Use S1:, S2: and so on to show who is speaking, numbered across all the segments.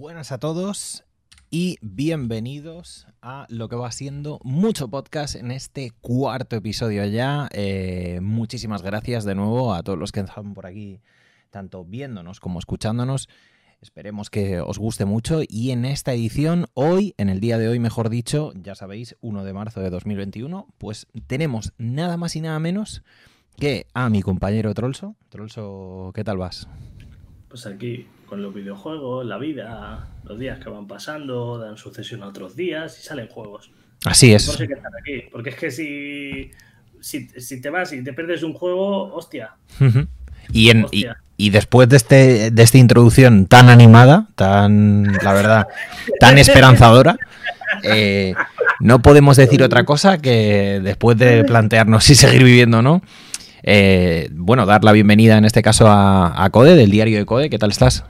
S1: Buenas a todos y bienvenidos a lo que va siendo mucho podcast en este cuarto episodio ya. Eh, muchísimas gracias de nuevo a todos los que están por aquí, tanto viéndonos como escuchándonos. Esperemos que os guste mucho y en esta edición, hoy, en el día de hoy, mejor dicho, ya sabéis, 1 de marzo de 2021, pues tenemos nada más y nada menos que a mi compañero Trolso. Trolso, ¿qué tal vas?
S2: Pues aquí, con los videojuegos, la vida, los días que van pasando, dan sucesión a otros días y salen juegos.
S1: Así es.
S2: Por eso hay que estar aquí, porque es que si, si, si te vas y te pierdes un juego, hostia.
S1: Y, en, y, y, después de, este, de esta introducción tan animada, tan, la verdad, tan esperanzadora, eh, no podemos decir otra cosa que después de plantearnos si seguir viviendo o no, eh, bueno, dar la bienvenida en este caso a, a, Code, del diario de Code. ¿Qué tal estás?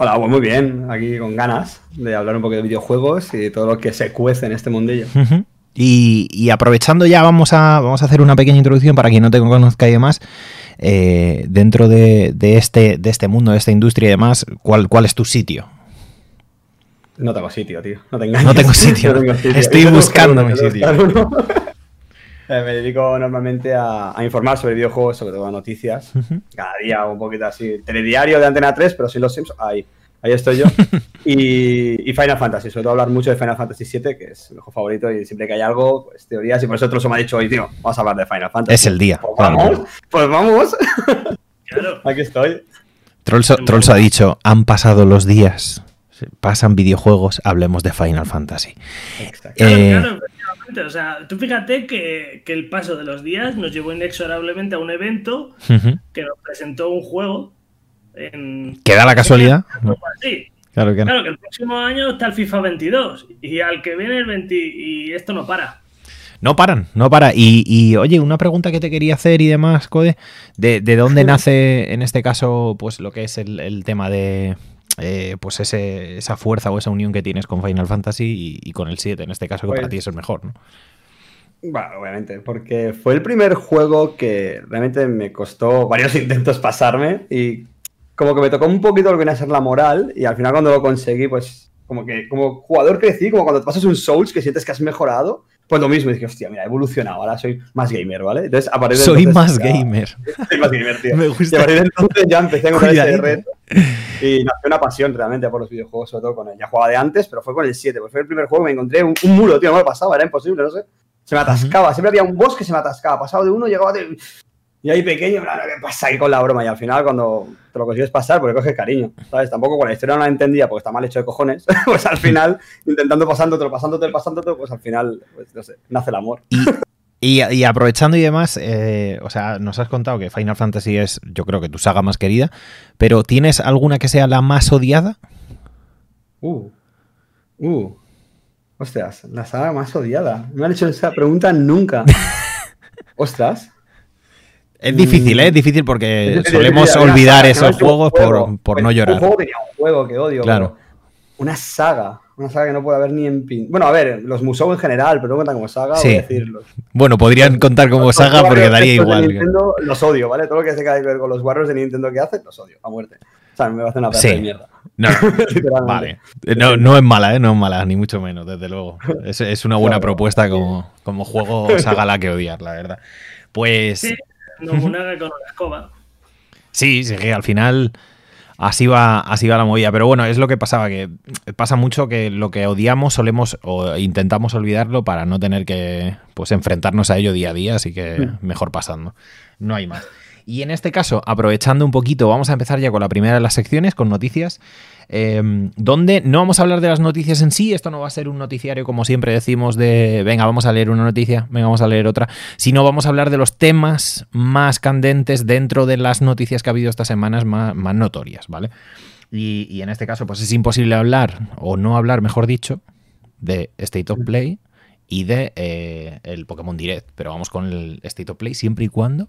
S3: Hola, pues muy bien. Aquí con ganas de hablar un poco de videojuegos y de todo lo que se cuece en este mundillo.
S1: Uh -huh. y, y, aprovechando ya, vamos a, vamos a hacer una pequeña introducción para quien no te conozca y demás. Eh, dentro de, de, este, de este mundo, de esta industria y demás, ¿cuál, cuál es tu sitio?
S3: No tengo sitio, tío. No,
S1: no tengo sitio. no tengo sitio. Estoy buscando mi sitio.
S3: Eh, me dedico normalmente a, a, informar sobre videojuegos, sobre todo noticias. Uh -huh. Cada día un poquito así. Telediario de Antena 3, pero sin los Simpsons. Ahí, ahí estoy yo. y, y, Final Fantasy. Sobre todo hablar mucho de Final Fantasy VII, que es mi juego favorito. Y siempre que hay algo, pues teorías. Y por eso otros me ha dicho hoy, tío, vamos a hablar de Final Fantasy.
S1: Es el día.
S3: Pues vamos. Pues vamos. Claro. Aquí estoy.
S1: Trolls, Trolls ha dicho: han pasado los días. Pasan videojuegos, hablemos de Final Fantasy.
S2: Exacto. Eh, claro, claro, o sea, tú fíjate que, que, el paso de los días nos llevó inexorablemente a un evento uh -huh. que nos presentó un juego. En...
S1: ¿Que da la casualidad?
S2: Sí.
S1: Claro que, no.
S2: claro que el próximo año está el FIFA 22 y al que viene el 20 y esto no para.
S1: No paran, no para. Y, y, oye, una pregunta que te quería hacer y demás, Code, ¿de, de dónde nace en este caso pues lo que es el, el tema de, eh, pues ese, esa fuerza o esa unión que tienes con Final Fantasy y, y con el 7, en este caso, que pues, para ti es el mejor, ¿no?
S3: Bueno, obviamente, porque fue el primer juego que realmente me costó varios intentos pasarme y como que me tocó un poquito lo que viene a ser la moral y al final cuando lo conseguí, pues como que como jugador crecí, como cuando te pasas un Souls que sientes que has mejorado, pues lo mismo, y dije, hostia, mira, he evolucionado, ahora soy más gamer, ¿vale? Entonces, a partir de
S1: Soy
S3: entonces,
S1: más
S3: ya,
S1: gamer.
S3: Soy más gamer, tío.
S1: Me gusta.
S3: Y a partir de entonces ya empecé con ese reto. Y nació una pasión realmente por los videojuegos, sobre todo con él. Ya jugaba de antes, pero fue con el 7, porque fue el primer juego que me encontré un, un muro, tío, no me pasaba, era imposible, no sé. Se me atascaba, uh -huh. siempre había un boss que se me atascaba. Pasaba de uno, llegaba de. Y ahí pequeño, ¿qué pasa ahí con la broma? Y al final, cuando te lo consigues pasar, porque coges cariño, ¿sabes? Tampoco con la historia no la entendía porque está mal hecho de cojones, pues al final, intentando pasándote, pasándote, pasándote, pues al final, pues no sé, nace el amor.
S1: Y, y, y aprovechando y demás, eh, o sea, nos has contado que Final Fantasy es, yo creo que tu saga más querida, pero ¿tienes alguna que sea la más odiada?
S3: Uh, uh, ostras, la saga más odiada. No me han hecho esa pregunta nunca. ostras.
S1: Es difícil, ¿eh? Es difícil porque solemos olvidar
S3: saga,
S1: esos
S3: no
S1: juegos
S3: juego.
S1: por, por no llorar.
S3: Un juego tenía un juego que odio.
S1: Claro.
S3: Una saga. Una saga que no puede haber ni en pin. Bueno, a ver, los Musou en general, pero no cuentan como saga,
S1: sí.
S3: voy a decirlos.
S1: Bueno, podrían contar como saga porque daría igual.
S3: Nintendo, los odio, ¿vale? Todo lo que se que ver con los Warriors de Nintendo que hacen, los odio, a muerte. O sea, me va a hacer una
S1: sí.
S3: de mierda.
S1: No, vale. No, no, es mala, ¿eh? No es mala, ni mucho menos, desde luego. Es, es una buena claro. propuesta como, como juego saga la que odiar, la verdad. Pues.
S2: Sí, no una con una escoba.
S1: Sí, sí, que al final así va, así va la movida. Pero bueno, es lo que pasaba, que pasa mucho que lo que odiamos solemos o intentamos olvidarlo para no tener que pues enfrentarnos a ello día a día, así que mejor pasando. No hay más. Y en este caso, aprovechando un poquito, vamos a empezar ya con la primera de las secciones, con noticias, eh, donde no vamos a hablar de las noticias en sí, esto no va a ser un noticiario como siempre decimos de, venga, vamos a leer una noticia, venga, vamos a leer otra, sino vamos a hablar de los temas más candentes dentro de las noticias que ha habido estas semanas más, más notorias, ¿vale? Y, y, en este caso, pues es imposible hablar, o no hablar, mejor dicho, de State of Play y de eh, el Pokémon Direct, pero vamos con el State of Play siempre y cuando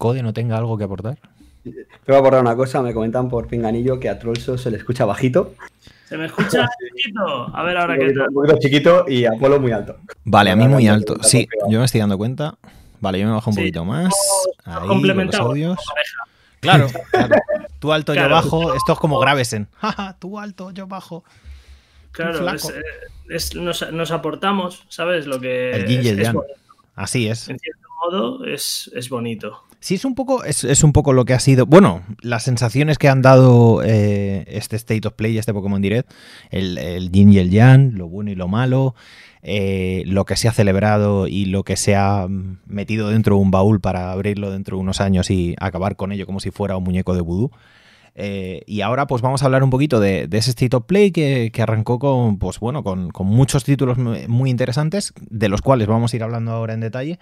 S1: Code no tenga algo que aportar?
S3: Te voy a aportar una cosa, me comentan por pinganillo que a Trollso se le escucha bajito.
S2: ¿Se me escucha chiquito? A ver ahora qué tal.
S3: Un poquito chiquito y a Polo muy alto.
S1: Vale, a mí muy alto. Sí, yo me estoy dando cuenta. Vale, yo me bajo un sí. poquito más. Ahí, los audios. Claro, claro. Tú alto, yo bajo. Esto es como Gravesen. Jaja, tú alto, yo bajo.
S2: Claro, es, nos, aportamos, ¿sabes? Lo que.
S1: El yin y el yang. Así es.
S2: En cierto modo, es, bonito.
S1: Sí, es un poco, es, un poco lo que ha sido. Bueno, las sensaciones que han dado eh, este State of Play, este Pokémon Direct, el, el y el yang, lo bueno y lo malo, eh, lo que se ha celebrado y lo que se ha metido dentro de un baúl para abrirlo dentro de unos años y acabar con ello como si fuera un muñeco de vudú. Eh, y ahora pues vamos a hablar un poquito de, ese State of Play que, arrancó con, pues, bueno, con, muchos títulos muy interesantes, de los cuales vamos a ir hablando ahora en detalle.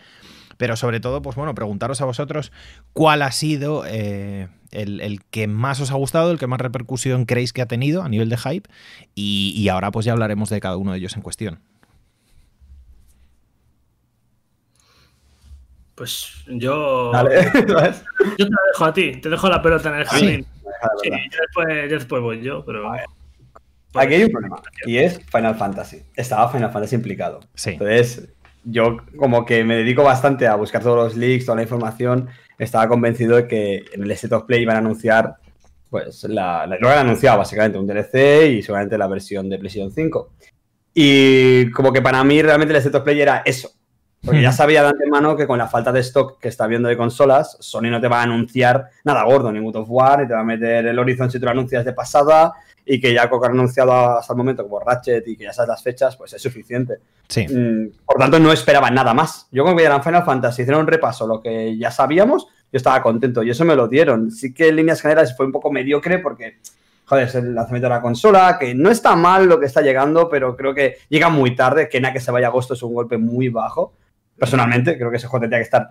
S1: Pero sobre todo, pues bueno, preguntaros a vosotros cuál ha sido eh, el, que más os ha gustado, el que más repercusión creéis que ha tenido a nivel de hype. Y, y ahora pues ya hablaremos de cada uno de ellos en cuestión.
S2: Pues yo. yo te la dejo a ti, te dejo la pelota en el jardín. Sí, yo, después, voy yo, pero.
S3: Aquí hay un problema, y es Final Fantasy. Estaba Final Fantasy implicado. Entonces, yo como que me dedico bastante a buscar todos los leaks, toda la información. Estaba convencido de que en el State of Play iban a anunciar, pues, la, lo que han anunciado, básicamente, un DLC y seguramente la versión de PlayStation 5. Y como que para mí realmente el State of Play era eso, porque ya sabía de antemano que con la falta de stock que está viendo de consolas, Sony no te va a anunciar nada gordo, ni God of War, ni te va a meter el Horizon si tú lo anuncias de pasada, y que ya Coca ha anunciado hasta el momento como Ratchet y que ya sabes las fechas, pues es suficiente.
S1: Sí.
S3: Mm, por tanto, no esperaba nada más. Yo como que eran Final Fantasy, hicieron un repaso, lo que ya sabíamos, yo estaba contento y eso me lo dieron. Sí que en líneas generales fue un poco mediocre porque joder, es el lanzamiento de la consola, que no está mal lo que está llegando, pero creo que llega muy tarde, que nada que se vaya a agosto es un golpe muy bajo personalmente, creo que ese juego tendría que estar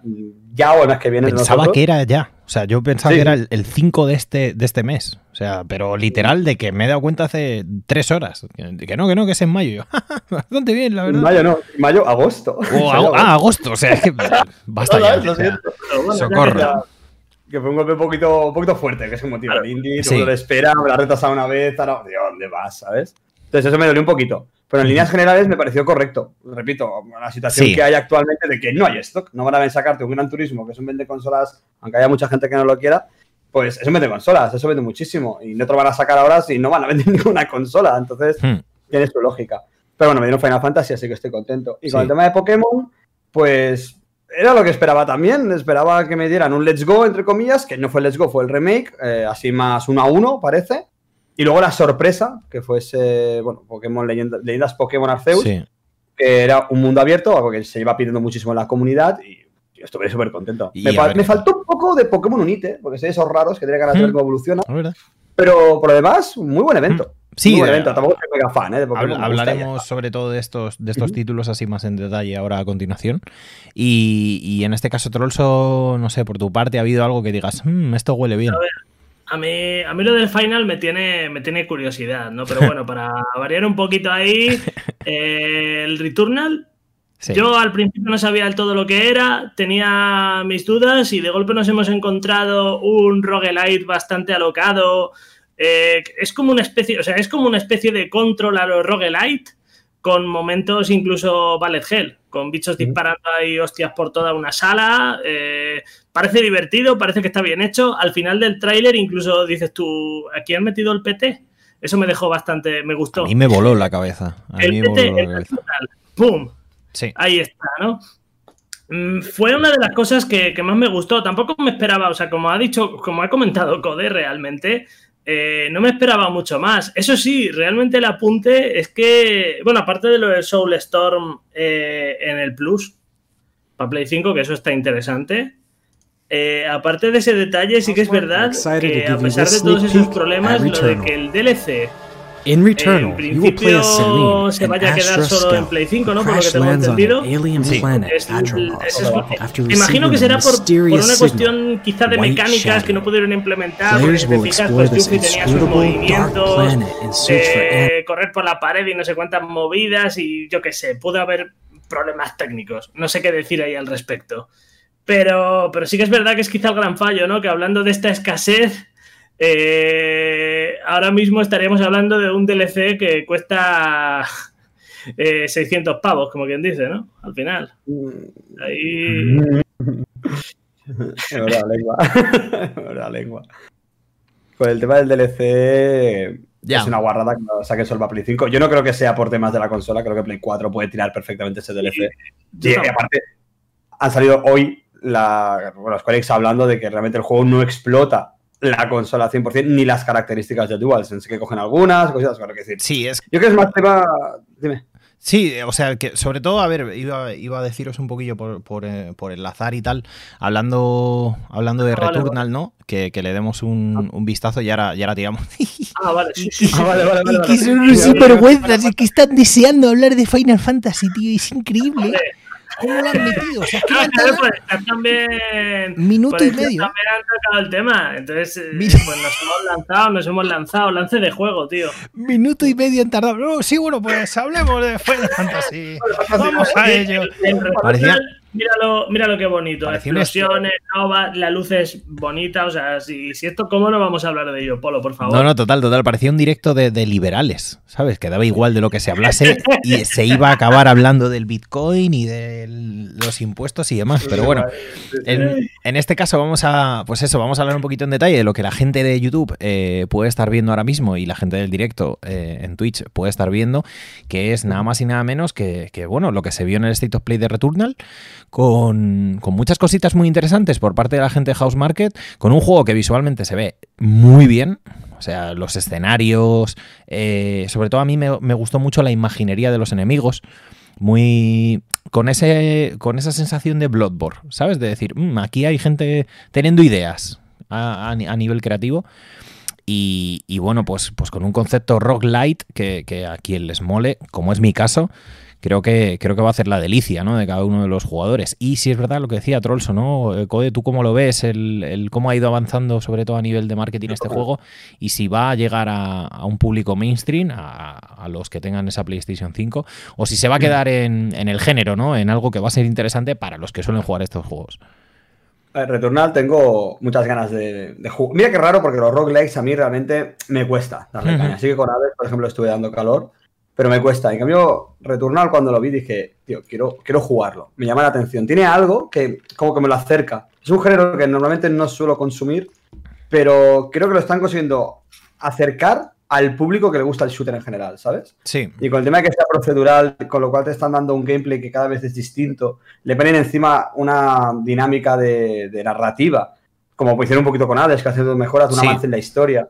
S3: ya o el mes que viene.
S1: Pensaba que era ya. O sea, yo pensaba que era el, 5 de este, de este mes. O sea, pero literal de que me he dado cuenta hace tres horas. Que, no, que no, que es en mayo. Bastante bien, la verdad.
S3: mayo no, mayo, agosto.
S1: ah, agosto. O sea, es que basta ya. socorro.
S3: Que fue un golpe un poquito, un poquito fuerte, que es un motivo. El indie, todo lo espera, me la ha retrasado una vez, ahora, ¿dónde vas, sabes? Entonces eso me dolió un poquito. Pero en líneas generales me pareció correcto. Repito, la situación que hay actualmente de que no hay stock, no van a sacarte un gran turismo, que es un vende consolas, aunque haya mucha gente que no lo quiera, pues eso vende consolas, eso vende muchísimo. Y no te lo van a sacar ahora si no van a vender ninguna consola. Entonces, hmm. tiene su lógica. Pero bueno, me dieron Final Fantasy, así que estoy contento. Y con el tema de Pokémon, pues era lo que esperaba también. Esperaba que me dieran un Let's Go, entre comillas, que no fue Let's Go, fue el remake, eh, así más uno a uno, parece. Y luego la sorpresa, que fuese, bueno, Pokémon Leyendas Pokémon Arceus, que era un mundo abierto, algo que se iba pidiendo muchísimo en la comunidad y yo estuve súper contento. Me, faltó un poco de Pokémon Unite, porque sé esos raros que tiene ganas de ver cómo evoluciona. Pero por lo demás, muy buen evento.
S1: Sí,
S3: muy buen evento. Tampoco soy mega fan ¿eh? de Pokémon.
S1: Hablaremos sobre todo de estos, de estos títulos así más en detalle ahora a continuación. Y, en este caso, Trollso, no sé, por tu parte, ¿ha habido algo que digas, mmm, esto huele bien?
S2: A mí, a mí lo del final me tiene, me tiene curiosidad, ¿no? Pero bueno, para variar un poquito ahí, eh, el Returnal, yo al principio no sabía del todo lo que era, tenía mis dudas y de golpe nos hemos encontrado un roguelite bastante alocado. Eh, es como una especie, o sea, es como una especie de control a los roguelite con momentos incluso Ballet Hell, con bichos disparando ahí hostias por toda una sala. Eh, parece divertido, parece que está bien hecho. Al final del tráiler incluso dices tú, ¿aquí han metido el PT? Eso me dejó bastante, me gustó.
S1: A mí me voló la cabeza.
S2: el PT, el ¡pum! Sí. Ahí está, ¿no? Mm, fue una de las cosas que, que, más me gustó. Tampoco me esperaba, o sea, como ha dicho, como ha comentado Code realmente, eh, no me esperaba mucho más. Eso sí, realmente el apunte es que, bueno, aparte de lo del Soulstorm eh, en el Plus, para Play 5, que eso está interesante. Eh, aparte de ese detalle, sí que es verdad que a pesar de todos esos problemas, lo de que el DLC
S1: In Returnal,
S2: en you will play as Celine, se vaya a quedar solo en Play 5, ¿no? Por lo que tengo entendido. Sí. Es, es, imagino que será por, por, una cuestión quizá de mecánicas que no pudieron implementar. Porque si te fijas, pues Yuffie tenía sus movimientos, eh, correr por la pared y no sé cuántas movidas y yo qué sé, pudo haber problemas técnicos. No sé qué decir ahí al respecto. Pero, pero sí que es verdad que es quizá el gran fallo, ¿no? Que hablando de esta escasez eh, ahora mismo estaríamos hablando de un DLC que cuesta 600 eh, pavos, como quien dice, ¿no? Al final. Ahí.
S3: la lengua. la lengua. con el tema del DLC es una guarrada que no saque solo para Play 5. Yo no creo que sea por temas de la consola, creo que Play 4 puede tirar perfectamente ese DLC. y aparte, han salido hoy la, bueno, Square hablando de que realmente el juego no explota la consola 100% ni las características de DualSense, que cogen algunas, cosas, claro que decir.
S1: Sí, es...
S3: Yo creo que es más tema... Dime.
S1: Sí, o sea, que sobre todo, a ver, iba, iba a deciros un poquillo por, por, eh, por, el azar y tal, hablando, hablando de ah, Returnal, ¿no? Que, que, le demos un, un, vistazo y ahora, ya ahora tiramos.
S2: Ah, vale, sí, sí. Ah, vale,
S1: vale, vale, y que son unos sinvergüenzas, y que están deseando hablar de Final Fantasy, tío, es increíble. ¿Cómo lo han metido? O sea,
S2: claro, pues, también.
S1: Minuto y medio.
S2: También han tocado el tema. Entonces, eh, pues nos hemos lanzado, nos hemos lanzado. Lance de juego, tío.
S1: Minuto y medio en tardar. No, sí, bueno, pues hablemos de Final Fantasy. Vamos a ello.
S2: Parecía. Míralo, míralo qué bonito. Explosiones, la luz es bonita. O sea, si, si esto, ¿cómo no vamos a hablar de ello, Polo, por favor?
S1: No, no, total, total. Parecía un directo de, de liberales, ¿sabes? Que daba igual de lo que se hablase y se iba a acabar hablando del Bitcoin y de los impuestos y demás. Pero bueno, en, en, este caso vamos a, pues eso, vamos a hablar un poquito en detalle de lo que la gente de YouTube eh, puede estar viendo ahora mismo y la gente del directo eh, en Twitch puede estar viendo, que es nada más y nada menos que, que, bueno, lo que se vio en el State of Play de Returnal con, muchas cositas muy interesantes por parte de la gente de House Market, con un juego que visualmente se ve muy bien. O sea, los escenarios, eh, sobre todo a mí me, gustó mucho la imaginería de los enemigos, muy con ese con esa sensación de Bloodborne, ¿sabes? De decir, mm, aquí hay gente teniendo ideas a, nivel creativo. Y, bueno, pues, pues con un concepto roguelite que, que a quien les mole, como es mi caso, creo que, creo que va a hacer la delicia ¿no? de cada uno de los jugadores. Y si es verdad lo que decía Trollso, ¿no? Eh, Code, ¿tú cómo lo ves? El, cómo ha ido avanzando, sobre todo a nivel de marketing, este juego, y si va a llegar a, un público mainstream, a, los que tengan esa PlayStation 5, o si se va a quedar en, el género, ¿no? En algo que va a ser interesante para los que suelen jugar estos juegos.
S3: Returnal tengo muchas ganas de, jugar. Mira qué raro porque los roguelikes a mí realmente me cuesta darle Así que con Aves, por ejemplo, estuve dando calor pero me cuesta. En cambio, Returnal cuando lo vi dije, tío, quiero, quiero jugarlo. Me llama la atención. Tiene algo que como que me lo acerca. Es un género que normalmente no suelo consumir, pero creo que lo están consiguiendo acercar al público que le gusta el shooter en general, ¿sabes?
S1: Sí.
S3: Y con el tema de que sea procedural, con lo cual te están dando un gameplay que cada vez es distinto, le ponen encima una dinámica de, narrativa, como hicieron un poquito con Hades, que hace dos mejoras, un avance en la historia.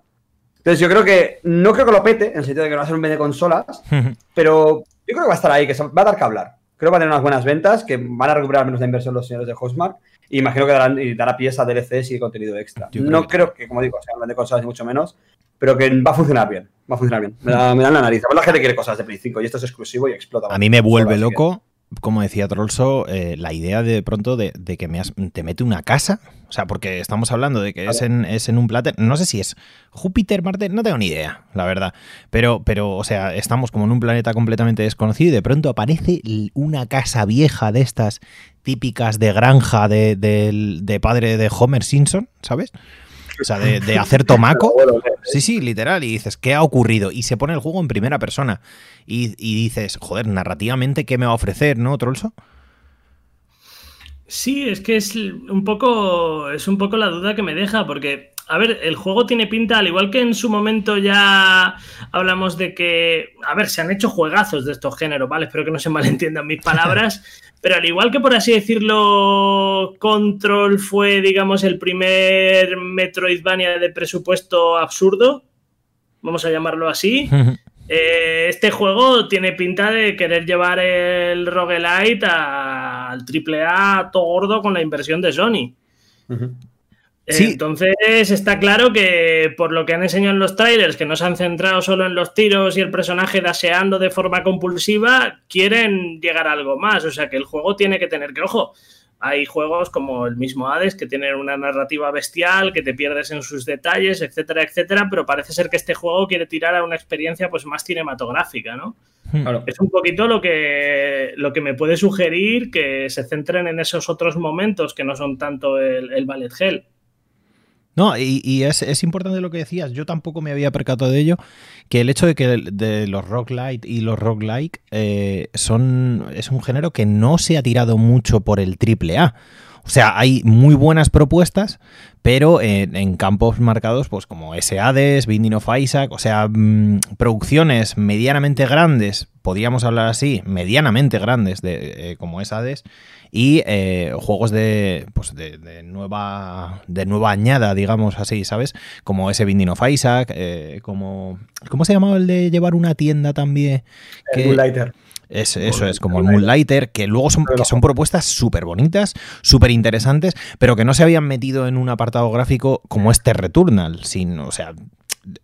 S3: Entonces yo creo que, no creo que lo pete, en el sentido de que no va a ser un vende consolas, pero yo creo que va a estar ahí, que va a dar que hablar. Creo que va a tener unas buenas ventas, que van a recuperar menos de inversión los señores de Hostmark, y imagino que darán, y dará pieza DLCs y contenido extra. no creo que, como digo, sea un vende consolas ni mucho menos, pero que va a funcionar bien. Va a funcionar bien. Me, dan la nariz. La gente quiere cosas de Play 5 y esto es exclusivo y explota.
S1: A mí me vuelve loco como decía Trollso, eh, la idea de pronto de, que me te mete una casa. O sea, porque estamos hablando de que es en, es en un plato. No sé si es Júpiter, Marte, no tengo ni idea, la verdad. Pero, pero, o sea, estamos como en un planeta completamente desconocido y de pronto aparece una casa vieja de estas típicas de granja de, de padre de Homer Simpson, ¿sabes? O sea, de, hacer tomaco. Sí, sí, literal. Y dices, ¿qué ha ocurrido? Y se pone el juego en primera persona. Y, dices, joder, narrativamente, ¿qué me va a ofrecer, no, Trolso?
S2: Sí, es que es un poco. Es un poco la duda que me deja, porque. A ver, el juego tiene pinta, al igual que en su momento ya hablamos de que. A ver, se han hecho juegazos de estos géneros, ¿vale? Espero que no se malentiendan mis palabras. Pero al igual que por así decirlo, Control fue, digamos, el primer Metroidvania de presupuesto absurdo, vamos a llamarlo así. Eh, este juego tiene pinta de querer llevar el roguelite al triple A todo gordo con la inversión de Sony. Entonces está claro que por lo que han enseñado en los trailers, que no se han centrado solo en los tiros y el personaje daseando de forma compulsiva, quieren llegar a algo más. O sea que el juego tiene que tener que, ojo, hay juegos como el mismo Hades que tienen una narrativa bestial, que te pierdes en sus detalles, etcétera, etcétera, pero parece ser que este juego quiere tirar a una experiencia pues más cinematográfica, ¿no? Hmm. Es un poquito lo que, lo que me puede sugerir que se centren en esos otros momentos que no son tanto el, el Ballet Hell.
S1: No, y, es, importante lo que decías, yo tampoco me había percatado de ello, que el hecho de que de los roguelite y los roguelike eh, son, es un género que no se ha tirado mucho por el triple A. O sea, hay muy buenas propuestas, pero en, campos marcados, pues como S.A.D.E.S., Binding of Isaac, o sea, mm, producciones medianamente grandes, podríamos hablar así, medianamente grandes, de, eh, como S.A.D.E.S., y eh, juegos de, pues de, nueva de nueva añada, digamos así, ¿sabes? Como ese Binding of Isaac, eh, como... ¿Cómo se llamaba el de llevar una tienda también?
S3: Que, Moonlighter.
S1: Es, eso es, como el Moonlighter, que luego son, que son propuestas súper bonitas, súper interesantes, pero que no se habían metido en un apartado gráfico como este Returnal, sin, o sea,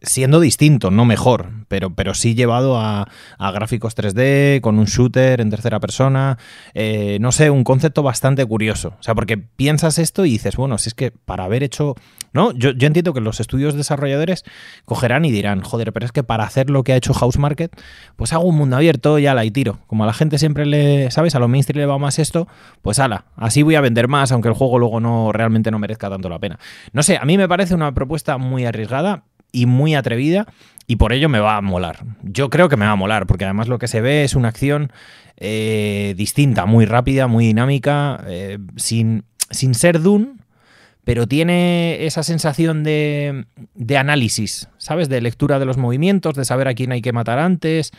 S1: siendo distinto, no mejor, pero, pero sí llevado a, gráficos 3D, con un shooter en tercera persona, eh, no sé, un concepto bastante curioso. O sea, porque piensas esto y dices, bueno, si es que para haber hecho... No, yo, yo entiendo que los estudios desarrolladores cogerán y dirán, joder, pero es que para hacer lo que ha hecho House Market, pues hago un mundo abierto y ala y tiro. Como a la gente siempre le, ¿sabes? A lo mainstream le va más esto, pues ala, así voy a vender más, aunque el juego luego no realmente no merezca tanto la pena. No sé, a mí me parece una propuesta muy arriesgada, y muy atrevida y por ello me va a molar. Yo creo que me va a molar, porque además lo que se ve es una acción eh, distinta, muy rápida, muy dinámica, eh, sin, sin ser Dune, pero tiene esa sensación de, de, análisis, ¿sabes? De lectura de los movimientos, de saber a quién hay que matar antes,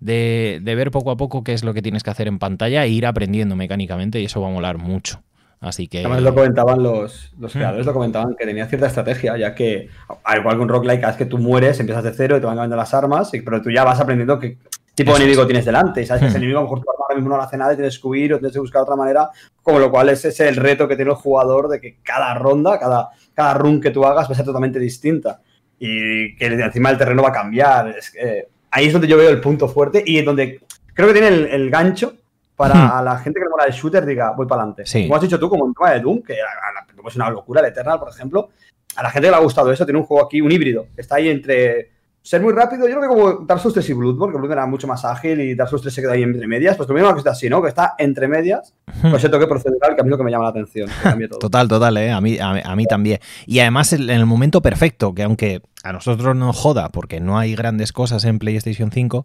S1: de, de ver poco a poco qué es lo que tienes que hacer en pantalla e ir aprendiendo mecánicamente y eso va a molar mucho. Así que...
S3: Además lo comentaban los, los creadores, lo comentaban que tenía cierta estrategia, ya que al igual que un roguelike, cada vez que tú mueres, empiezas de cero y te van cambiando las armas, pero tú ya vas aprendiendo qué tipo de enemigo tienes delante. Y sabes que ese hmm. enemigo a lo mejor tu arma ahora mismo no hace nada y tienes que huir o tienes que buscar otra manera, como lo cual ese es el reto que tiene el jugador de que cada ronda, cada, cada run que tú hagas va a ser totalmente distinta. Y que encima el terreno va a cambiar. Es que, ahí es donde yo veo el punto fuerte y donde creo que tiene el, el gancho para hmm. a la gente que le mola el shooter diga, voy para adelante. Como has dicho tú, como en tema de Doom, que es una locura, el Eternal, por ejemplo, a la gente que le ha gustado eso, tiene un juego aquí, un híbrido, está ahí entre ser muy rápido, yo creo que como Dark Souls 3 y Bloodborne, que Bloodborne era mucho más ágil y Dark Souls 3 se queda ahí entre medias, pues lo mismo que está así, ¿no? Que está entre medias, hmm. pues ese toque procedural que a mí lo que me llama la atención.
S1: Total, total, ¿eh? A mí, a, mí también. Y además en el momento perfecto, que aunque a nosotros no joda, porque no hay grandes cosas en PlayStation 5,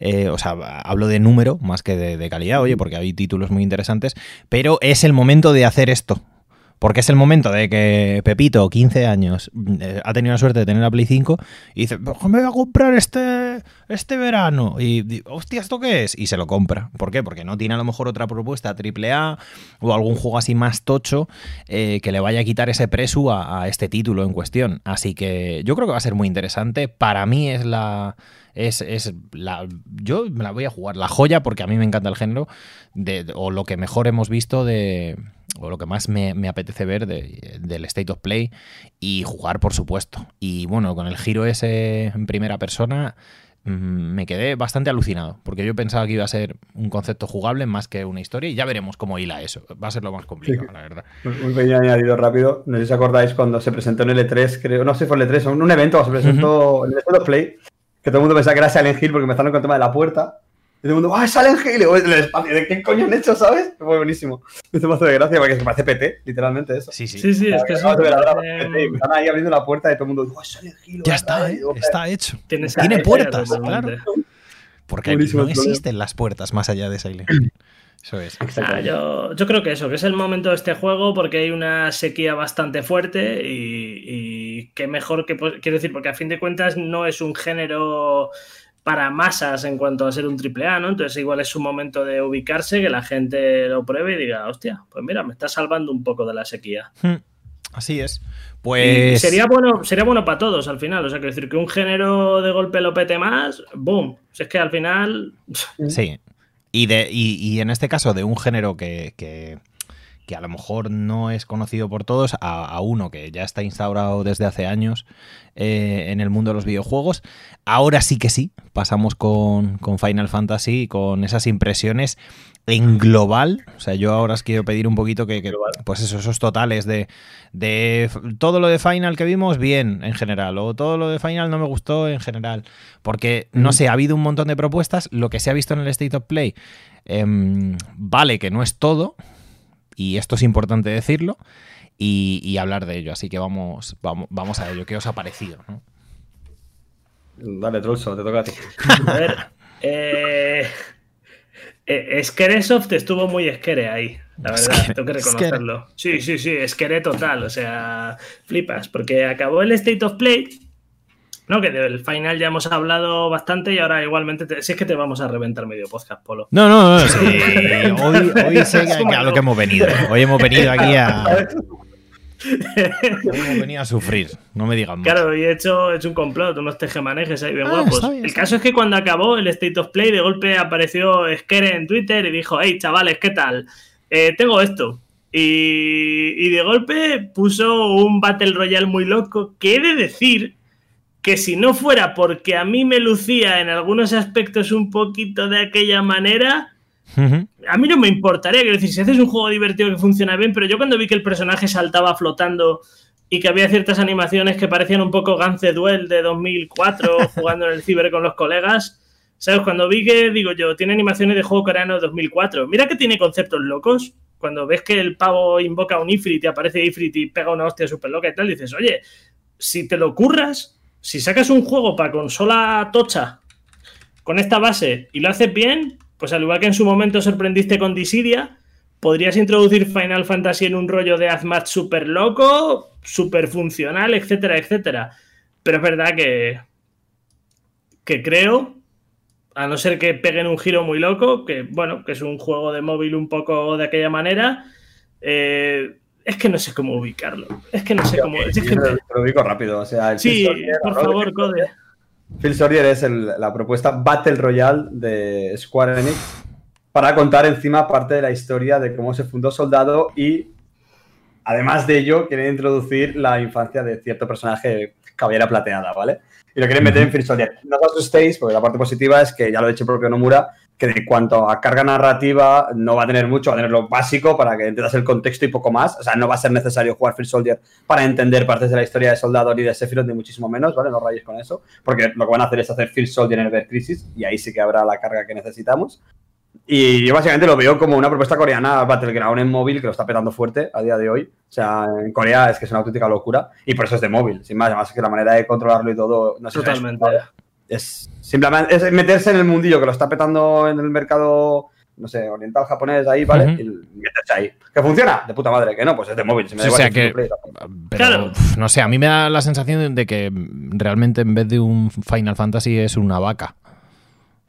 S1: eh, o sea, hablo de número más que de, calidad, oye, porque hay títulos muy interesantes, pero es el momento de hacer esto. Porque es el momento de que Pepito, 15 años, eh, ha tenido la suerte de tener la Play 5 y dice, me voy a comprar este, este verano. Y, hostia, ¿esto qué es? Y se lo compra. ¿Por qué? Porque no tiene a lo mejor otra propuesta AAA o algún juego así más tocho eh, que le vaya a quitar ese presu a este título en cuestión. Así que yo creo que va a ser muy interesante. Para mí es la es, es la, yo me la voy a jugar, la joya, porque a mí me encanta el género, de, o lo que mejor hemos visto de, o lo que más me, apetece ver del State of Play y jugar, por supuesto. Y bueno, con el giro ese en primera persona mm, me quedé bastante alucinado, porque yo pensaba que iba a ser un concepto jugable más que una historia y ya veremos cómo hila eso. Va a ser lo más complicado, la verdad.
S3: Un pequeño añadido rápido. No sé si os acordáis cuando se presentó en el E3, creo, no sé si fue el E3, en un evento se presentó en el State of Play que todo el mundo pensaba que era Silent Hill porque empezaron con el tema de la puerta. Y todo el mundo, ¡ah, es Silent Hill! Y el espacio, ¿de qué coño han hecho, sabes? Fue buenísimo. Me hizo de gracia porque se parece PT, literalmente eso.
S1: Sí, sí.
S2: Sí, sí, es que eso.
S3: Están ahí abriendo la puerta y todo el mundo, ¡ah, es Silent Hill!
S1: Ya está, ¿eh? Está hecho. Tiene puertas, claro. Porque no existen las puertas más allá de Silent Hill. Eso es.
S2: Ah, yo, yo, creo que eso, que es el momento de este juego porque hay una sequía bastante fuerte y, qué mejor que, quiero decir, porque a fin de cuentas no es un género para masas en cuanto a ser un triple A, ¿no? Entonces igual es un momento de ubicarse, que la gente lo pruebe y diga, hostia, pues mira, me está salvando un poco de la sequía.
S1: Hmm, así es. Pues.
S2: sería bueno, sería bueno para todos al final. O sea, quiero decir que un género de golpe lo pete más, boom. Si es que al final.
S1: Sí. Y, de, y, en este caso de un género que, que, a lo mejor no es conocido por todos, a, uno que ya está instaurado desde hace años eh, en el mundo de los videojuegos. Ahora sí que sí, pasamos con, con Final Fantasy, con esas impresiones en global, o sea, yo ahora os quiero pedir un poquito que, pues eso, esos totales de, de, todo lo de Final que vimos, bien en general, o todo lo de Final no me gustó en general, porque, no sé, ha habido un montón de propuestas, lo que se ha visto en el State of Play, em, vale que no es todo, y esto es importante decirlo, y, hablar de ello, así que vamos, vamos, vamos a ello, ¿qué os ha parecido?
S3: Dale, Trulso, te toca a ti.
S2: a ver, eh... Eh, estuvo muy esquere ahí, la verdad, tengo que reconocerlo. Sí, sí, sí, esquere total, o sea, flipas, porque acabó el State of Play, no, que del final ya hemos hablado bastante y ahora igualmente, si es que te vamos a reventar medio podcast, Polo.
S1: No, no, no, sí. hoy, hoy sé que, a lo que hemos venido. Hoy hemos venido aquí a... hemos venido a sufrir, no me digan más.
S2: Claro, y he hecho, he hecho un complot, unos tejemanejes ahí bien ah, guapos. el caso es que cuando acabó el State of Play, de golpe apareció Skere en Twitter y dijo, hey chavales, ¿qué tal? Eh, tengo esto. Y, y de golpe puso un Battle Royale muy loco, que he de decir que si no fuera porque a mí me lucía en algunos aspectos un poquito de aquella manera, a mí no me importaría. Quiero decir, si haces un juego divertido que funciona bien, pero yo cuando vi que el personaje saltaba flotando y que había ciertas animaciones que parecían un poco Gance Duel de 2004 jugando en el ciber con los colegas, ¿sabes? Cuando vi que, digo yo, tiene animaciones de juego coreano de 2004, mira que tiene conceptos locos. Cuando ves que el pavo invoca un Ifrit y aparece Ifrit y pega una hostia súper loca y tal, dices, oye, si te lo curras, si sacas un juego para consola tocha con esta base y lo haces bien, pues al igual que en su momento sorprendiste con Dissidia, podrías introducir Final Fantasy en un rollo de Azmat súper loco, súper funcional, etcétera, etcétera. Pero es verdad que, que creo, a no ser que peguen un giro muy loco, que bueno, que es un juego de móvil un poco de aquella manera, eh, es que no sé cómo ubicarlo. Es que no sé cómo. Es que...
S3: Lo ubico rápido. O sea,
S2: sí, por favor, Code.
S3: Phil Soldier es la propuesta Battle Royale de Square Enix para contar encima parte de la historia de cómo se fundó Soldado y además de ello quieren introducir la infancia de cierto personaje caballera plateada, ¿vale? Y lo quieren meter en Phil Soldier. No os asustéis, porque la parte positiva es que ya lo ha dicho el propio Nomura, que de cuanto a carga narrativa no va a tener mucho, va a tener lo básico para que entiendas el contexto y poco más. O sea, no va a ser necesario jugar Free Soldier para entender partes de la historia de Soldado ni de Sephiroth, ni muchísimo menos, ¿vale? No rayes con eso, porque lo que van a hacer es hacer Free Soldier en el Crisis y ahí sí que habrá la carga que necesitamos. Y yo básicamente lo veo como una propuesta coreana Battleground en móvil que lo está petando fuerte a día de hoy. O sea, en Corea es que es una auténtica locura y por eso es de móvil, sin más. Además, que la manera de controlarlo y todo no sé
S2: Totalmente
S3: es simplemente es meterse en el mundillo que lo está petando en el mercado, no sé, oriental japonés ahí, ¿vale? Y meterse ahí. ¿Que funciona? De puta madre, que no, pues es de móvil.
S1: o sea que, pero, no sé, a mí me da la sensación de que realmente en vez de un Final Fantasy es una vaca.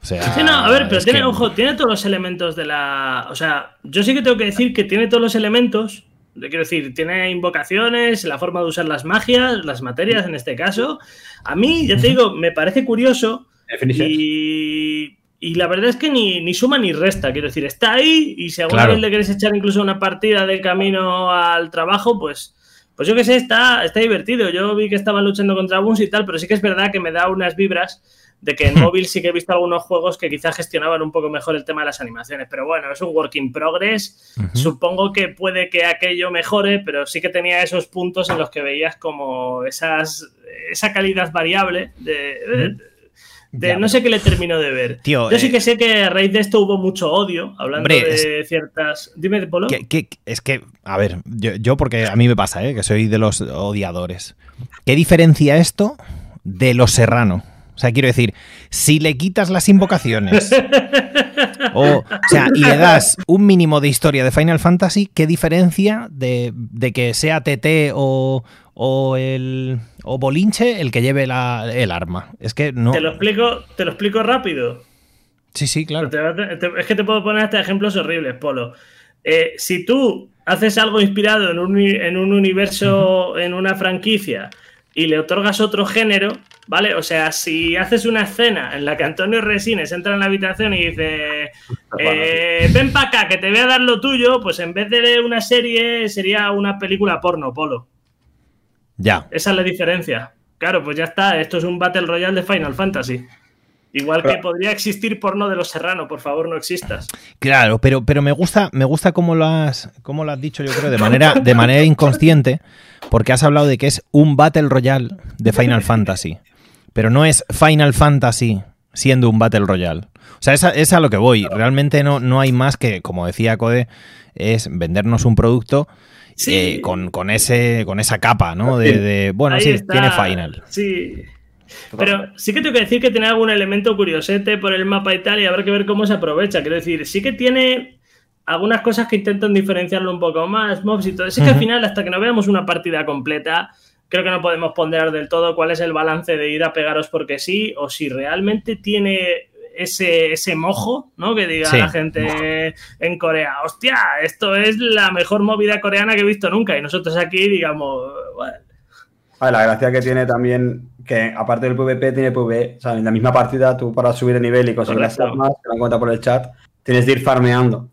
S1: O sea,
S2: sí, no, a ver, pero tiene, ojo, tiene todos los elementos de la. O sea, yo sí que tengo que decir que tiene todos los elementos Quiero decir, tiene invocaciones, la forma de usar las magias, las materias en este caso. A mí, ya te digo, me parece curioso. Y, y, la verdad es que ni, suma ni resta. Quiero decir, está ahí y si alguna vez le quieres echar incluso una partida de camino al trabajo, pues, pues yo qué sé, está, está divertido. Yo vi que estaban luchando contra Buns y tal, pero sí que es verdad que me da unas vibras de que en móvil sí que he visto algunos juegos que quizás gestionaban un poco mejor el tema de las animaciones, pero bueno, es un work in progress. Supongo que puede que aquello mejore, pero sí que tenía esos puntos en los que veías como esas, esa calidad variable de, no sé qué le termino de ver. yo sí eh, que sé que a raíz de esto hubo mucho odio, hablando de ciertas. Dime, Polo.
S1: es que, a ver, yo, yo, porque a mí me pasa, ¿eh? que soy de los odiadores. ¿Qué diferencia esto de Los Serrano? O sea, quiero decir, si le quitas las invocaciones o, sea, y le das un mínimo de historia de Final Fantasy, ¿qué diferencia de, que sea TT o, o, el, o Bolinche el que lleve el arma? Es que no.
S2: Te lo explico, te lo explico rápido.
S1: Sí, sí, claro.
S2: es que te puedo poner hasta ejemplos horribles, Polo. Eh, si tú haces algo inspirado en un, en un universo, en una franquicia, y le otorgas otro género, ¿vale? O sea, si haces una escena en la que Antonio Resines entra en la habitación y dice, eh, ven para acá, que te voy a dar lo tuyo, pues en vez de una serie sería una película porno, Polo.
S1: Ya.
S2: Esa es la diferencia. Claro, pues ya está, esto es un Battle Royale de Final Fantasy. Igual que podría existir porno de los Serrano, por favor, no existas.
S1: Claro, pero, pero me gusta, me gusta cómo lo has, cómo lo has dicho, yo creo, de manera, de manera inconsciente, porque has hablado de que es un Battle Royale de Final Fantasy. Pero no es Final Fantasy siendo un Battle Royale. O sea, es a, lo que voy. Realmente no, no hay más que, como decía Code, es vendernos un producto eh, con, ese, con esa capa, ¿no? De, bueno, sí, tiene Final.
S2: Sí. Pero sí que tengo que decir que tiene algún elemento curiosete por el mapa y tal, y habrá que ver cómo se aprovecha. Quiero decir, sí que tiene algunas cosas que intentan diferenciarlo un poco más, mobs y todo. Sí que al final, hasta que no veamos una partida completa, creo que no podemos ponderar del todo cuál es el balance de ir a pegaros porque sí, o si realmente tiene ese, ese mojo, ¿no? Que diga la gente en Corea, hostia, esto es la mejor movida coreana que he visto nunca. Y nosotros aquí, digamos, bueno.
S3: La gracia que tiene también, que aparte del PvP, tiene PvE. O sea, en la misma partida, tú para subir de nivel y conseguir las armas, te dan cuenta por el chat, tienes que ir farmeando.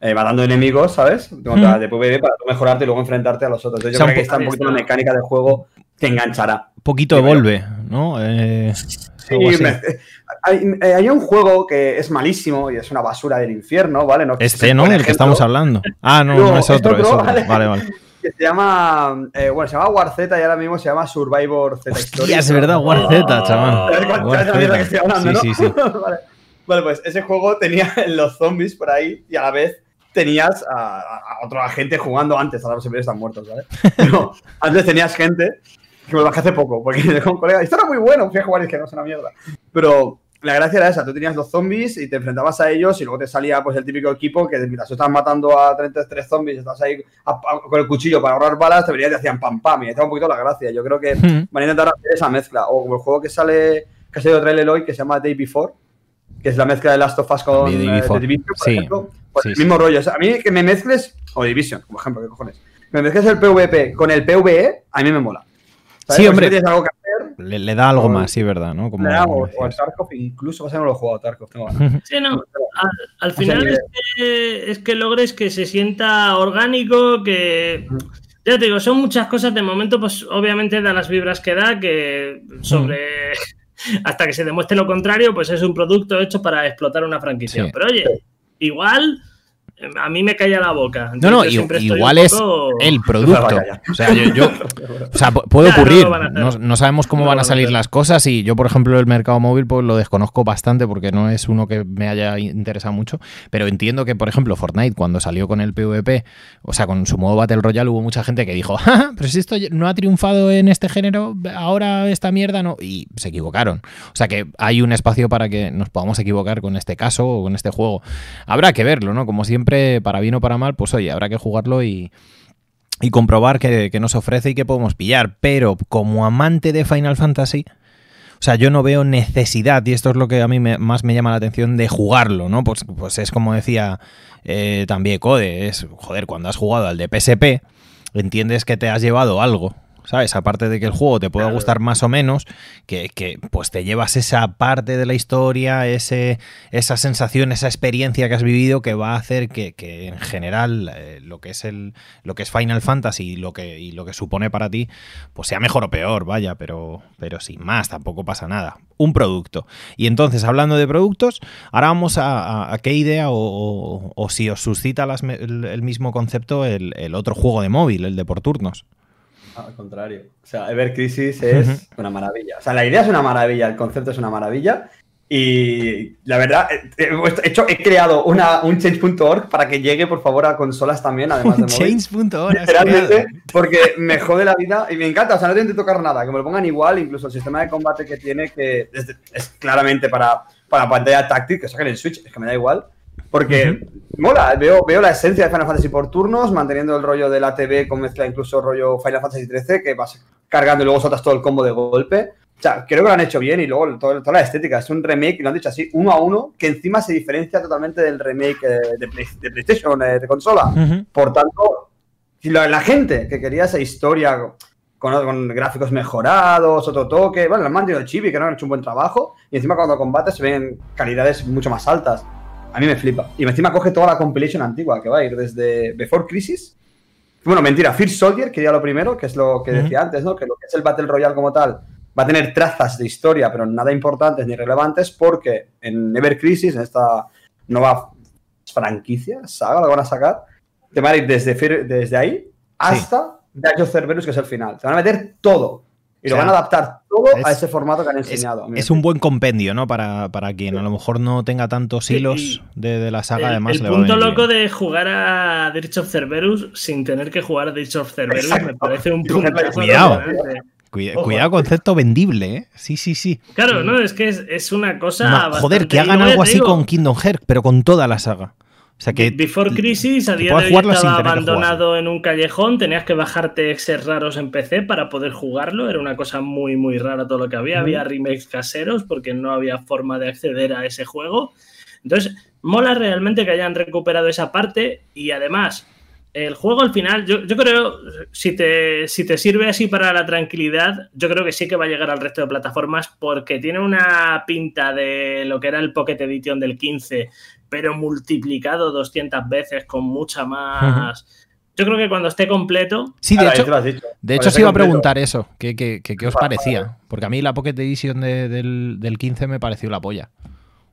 S3: Eh, matando enemigos, ¿sabes? De, PvP para mejorarte y luego enfrentarte a los otros. Entonces, yo creo que está un poquito la mecánica del juego que enganchará.
S1: Un poquito evolve, ¿no? Eh,
S3: sí, eh, hay, un juego que es malísimo y es una basura del infierno, ¿vale?
S1: No, este, ¿no? El que estamos hablando. Ah, no, no, es otro, es otro. Vale, vale.
S3: Que se llama, eh, bueno, se llama War Z y ahora mismo se llama Survivor Z
S1: Hostia, es verdad, War Z, chaval.
S3: War sí, sí, sí. vale. vale, pues ese juego tenía los zombies por ahí y a la vez tenías a, a, otro agente jugando antes, ahora los servidores están muertos, ¿vale? Pero antes tenías gente que me bajé hace poco, porque con un colega, esto era muy bueno, fui a jugar y es que no es una mierda. Pero la gracia era esa, tú tenías los zombies y te enfrentabas a ellos y luego te salía pues el típico equipo que mientras tú estabas matando a 33 zombies, estás ahí con el cuchillo para ahorrar balas, te venías y te hacían pam pam y estaba un poquito la gracia. Yo creo que van a intentar hacer esa mezcla. O como el juego que sale, que ha salido trailer hoy, que se llama Day Before, que es la mezcla de Last of Us con eh, Division, por ejemplo. Pues el mismo rollo. a mí que me mezcles, o Division, como ejemplo, ¿qué cojones? Me mezcles el PvP con el PvE, a mí me mola.
S1: Sí, hombre. Le, da algo más, sí, ¿verdad? ¿no?
S3: Como, le da, o, o Tarkov, incluso, no lo he jugado Tarkov, tengo
S2: Sí, no. Al, final es, que, es que logres que se sienta orgánico, que. Ya te digo, son muchas cosas. De momento, pues obviamente da las vibras que da, que sobre. Hasta que se demuestre lo contrario, pues es un producto hecho para explotar una franquicia. Pero oye, igual a mí me calla la boca.
S1: no, no, igual es el producto. O sea, yo, o sea, puede ocurrir. No, sabemos cómo van a salir las cosas y yo, por ejemplo, el mercado móvil pues lo desconozco bastante porque no es uno que me haya interesado mucho, pero entiendo que, por ejemplo, Fortnite cuando salió con el PvP, o sea, con su modo Battle Royale hubo mucha gente que dijo, pero si esto no ha triunfado en este género, ahora esta mierda no, y se equivocaron. O sea, que hay un espacio para que nos podamos equivocar con este caso o con este juego. Habrá que verlo, ¿no? Como siempre para bien o para mal, pues oye, habrá que jugarlo y, comprobar que, nos ofrece y que podemos pillar. Pero como amante de Final Fantasy, o sea, yo no veo necesidad, y esto es lo que a mí más me llama la atención, de jugarlo, ¿no? Pues, pues es como decía eh, también Code, es, joder, cuando has jugado al de PSP, entiendes que te has llevado algo. ¿Sabes? Aparte de que el juego te pueda gustar más o menos, que, pues te llevas esa parte de la historia, ese, esa sensación, esa experiencia que has vivido que va a hacer que, en general eh, lo que es el lo que es Final Fantasy y lo que, y lo que supone para ti, pues sea mejor o peor, vaya, pero, pero sin más, tampoco pasa nada. Un producto. Y entonces, hablando de productos, ahora vamos a, qué idea o, si os suscita el, mismo concepto el, el otro juego de móvil, el de por turnos.
S3: Al contrario. O sea, Ever Crisis es una maravilla. O sea, la idea es una maravilla, el concepto es una maravilla. Y la verdad, he, hecho, he creado una, un change.org para que llegue, por favor, a consolas también, además de
S1: Change.org.
S3: Literalmente, porque me jode la vida y me encanta. O sea, no tienen que tocar nada, que me lo pongan igual. Incluso el sistema de combate que tiene, que es, claramente para, para pantalla táctil, que saquen el Switch, es que me da igual. Porque mola, veo, veo la esencia de Final Fantasy por turnos, manteniendo el rollo de la TV con mezcla incluso rollo Final Fantasy XIII, que vas cargando y luego saltas todo el combo de golpe. O sea, creo que lo han hecho bien y luego toda la estética. Es un remake, lo han dicho así, uno a uno, que encima se diferencia totalmente del remake eh, de, PlayStation, eh, de consola. Por tanto, si la, gente que quería esa historia con, gráficos mejorados, otro toque, bueno, han mantenido chibi, que no han hecho un buen trabajo, y encima cuando combates se ven calidades mucho más altas. A mí me flipa. Y encima coge toda la compilation antigua que va a ir desde Before Crisis. Bueno, mentira, First Soldier, que ya lo primero, que es lo que decía antes, ¿no? Que lo que es el Battle Royale como tal va a tener trazas de historia, pero nada importantes ni relevantes, porque en Ever Crisis, en esta nueva franquicia, saga, la van a sacar, te van a ir desde, desde ahí hasta sí. Cerberus, que es el final. Te van a meter todo. Y lo van a adaptar todo a ese formato que han enseñado.
S1: Es, un buen compendio, ¿no? Para, quien a lo mejor no tenga tantos hilos de, la saga, además.
S2: El punto loco de jugar a Dirge of Cerberus sin tener que jugar a Dirge of Cerberus me parece un punto.
S1: Cuidado. cuidado, concepto vendible, ¿eh? Sí, sí, sí.
S2: Claro, no, es que es, una cosa.
S1: joder, que hagan algo así con Kingdom Hearts, pero con toda la saga. O sea que.
S2: Before Crisis, a día de hoy estaba abandonado en un callejón, tenías que bajarte exes raros en PC para poder jugarlo. Era una cosa muy, muy rara todo lo que había. Había remakes caseros porque no había forma de acceder a ese juego. Entonces, mola realmente que hayan recuperado esa parte y además el juego al final, yo, creo, si te, si te sirve así para la tranquilidad, yo creo que sí que va a llegar al resto de plataformas porque tiene una pinta de lo que era el Pocket Edition del 15, pero multiplicado 200 veces con mucha más... Yo creo que cuando esté completo.
S1: Sí, de hecho, de hecho se iba a preguntar eso. ¿Qué, qué, qué, os parecía? Porque a mí la Pocket Edition del, del 15 me pareció la polla.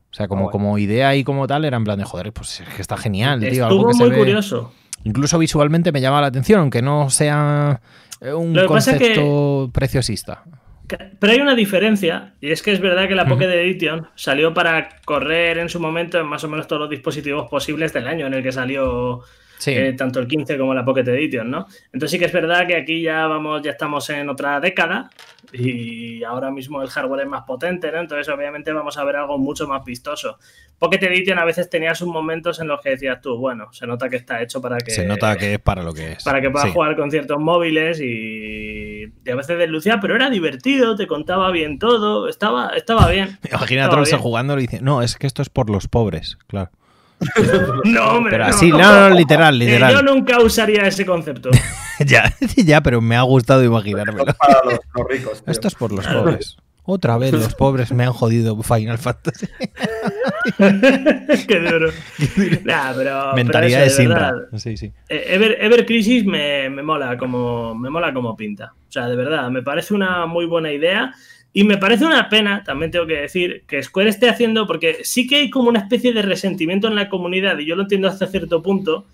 S1: O sea, como, como idea y como tal, era en plan de joder, pues es que está genial, tío.
S2: Estuvo algo muy curioso.
S1: Incluso visualmente me llama la atención, aunque no sea eh, un concepto preciosista.
S2: Pero hay una diferencia, y es que es verdad que la Pocket Edition salió para correr en su momento en más o menos todos los dispositivos posibles del año en el que salió eh, tanto el 15 como la Pocket Edition, ¿no? Entonces sí que es verdad que aquí ya vamos, ya estamos en otra década y ahora mismo el hardware es más potente, ¿no? Entonces obviamente vamos a ver algo mucho más vistoso. Pocket Edition a veces tenía sus momentos en los que decías tú, bueno, se nota que está hecho para que...
S1: Se nota que es para lo que es.
S2: Para que puedas jugar con ciertos móviles y, a veces deslucía, pero era divertido, te contaba bien todo, estaba, estaba bien.
S1: Imagina a Trolls jugando y dice, no, es que esto es por los pobres, claro.
S2: no, hombre,
S1: pero así, no, no, literal, literal.
S2: Yo nunca usaría ese concepto.
S1: ya, ya, pero me ha gustado imaginármelo. Esto es para los, ricos. Esto es por los pobres. Otra vez los pobres me han jodido Final Fantasy.
S2: Qué duro. pero,
S1: Mentalidad de Sinra. Sí, sí.
S2: Eh, Ever, Ever Crisis me, me, mola como, me mola como pinta. O sea, de verdad, me parece una muy buena idea. Y me parece una pena, también tengo que decir, que Square esté haciendo, porque sí que hay como una especie de resentimiento en la comunidad, y yo lo entiendo hasta cierto punto,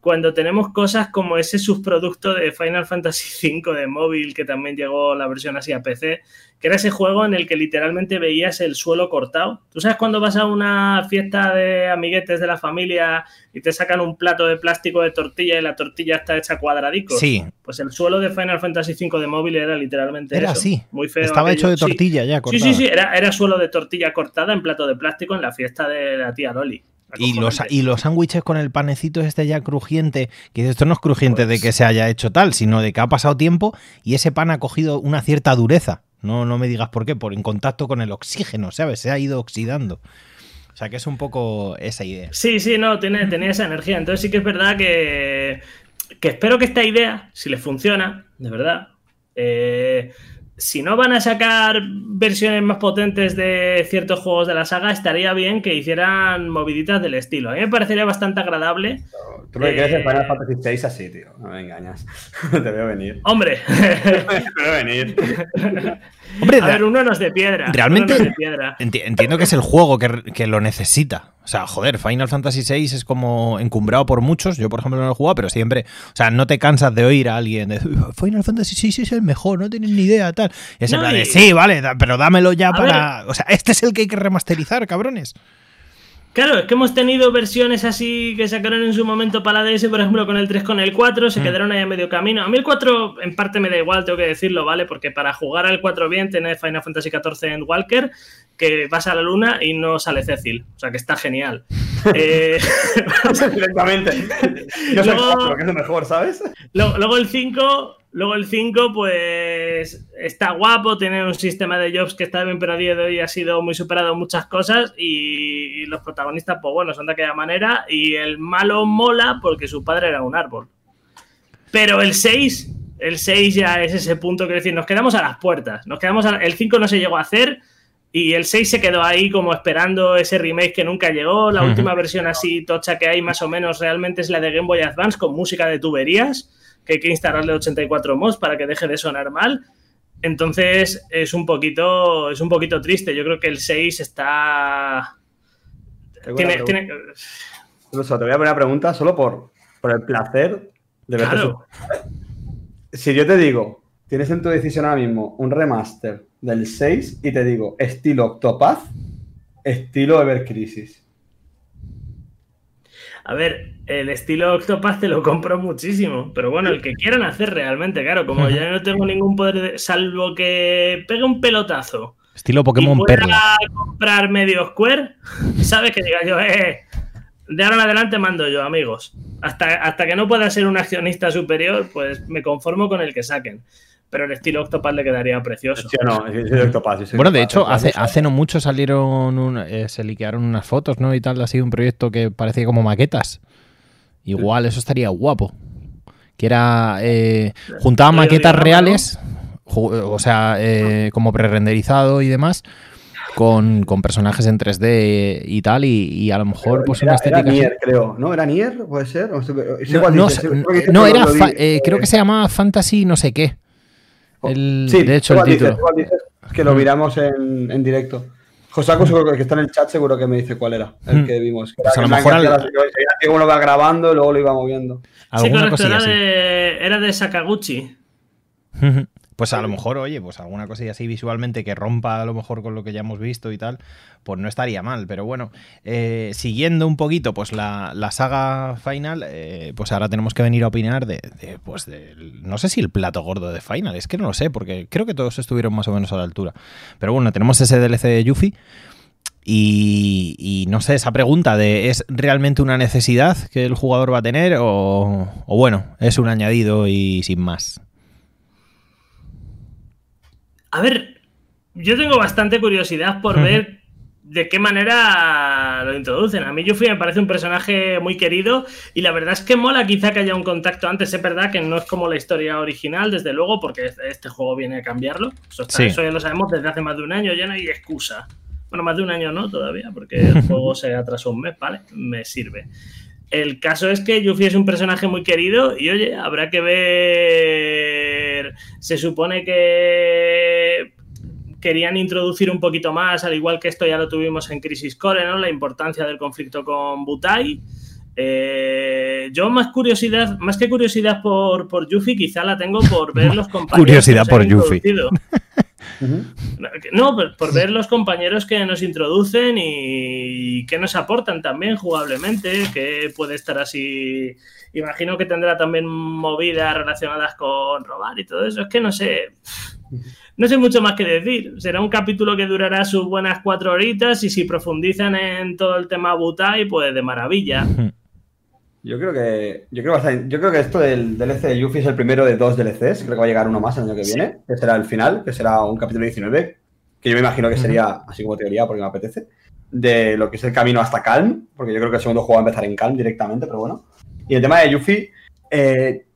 S2: cuando tenemos cosas como ese subproducto de Final Fantasy V de móvil, que también llegó la versión así a PC, que era ese juego en el que literalmente veías el suelo cortado. ¿Tú sabes cuando vas a una fiesta de amiguetes de la familia y te sacan un plato de plástico de tortilla y la tortilla está hecha cuadradico?
S1: Sí.
S2: Pues el suelo de Final Fantasy V de móvil era literalmente
S1: era así. Muy feo. Estaba hecho de tortilla ya cortada.
S2: Sí, sí, sí, era, era suelo de tortilla cortada en plato de plástico en la fiesta de la tía Loli.
S1: Y los, y los sándwiches con el panecito este ya crujiente, que esto no es crujiente de pues que se haya hecho tal, sino de que ha pasado tiempo y ese pan ha cogido una cierta dureza. No, no me digas por qué, por en contacto con el oxígeno, ¿sabes? Se ha ido oxidando. O sea que es un poco esa idea.
S2: Sí, sí, no, tiene, tenía esa energía. Entonces sí que es verdad que, que espero que esta idea, si le funciona, de verdad, eh, si no van a sacar versiones más potentes de ciertos juegos de la saga, estaría bien que hicieran moviditas del estilo. A mí me parecería bastante agradable.
S3: tú lo que quieres es Final Fantasy VI así, tío. No me engañas. Te veo venir.
S2: Hombre.
S3: Te veo venir.
S2: Hombre, a ver, uno no es de piedra.
S1: Realmente entiendo que es el juego que, lo necesita. O sea, joder, Final Fantasy VI es como encumbrado por muchos. Yo, por ejemplo, no lo he jugado, pero siempre. O sea, no te cansas de oír a alguien de Final Fantasy VI es el mejor, no tienes ni idea, tal. Y es de, sí, vale, pero dámelo ya para. O sea, este es el que hay que remasterizar, cabrones.
S2: Claro, es que hemos tenido versiones así que sacaron en su momento para la DS, por ejemplo, con el 3, con el 4, se mm. quedaron ahí a medio camino. A mí el 4 en parte me da igual, tengo que decirlo, ¿vale? Porque para jugar al 4 bien tenés Final Fantasy XIV en Walker, que vas a la luna y no sale Cecil. O sea que está genial.
S3: eh... Directamente. Yo soy luego, 4, que es lo mejor, ¿sabes?
S2: Luego el 5 Luego el 5, pues está guapo, tiene un sistema de jobs que está bien, pero a día de hoy ha sido muy superado en muchas cosas y, los protagonistas, pues bueno, son de aquella manera y el malo mola porque su padre era un árbol. Pero el 6, el 6 ya es ese punto que decir, nos quedamos a las puertas, nos quedamos el 5 no se llegó a hacer y el 6 se quedó ahí como esperando ese remake que nunca llegó, la última versión así tocha que hay más o menos realmente es la de Game Boy Advance con música de tuberías que hay que instalarle 84 mods para que deje de sonar mal. Entonces es un poquito, es un poquito triste. Yo creo que el 6 está.
S3: Tiene, tiene... te voy a poner una pregunta solo por, por el placer de ver claro. Si yo te digo, tienes en tu decisión ahora mismo un remaster del 6 y te digo estilo Octopath, estilo Ever Crisis.
S2: A ver, el estilo Octopath te lo compro muchísimo, pero bueno, el que quieran hacer realmente, claro, como ya no tengo ningún poder, salvo que pegue un pelotazo.
S1: Estilo Pokémon y Perla.
S2: comprar medio Square, ¿sabes? Que diga yo, eh, de ahora en adelante mando yo, amigos. Hasta, hasta que no pueda ser un accionista superior, pues me conformo con el que saquen pero el estilo Octopath le quedaría precioso.
S1: bueno, de hecho, hace, hace no mucho salieron, eh, se liquearon unas fotos, ¿no? Y tal, así un proyecto que parecía como maquetas. Igual, eso estaría guapo. Que era, eh, juntaban maquetas reales, o sea, eh, como pre-renderizado y demás, con, personajes en 3D y tal, y, a lo mejor pues una estética.
S3: Era Nier, creo, ¿no? ¿Era Nier? ¿Puede ser?
S1: No, era, creo que se llamaba Fantasy no sé qué. El, sí, de hecho, el título.
S3: que lo miramos en, en directo. Josaco, seguro que está en el chat, seguro que me dice cuál era el mm. que vimos.
S1: Pues a lo mejor
S3: uno lo va grabando y luego lo iba moviendo.
S2: Sí, correcto, era de, era de Sakaguchi.
S1: Pues a lo mejor, oye, pues alguna cosilla así visualmente que rompa a lo mejor con lo que ya hemos visto y tal, pues no estaría mal. Pero bueno, eh, siguiendo un poquito pues la, saga final, eh, pues ahora tenemos que venir a opinar de, pues de, no sé si el plato gordo de final, es que no lo sé, porque creo que todos estuvieron más o menos a la altura. Pero bueno, tenemos ese DLC de Yuffie. Y, no sé, esa pregunta de ¿es realmente una necesidad que el jugador va a tener o bueno, es un añadido y sin más?
S2: A ver, yo tengo bastante curiosidad por ver de qué manera lo introducen. A mí Yuffie me parece un personaje muy querido y la verdad es que mola quizá que haya un contacto antes. Es verdad que no es como la historia original, desde luego, porque este juego viene a cambiarlo. Eso, eso ya lo sabemos desde hace más de un año, ya no hay excusa. Bueno, más de un año no todavía, porque el juego se atrasó un mes, ¿vale? Me sirve. El caso es que Yuffie es un personaje muy querido y oye, habrá que ver. Se supone que querían introducir un poquito más, al igual que esto ya lo tuvimos en Crisis Core, ¿no? La importancia del conflicto con Butai. Eh, yo más curiosidad, más que curiosidad por, por Yuffie, quizá la tengo por ver los compañeros.
S1: Curiosidad por Yuffie.
S2: No, por, ver los compañeros que nos introducen y que nos aportan también jugablemente, que puede estar así. Imagino que tendrá también movidas relacionadas con robar y todo eso. Es que no sé. No sé mucho más que decir. Será un capítulo que durará sus buenas cuatro horitas y si profundizan en todo el tema Butai, pues de maravilla.
S3: Yo creo que yo creo, yo creo que esto del DLC de Yuffie es el primero de dos DLCs. Creo que va a llegar uno más el año que viene, que será el final, que será un capítulo 19, que yo me imagino que sería, así como teoría, porque me apetece, de lo que es el camino hasta Calm, porque yo creo que el segundo juego va a empezar en Calm directamente, pero bueno. Y el tema de Yuffie, eh,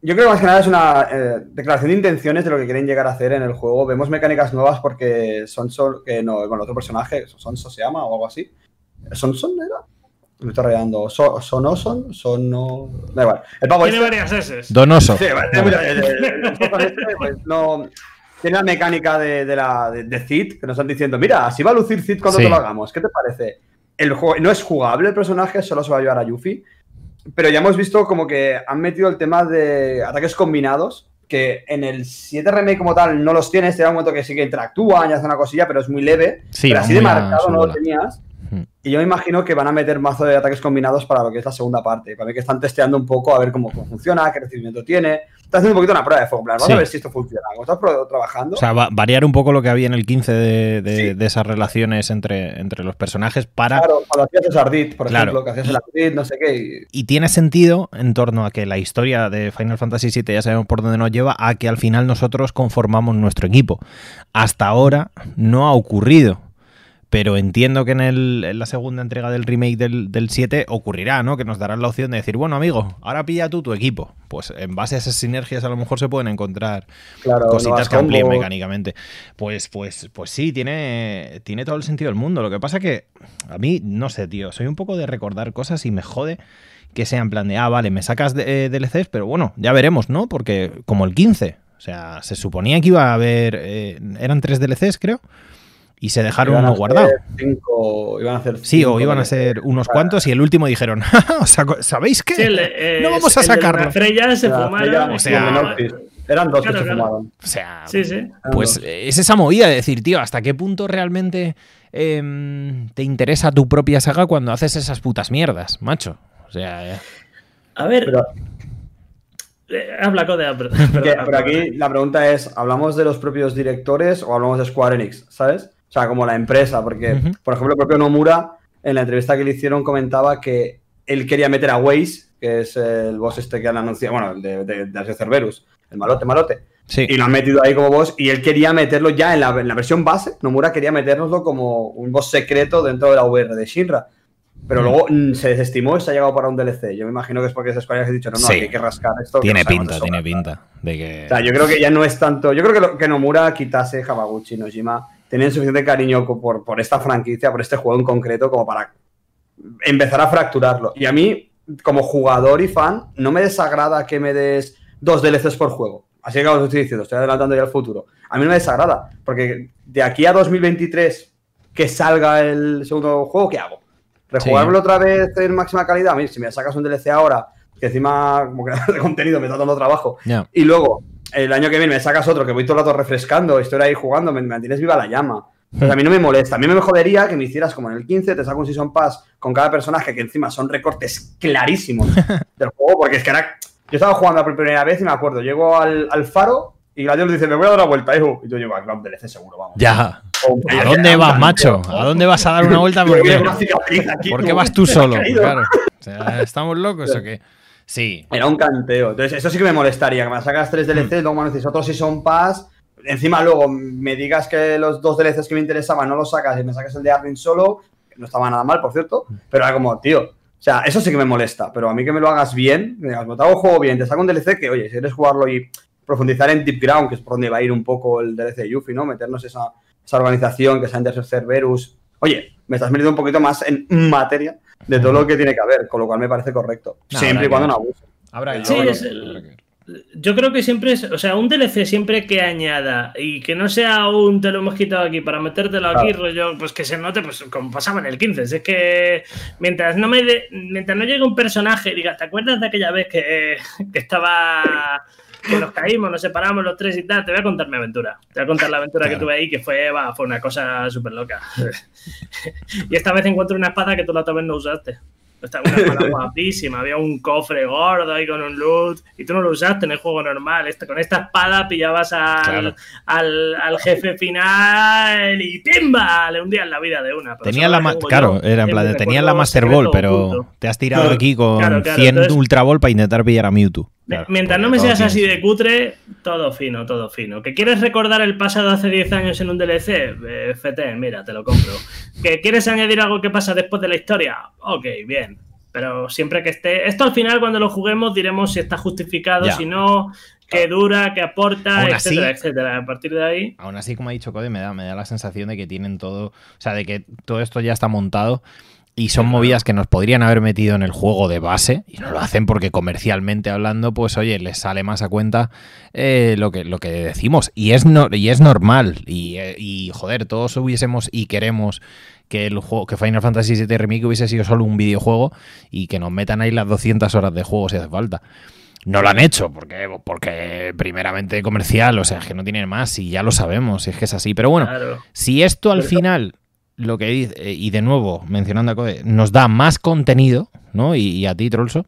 S3: yo creo que más que nada es una eh, declaración de intenciones de lo que quieren llegar a hacer en el juego. Vemos mecánicas nuevas porque Sonso, que no, bueno, otro personaje, Sonso se llama o algo así. ¿Sonson era? Me estoy rayando. So, ¿Sonoson? Sono. Da igual.
S2: El pavo Tiene este- varias S.
S1: Donoso.
S3: Sí, pues, no. Tiene la mecánica de, de la de, de Cid, que nos están diciendo, mira, así va a lucir Cid cuando te lo hagamos. ¿Qué te parece? El juego no es jugable el personaje, solo se va a llevar a Yuffie. Pero ya hemos visto como que han metido el tema de ataques combinados, que en el 7 remake como tal no los tienes, te da un momento que sí que interactúan y hacen una cosilla, pero es muy leve.
S1: Sí,
S3: pero así de marcado no lo tenías. Y yo me imagino que van a meter mazo de ataques combinados para lo que es la segunda parte. Para mí que están testeando un poco a ver cómo, funciona, qué recibimiento tiene. Está haciendo un poquito una prueba de fuego. Vamos a ver si esto funciona. Estás trabajando.
S1: O sea, variar un poco lo que había en el 15 de, esas relaciones entre, entre los personajes para.
S3: Claro, cuando hacías el Ardit, por ejemplo, que hacías el Ardit, no sé qué.
S1: Y... tiene sentido en torno a que la historia de Final Fantasy VII ya sabemos por dónde nos lleva, a que al final nosotros conformamos nuestro equipo. Hasta ahora no ha ocurrido pero entiendo que en, el, la segunda entrega del remake del, 7 ocurrirá, ¿no? Que nos darán la opción de decir, bueno, amigo, ahora pilla tú tu equipo. Pues en base a esas sinergias a lo mejor se pueden encontrar cositas que amplíen mecánicamente. Pues, pues, pues sí, tiene, tiene todo el sentido del mundo. Lo que pasa que a mí, no sé, tío, soy un poco de recordar cosas y me jode que sea en plan de, ah, vale, me sacas de, eh, DLCs, pero bueno, ya veremos, ¿no? Porque como el 15, o sea, se suponía que iba a haber, eh, eran tres DLCs, creo y se dejaron uno guardado.
S3: iban a hacer
S1: sí, o iban a ser unos cuantos y el último dijeron, ¿sabéis qué?
S2: Eh, no vamos a sacarlo.
S3: Freya
S2: se fumaron.
S3: O sea, eran dos que se fumaron.
S1: O sea, pues es esa movida de decir, tío, ¿hasta qué punto realmente em, te interesa tu propia saga cuando haces esas putas mierdas, macho? O sea,
S2: A ver. Eh, habla Codea,
S3: pero, pero aquí la pregunta es: ¿hablamos de los propios directores o hablamos de Square Enix? ¿Sabes? O sea, como la empresa, porque, por ejemplo, el propio Nomura, en la entrevista que le hicieron, comentaba que él quería meter a Waze, que es el boss este que han anunciado, bueno, de, de, de Cerberus, el malote, malote. Sí. Y lo han metido ahí como boss y él quería meterlo ya en la, versión base. Nomura quería metérnoslo como un boss secreto dentro de la VR de Shinra. Pero mm. luego mm, se desestimó y se ha llegado para un DLC. Yo me imagino que es porque esas cosas ha dicho, no, no, hay que rascar esto.
S1: Tiene pinta, tiene pinta. De que...
S3: O sea, yo creo que ya no es tanto. Yo creo que, que Nomura quitase Hamaguchi y Nojima tenían suficiente cariño por, por esta franquicia, por este juego en concreto, como para empezar a fracturarlo. Y a mí, como jugador y fan, no me desagrada que me des dos DLCs por juego. Así que os estoy diciendo, estoy adelantando ya el futuro. A mí no me desagrada, porque de aquí a 2023 que salga el segundo juego, ¿qué hago? ¿Rejugármelo otra vez en máxima calidad? A mí, si me sacas un DLC ahora, que encima como creador de contenido me está dando trabajo, y luego el año que viene me sacas otro que voy todo el rato refrescando, estoy ahí jugando, me mantienes viva la llama. Pues a mí no me molesta. A mí me jodería que me hicieras como en el 15, te saco un Season Pass con cada personaje que encima son recortes clarísimos del juego, porque es que era. Yo estaba jugando por primera vez y me acuerdo, llego al, al faro y Gladius dice, me voy a dar una vuelta, hijo. Y yo llego a DLC seguro, vamos.
S1: Ya. ¿A dónde vas, macho? ¿A dónde vas a dar una vuelta? ¿Por qué, ¿Por qué vas tú solo? Claro. O sea, ¿Estamos locos o qué? Sí.
S3: Era un canteo. Entonces, eso sí que me molestaría, que me sacas tres DLCs, luego me dices otro Season Pass encima luego me digas que los dos DLCs que me interesaban no los sacas y me sacas el de Armin solo, no estaba nada mal, por cierto, pero era como, tío, o sea, eso sí que me molesta, pero a mí que me lo hagas bien, me digas, te hago juego bien, te saco un DLC que, oye, si quieres jugarlo y profundizar en Deep Ground, que es por donde va a ir un poco el DLC de Yuffie, ¿no? Meternos esa, esa organización que sea Intercept Cerberus. Oye, me estás metiendo un poquito más en materia de todo lo que tiene que haber, con lo cual me parece correcto. siempre y cuando no abuse.
S2: Habrá sí, es el, yo creo que siempre es, o sea, un DLC siempre que añada y que no sea un te lo hemos quitado aquí para metértelo aquí, rollo, pues que se note, pues como pasaba en el 15. Es que mientras no me mientras no llegue un personaje y diga, ¿te acuerdas de aquella vez que, que estaba que nos caímos, nos separamos los tres y tal, te voy a contar mi aventura. Te voy a contar la aventura que tuve ahí, que fue, una cosa súper loca. y esta vez encuentro una espada que tú la otra vez no usaste. Estaba una espada guapísima, había un cofre gordo ahí con un loot y tú no lo usaste en el juego normal. Este, con esta espada pillabas al, al, jefe final y ¡pimba! Le hundías la vida de una.
S1: Tenía la claro, era en plan, tenía la Master Ball, pero te has tirado aquí con 100 Ultra Ball para intentar pillar a Mewtwo.
S2: Mientras no me seas así de cutre, todo fino, todo fino. ¿Que quieres recordar el pasado hace 10 años en un DLC? Eh, FT, mira, te lo compro. ¿Que quieres añadir algo que pasa después de la historia? Ok, bien. Pero siempre que esté. Esto al final, cuando lo juguemos, diremos si está justificado, si no, qué dura, qué aporta, etcétera, etcétera. A partir de ahí.
S1: Aún así, como ha dicho Code, me da, me da la sensación de que tienen todo. O sea, de que todo esto ya está montado y son movidas que nos podrían haber metido en el juego de base y no lo hacen porque comercialmente hablando, pues oye, les sale más a cuenta eh, lo, que, lo que decimos. Y es, no, y es normal. Y, eh, y, joder, todos hubiésemos y queremos que el juego, que Final Fantasy VII Remake hubiese sido solo un videojuego y que nos metan ahí las 200 horas de juego si hace falta. No lo han hecho porque, porque primeramente comercial, o sea, es que no tienen más y ya lo sabemos, es que es así. Pero bueno, si esto al final lo que dice, eh, y de nuevo, mencionando a Code, nos da más contenido, ¿no? Y, a ti, Trolso,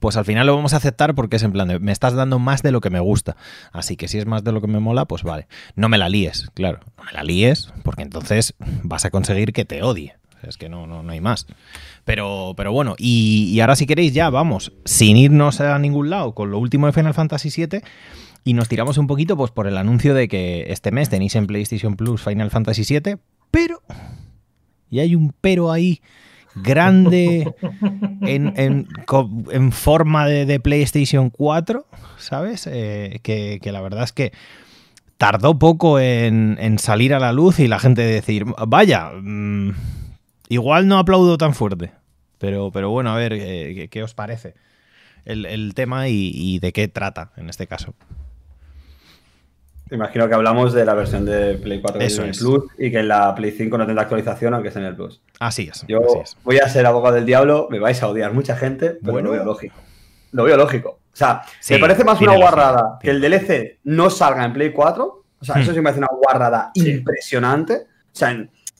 S1: pues al final lo vamos a aceptar porque es en plan me estás dando más de lo que me gusta. Así que si es más de lo que me mola, pues vale. No me la líes, claro. No me la líes porque entonces vas a conseguir que te odie. Es que no, no, no hay más. Pero, pero bueno, y, y, ahora si queréis ya vamos, sin irnos a ningún lado, con lo último de Final Fantasy VII. Y nos tiramos un poquito pues, por el anuncio de que este mes tenéis en PlayStation Plus Final Fantasy VII, pero, y hay un pero ahí grande en, forma de, PlayStation 4, ¿sabes? Eh, que, la verdad es que tardó poco en, salir a la luz y la gente decir, vaya, mm, igual no aplaudo tan fuerte. Pero, pero bueno, a ver, eh, ¿qué, os parece el, tema y de qué trata en este caso?
S3: Imagino que hablamos de la versión de Play 4 en el Plus y que en la Play 5 no tendrá actualización, aunque esté en el Plus.
S1: Así es.
S3: Yo voy a ser abogado del diablo, me vais a odiar mucha gente, pero lo veo lógico. Lo veo lógico. O sea, me parece más una guarrada que el DLC no salga en Play 4. O sea, eso hmm. sí me parece una guarrada impresionante. O sea,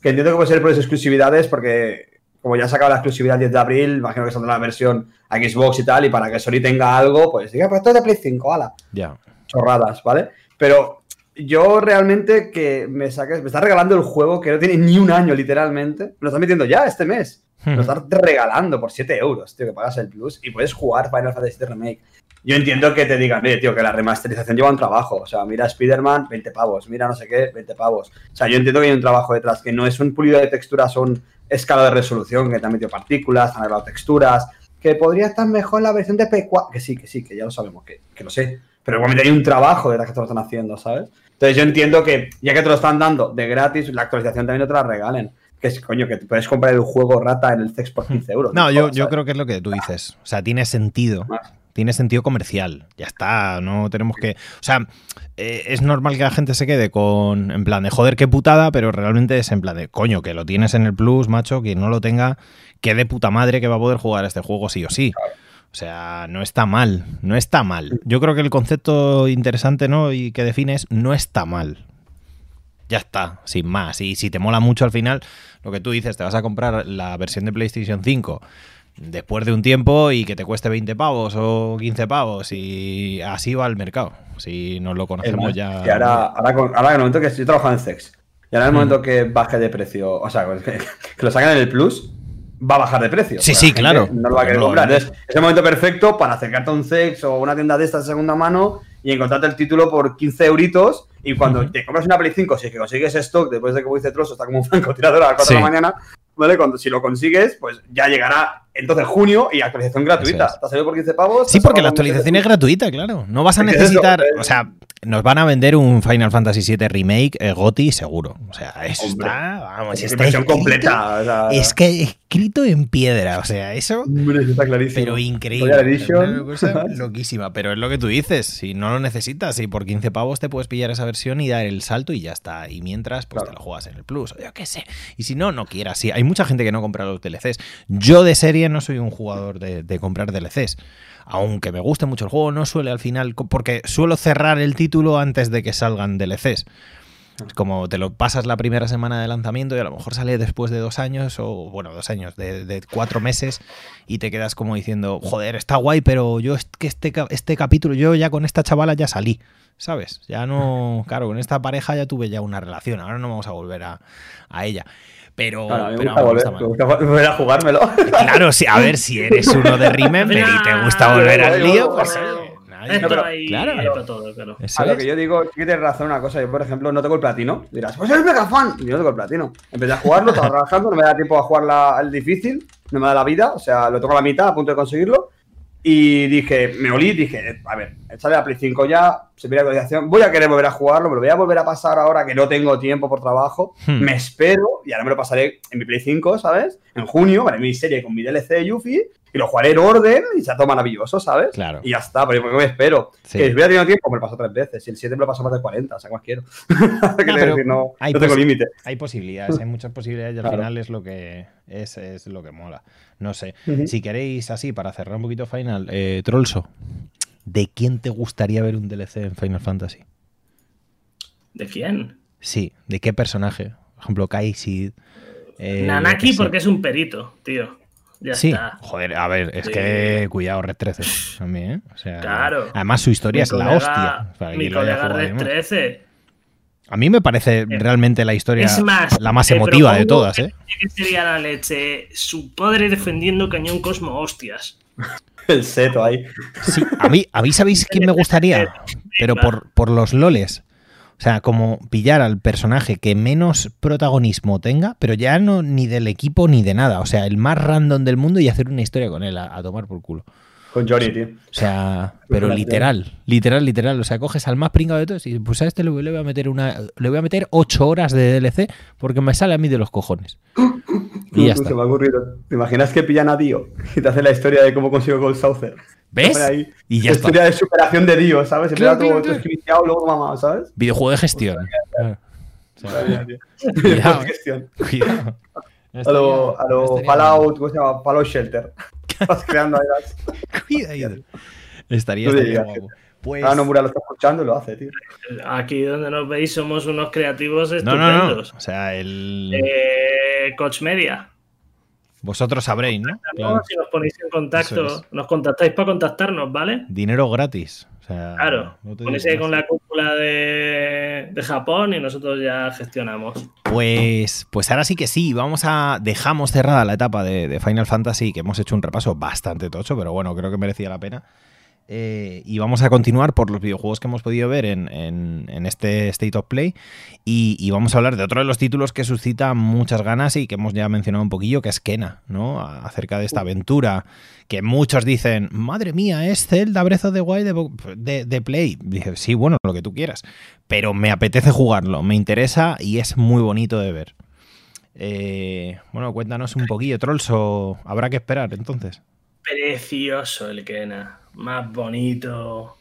S3: que entiendo que puede ser por las exclusividades, porque como ya sacado la exclusividad el 10 de abril, imagino que saldrá la versión a Xbox y tal, y para que Sony tenga algo, pues diga, pues esto es de Play 5, ala.
S1: Ya.
S3: Chorradas, ¿vale? Pero yo realmente que me saques, me está regalando el juego que no tiene ni un año, literalmente. Me lo están metiendo ya este mes. Me lo están regalando por 7 euros, tío, que pagas el plus y puedes jugar Final Fantasy VII Remake. Yo entiendo que te digan, oye, tío, que la remasterización lleva un trabajo. O sea, mira Spider-Man, 20 pavos. Mira no sé qué, 20 pavos. O sea, yo entiendo que hay un trabajo detrás, que no es un pulido de texturas, son escala de resolución, que te han metido partículas, han arreglado texturas, que podría estar mejor la versión de P4. Que sí, que sí, que ya lo sabemos, que, que lo sé. Pero igualmente hay un trabajo detrás que te lo están haciendo, ¿sabes? Entonces yo entiendo que, ya que te lo están dando de gratis, la actualización también no te la regalen que es, coño, que te puedes comprar el juego rata en el CEX por 15 euros.
S1: No, yo, yo creo que es lo que tú dices. O sea, tiene sentido. Tiene sentido comercial. Ya está. No tenemos que. O sea, eh, es normal que la gente se quede con. En plan de joder, qué putada, pero realmente es en plan de coño, que lo tienes en el Plus, macho, quien no lo tenga, que de puta madre que va a poder jugar a este juego sí o sí. O sea, no está mal, no está mal. Yo creo que el concepto interesante, ¿no? Y que defines, no está mal. Ya está, sin más. Y si te mola mucho al final, lo que tú dices, te vas a comprar la versión de PlayStation 5 después de un tiempo y que te cueste 20 pavos o 15 pavos y así va el mercado. Si nos lo conocemos ya.
S3: Y ahora, ahora, ahora, en el momento que estoy trabajando en Sex, y ahora en el momento que baje de precio, o sea, que, lo sacan en el Plus, va a bajar de precio.
S1: Sí, sí, claro.
S3: No lo va a querer comprar. Entonces, es el momento perfecto para acercarte a un Sex o una tienda de estas de segunda mano y encontrarte el título por 15 euritos. Y cuando te compras una Play 5, si es que consigues stock después de que dice Trozo está como un francotirador a las 4 de la mañana, ¿vale? Cuando si lo consigues, pues ya llegará entonces junio y actualización gratuita. ¿Te ha salido por 15 pavos?
S1: Sí, porque la actualización es gratuita, claro. No vas a necesitar, o sea, nos van a vender un Final Fantasy VII Remake eh, GOTI seguro. O sea, eso está, vamos,
S3: es está escrito, completa.
S1: es que escrito en piedra, o sea, eso.
S3: Está clarísimo.
S1: Pero increíble. Cosa loquísima, pero es lo que tú dices, si no lo necesitas, y por 15 pavos te puedes pillar esa versión y dar el salto y ya está. Y mientras, pues te lo juegas en el Plus, o yo qué sé. Y si no, no quieras. Sí, hay mucha gente que no compra los DLCs. Yo de serie no soy un jugador de, comprar DLCs. Aunque me guste mucho el juego, no suele al final, porque suelo cerrar el título antes de que salgan DLCs. Como te lo pasas la primera semana de lanzamiento y a lo mejor sale después de dos años, o bueno, dos años, de, cuatro meses, y te quedas como diciendo, joder, está guay, pero yo que este, este capítulo, yo ya con esta chavala ya salí, ¿sabes? Ya no, claro, con esta pareja ya tuve ya una relación, ahora no vamos a volver a, a ella. Pero,
S3: mí me, gusta volver, a jugármelo.
S1: Claro, sí, a ver, si eres uno de Remember y te gusta volver al lío, pues.
S2: claro, todo, claro.
S3: A lo que yo digo, sí que tienes razón una cosa. Yo, por ejemplo, no tengo el platino. Dirás, pues eres mega fan. Y yo no tengo el platino. Empecé a jugarlo, estaba trabajando, no me da tiempo a jugar el difícil, no me da la vida. O sea, lo tengo a la mitad, a punto de conseguirlo. Y dije, me olí, dije, a ver, échale a Play 5 ya, se pide actualización, voy a querer volver a jugarlo, me lo voy a volver a pasar ahora que no tengo tiempo por trabajo, hmm. me espero y ahora me lo pasaré en mi Play 5, ¿sabes? En junio, para mi serie con mi DLC de Yuffie, y lo jugaré en orden y se todo maravilloso, ¿sabes?
S1: Claro.
S3: Y ya está, pero yo me espero. Que si hubiera tenido tiempo, me lo paso tres veces. Si el 7 me lo paso más de 40, o sea, más quiero. no,
S1: hay
S3: no tengo límite.
S1: Hay posibilidades, hay muchas posibilidades y al final es lo que es, es lo que mola. No sé. Si queréis así, para cerrar un poquito Final, eh, Trollso, ¿de quién te gustaría ver un DLC en Final Fantasy?
S2: ¿De quién?
S1: Sí, ¿de qué personaje? Por ejemplo, Kai
S2: Eh, Nanaki porque es un perito, tío sí,
S1: joder, a ver, es que cuidado, Red 13 también, ¿eh? O sea,
S2: claro.
S1: Además, su historia es la hostia.
S2: mi colega Red 13.
S1: A mí me parece eh, realmente la historia la más eh, emotiva de todas, ¿eh?
S2: ¿Qué sería la leche? Su padre defendiendo Cañón Cosmo, hostias.
S3: El seto ahí.
S1: Sí, a mí, a mí sabéis quién me gustaría, pero por, por los loles. O sea, como pillar al personaje que menos protagonismo tenga, pero ya no ni del equipo ni de nada. O sea, el más random del mundo y hacer una historia con él a, tomar por culo.
S3: Con Johnny, tío.
S1: O sea, pero literal, literal, literal. O sea, coges al más pringado de todos y pues a este le voy a meter una. Le voy a meter ocho horas de DLC porque me sale a mí de los cojones.
S3: Y ya está. Se me ha ocurrido. ¿Te imaginas que pillan a Dio y te hace la historia de cómo consigo Gold Saucer?
S1: ¿Ves?
S3: y ya está. Historia de superación de Dio, ¿sabes? Se claro, todo, todo iniciado, luego mamá, ¿sabes?
S1: Videojuego de gestión.
S3: Cuidado. gestión. Cuidado. A lo, a lo Fallout, ¿cómo se llama? Fallout Shelter. Estás creando ahí las...
S1: Cuidado. Estaría, estaría guapo.
S3: Pues... Ah, no, Mura lo está escuchando y lo hace, tío.
S2: Aquí donde nos veis somos unos creativos estupendos. No, no,
S1: no. O sea, el...
S2: Eh, Coach Media.
S1: Vosotros sabréis, ¿no?
S2: Si nos ponéis en contacto, nos contactáis para contactarnos, ¿vale?
S1: Dinero gratis.
S2: claro, ponéis ahí con la cúpula de, de, Japón y nosotros ya gestionamos.
S1: Pues, pues ahora sí que sí, vamos a. Dejamos cerrada la etapa de, de Final Fantasy, que hemos hecho un repaso bastante tocho, pero bueno, creo que merecía la pena. Eh, y vamos a continuar por los videojuegos que hemos podido ver en, este State of Play. Y, vamos a hablar de otro de los títulos que suscita muchas ganas y que hemos ya mencionado un poquillo, que es Kena, ¿no? Acerca de esta aventura que muchos dicen, madre mía, es Zelda Breath of the Wild de, Play. Dice, sí, bueno, lo que tú quieras. Pero me apetece jugarlo, me interesa y es muy bonito de ver. Eh, bueno, cuéntanos un poquillo, Trolls, o habrá que esperar entonces.
S2: Precioso el Kena más bonito.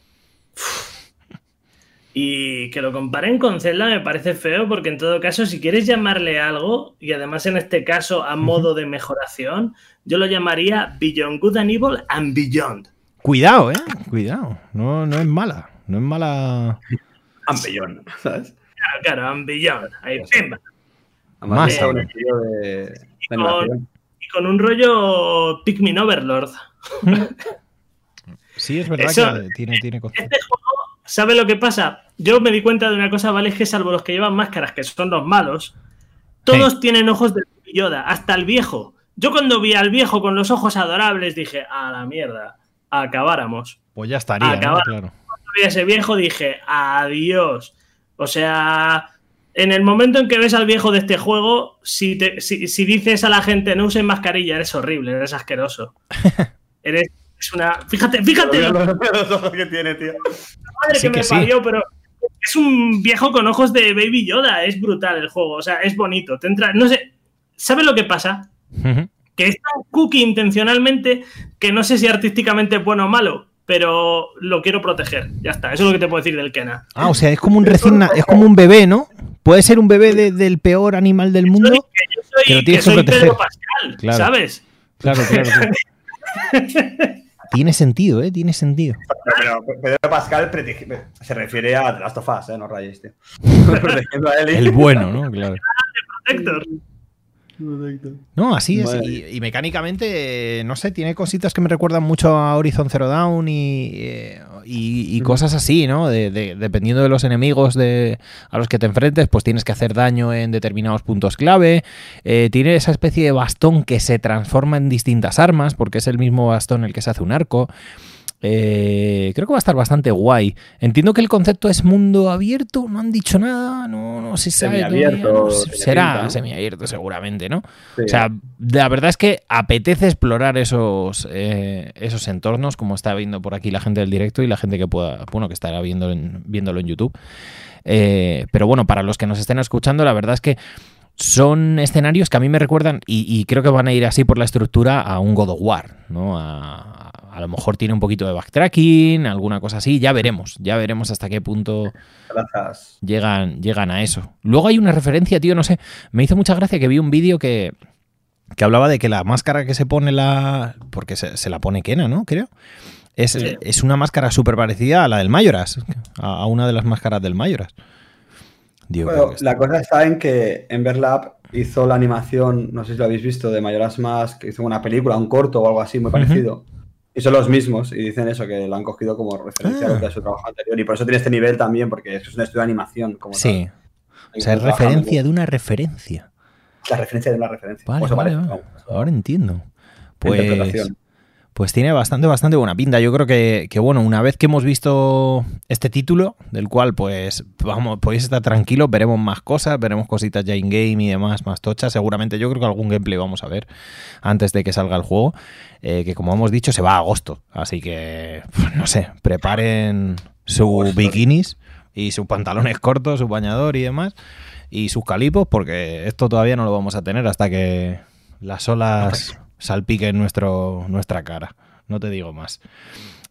S2: Y que lo comparen con Zelda me parece feo porque en todo caso si quieres llamarle algo, y además en este caso a modo de mejoración, yo lo llamaría Beyond Good and Evil and Beyond.
S1: Cuidado, eh. Cuidado. No, no es mala. No es mala.
S3: And Beyond, ¿sabes?
S2: Claro, claro, and Beyond. Ahí, pimba.
S1: Más
S2: un estilo de... y, con, y con un rollo Pikmin Overlord.
S1: Sí, es verdad que tiene, tiene
S2: Este juego, ¿sabe lo que pasa? Yo me di cuenta de una cosa, ¿vale? Es que salvo los que llevan máscaras, que son los malos, todos tienen ojos de Yoda, hasta el viejo. Yo cuando vi al viejo con los ojos adorables dije, a la mierda, acabáramos.
S1: Pues ya estaría, claro. Cuando
S2: vi a ese viejo dije, adiós. O sea, en el momento en que ves al viejo de este juego, si, si dices a la gente no usen mascarilla, eres horrible, eres asqueroso. eres es una. Fíjate, fíjate.
S3: Los, ojos que tiene, tío.
S2: Madre que, me parió, pero es un viejo con ojos de Baby Yoda. Es brutal el juego. O sea, es bonito. Te entra... No sé. ¿Sabes lo que pasa? Que es tan cookie intencionalmente que no sé si artísticamente es bueno o malo, pero lo quiero proteger. Ya está. Eso es lo que te puedo decir del Kena.
S1: Ah, o sea, es como un recién es como un bebé, ¿no? Puede ser un bebé del peor animal del mundo. Yo soy, que, lo tienes que, proteger. Pedro
S2: Pascal, ¿sabes?
S1: Claro, claro. claro. Tiene sentido, ¿eh? Tiene sentido.
S3: Pero Pedro Pascal se refiere a Last of Us, ¿eh? No rayes, tío.
S1: El bueno, ¿no? Claro. No, así es. Y, mecánicamente, no sé, tiene cositas que me recuerdan mucho a Horizon Zero Dawn y, eh, cosas así, ¿no? dependiendo de los enemigos de, a los que te enfrentes, pues tienes que hacer daño en determinados puntos clave. Eh, tiene esa especie de bastón que se transforma en distintas armas, porque es el mismo bastón el que se hace un arco. Eh, creo que va a estar bastante guay. Entiendo que el concepto es mundo abierto, no han dicho nada, no, no se sabe. Semiabierto, Será semiabierto seguramente, ¿no? O sea, la verdad es que apetece explorar esos, eh, esos entornos, como está viendo por aquí la gente del directo y la gente que pueda, bueno, que estará viendo viéndolo en YouTube. Eh, pero bueno, para los que nos estén escuchando, la verdad es que son escenarios que a mí me recuerdan, y, creo que van a ir así por la estructura, a un God of War, ¿no? A, a lo mejor tiene un poquito de backtracking, alguna cosa así, ya veremos, ya veremos hasta qué punto llegan, llegan a eso. Luego hay una referencia, tío, no sé, me hizo mucha gracia que vi un vídeo que, que hablaba de que la máscara que se pone la... porque se, la pone Kena, ¿no? Creo. Es, es una máscara súper parecida a la del Mayoras, a, una de las máscaras del Mayoras.
S3: bueno, la cosa está en que Emberlab hizo la animación, no sé si lo habéis visto, de Mayoras Mask, que hizo una película, un corto o algo así muy parecido. Y son los mismos, y dicen eso, que lo han cogido como referencia a lo que es su trabajo anterior. Y por eso tiene este nivel también, porque es un estudio de animación. Como
S1: sí. O sea, es referencia de una referencia.
S3: La referencia de una referencia.
S1: Vale, Ahora entiendo. Pues, pues tiene bastante, bastante buena pinta. Yo creo que, bueno, una vez que hemos visto este título, del cual pues vamos, podéis estar tranquilos, veremos más cosas, veremos cositas ya in-game y demás, más tochas. Seguramente yo creo que algún gameplay vamos a ver antes de que salga el juego, eh, que como hemos dicho se va a agosto. Así que, pues, no sé, preparen sus bikinis y sus pantalones cortos, su bañador y demás, y sus calipos, porque esto todavía no lo vamos a tener hasta que las olas salpique en nuestro, nuestra cara. No te digo más.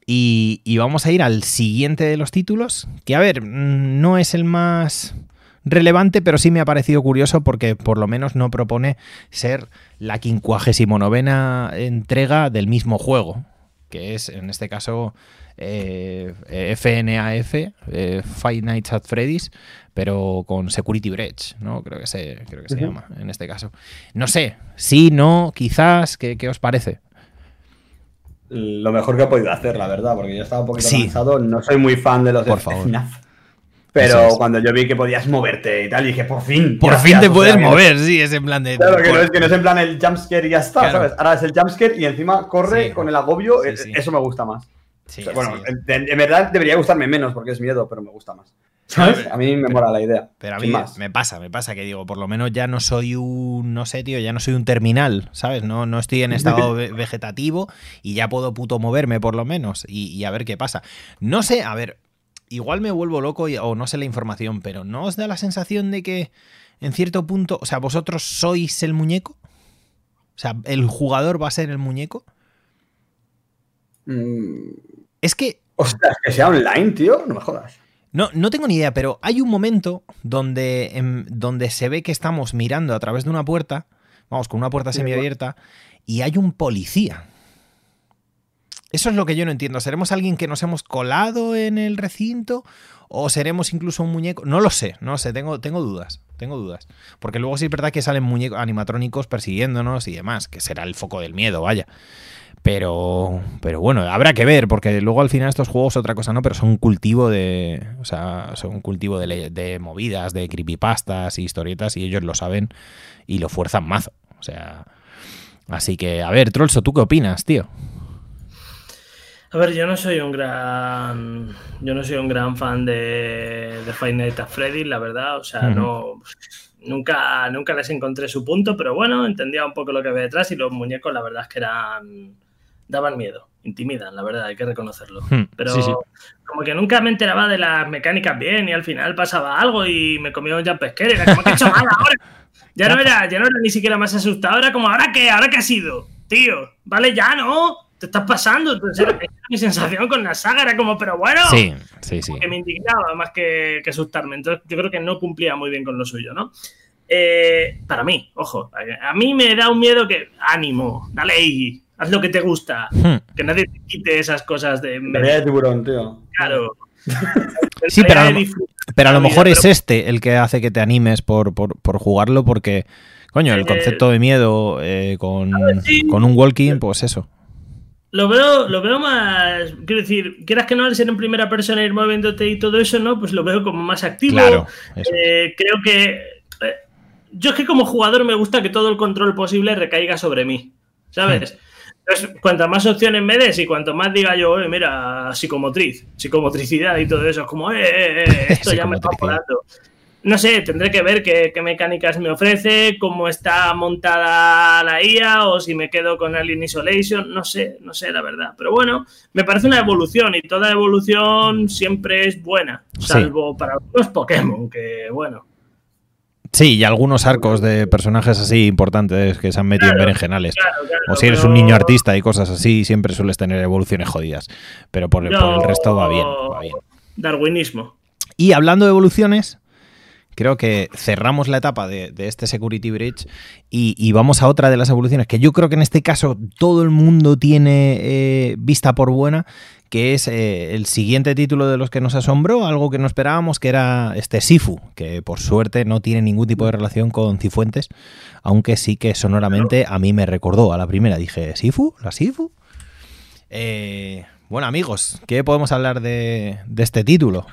S1: Y, vamos a ir al siguiente de los títulos, que a ver, mm, no es el más relevante, pero sí me ha parecido curioso porque por lo menos no propone ser la quincuagésimo novena entrega del mismo juego. que es en este caso eh, FNAF, eh, Five Nights at Freddy's, pero con Security Breach, ¿no? Creo que se, creo que se llama en este caso. No sé, sí, no, quizás, ¿qué, os parece?
S3: Lo mejor que he podido hacer, la verdad, porque yo estaba un poquito cansado. No soy muy fan de los
S1: Por favor.
S3: Pero cuando yo vi que podías moverte y tal, dije, por fin.
S1: Por fin te puedes mover, sí, es en plan de.
S3: Claro, que no, es, que no es en plan el jumpscare y ya está, ¿sabes? Ahora es el jumpscare y encima corre con el agobio. Eh, eso me gusta más. Bueno, en, verdad debería gustarme menos porque es miedo, pero me gusta más. ¿Sabes? A mí me mola la idea.
S1: Pero a mí me pasa, me pasa que digo, por lo menos ya no soy un, no sé, tío, ya no soy un terminal, ¿sabes? No, no estoy en estado vegetativo y ya puedo puto moverme por lo menos y, y a ver qué pasa. No sé, a ver, igual me vuelvo loco o no sé la información, pero ¿no os da la sensación de que en cierto punto, o sea, vosotros sois el muñeco? O sea, ¿el jugador va a ser el muñeco?
S3: Mm.
S1: Es que...
S3: Ostras, que sea online, tío, no me jodas.
S1: No, no tengo ni idea, pero hay un momento donde, em, donde se ve que estamos mirando a través de una puerta, vamos, con una puerta semiabierta, y hay un policía. Eso es lo que yo no entiendo. ¿Seremos alguien que nos hemos colado en el recinto? ¿O seremos incluso un muñeco? No lo sé, no sé, tengo, tengo dudas. Tengo dudas. Porque luego sí es verdad que salen muñecos animatrónicos persiguiéndonos y demás, que será el foco del miedo, vaya. Pero, pero bueno, habrá que ver, porque luego al final estos juegos otra cosa no, pero son un cultivo de. O sea, son un cultivo de, de movidas, de creepypastas y historietas, y ellos lo saben y lo fuerzan mazo. O sea. Así que, a ver, Trollso, ¿tú qué opinas, tío?
S2: A ver, yo no soy un gran. Yo no soy un gran fan de, de Five Nights at Freddy, la verdad. O sea, no. Nunca, nunca les encontré su punto, pero bueno, entendía un poco lo que había detrás y los muñecos, la verdad es que eran. daban miedo, intimidan, la verdad, hay que reconocerlo. Hmm, pero como que nunca me enteraba de las mecánicas bien y al final pasaba algo y me comía un jump scare. Era como que he hecho mal ahora. Ya no, era, ya no era ni siquiera más asustado, era como, ¿ahora qué? ¿Ahora qué ha sido? Tío, vale ya, ¿no? Te estás pasando. Entonces, mi sensación con la saga era como, pero bueno.
S1: Sí, sí, sí.
S2: Que me indignaba más que, asustarme. Entonces, yo creo que no cumplía muy bien con lo suyo, ¿no? Eh, para mí, ojo, a mí me da un miedo que, ánimo, dale ahí, haz lo que te gusta, hmm. que nadie te quite esas cosas de...
S3: de tiburón, tío.
S2: Claro.
S1: sí, pero a, lo, pero a lo mejor es este el que hace que te animes por, por, jugarlo porque, coño, el eh, concepto de miedo eh, con, con un walking, pues eso.
S2: Lo veo, lo veo más. Quiero decir, quieras que no, al ser en primera persona, ir moviéndote y todo eso, ¿no? Pues lo veo como más activo.
S1: Claro.
S2: Eh, creo que. Eh, yo es que como jugador me gusta que todo el control posible recaiga sobre mí. ¿Sabes? Hmm. Entonces, cuantas más opciones me des y cuanto más diga yo, mira, psicomotriz, psicomotricidad y todo eso, es como, eh, eh, eh esto ya me está volando no sé, tendré que ver qué, mecánicas me ofrece, cómo está montada la IA o si me quedo con Alien Isolation, no sé, no sé la verdad. Pero bueno, me parece una evolución y toda evolución siempre es buena, salvo para algunos Pokémon, que bueno.
S1: Sí, y algunos arcos de personajes así importantes que se han metido en berenjenales. o si eres un niño artista y cosas así, siempre sueles tener evoluciones jodidas. Pero por, el resto va bien, va bien.
S2: Darwinismo.
S1: Y hablando de evoluciones, creo que cerramos la etapa de, este Security Bridge y, vamos a otra de las evoluciones que yo creo que en este caso todo el mundo tiene eh, vista por buena, que es eh, el siguiente título de los que nos asombró, algo que no esperábamos, que era este Sifu, que por suerte no tiene ningún tipo de relación con Cifuentes, aunque sí que sonoramente a mí me recordó a la primera. Dije, ¿Sifu? ¿La Sifu? Eh, bueno amigos, ¿qué podemos hablar de este título?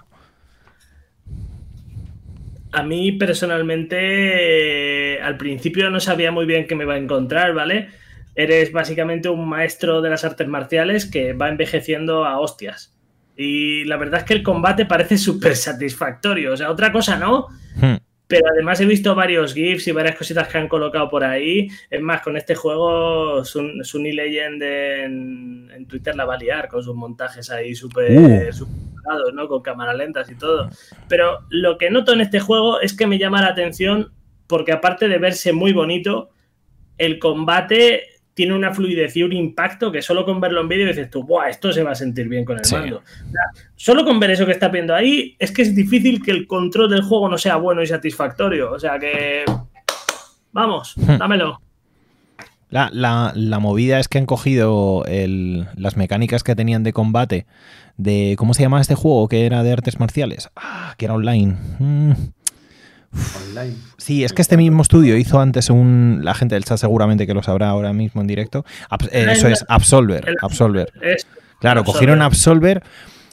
S2: A mí personalmente, eh, al principio no sabía muy bien qué me iba a encontrar, ¿vale? Eres básicamente un maestro de las artes marciales que va envejeciendo a hostias. Y la verdad es que el combate parece súper satisfactorio. O sea, otra cosa no. Hmm. Pero además he visto varios GIFs y varias cositas que han colocado por ahí. Es más, con este juego, Sunny Legend en, en, Twitter la va a liar con sus montajes ahí súper uh. ¿No? Con cámara lentas y todo. Pero lo que noto en este juego es que me llama la atención porque aparte de verse muy bonito, el combate tiene una fluidez y un impacto que solo con verlo en vídeo dices tú, ¡buah! Esto se va a sentir bien con el mando. solo con ver eso que está viendo ahí, es que es difícil que el control del juego no sea bueno y satisfactorio. O sea que. Vamos, hmm. dámelo.
S1: La, la, movida es que han cogido las mecánicas que tenían de combate de... ¿Cómo se llama este juego? Que era de artes marciales. Ah, que era online. Mm. Online. Sí, es que este mismo estudio hizo antes un. La gente del chat seguramente que lo sabrá ahora mismo en directo. Eh, eso es, Absolver. Absolver. Claro, cogieron Absolver.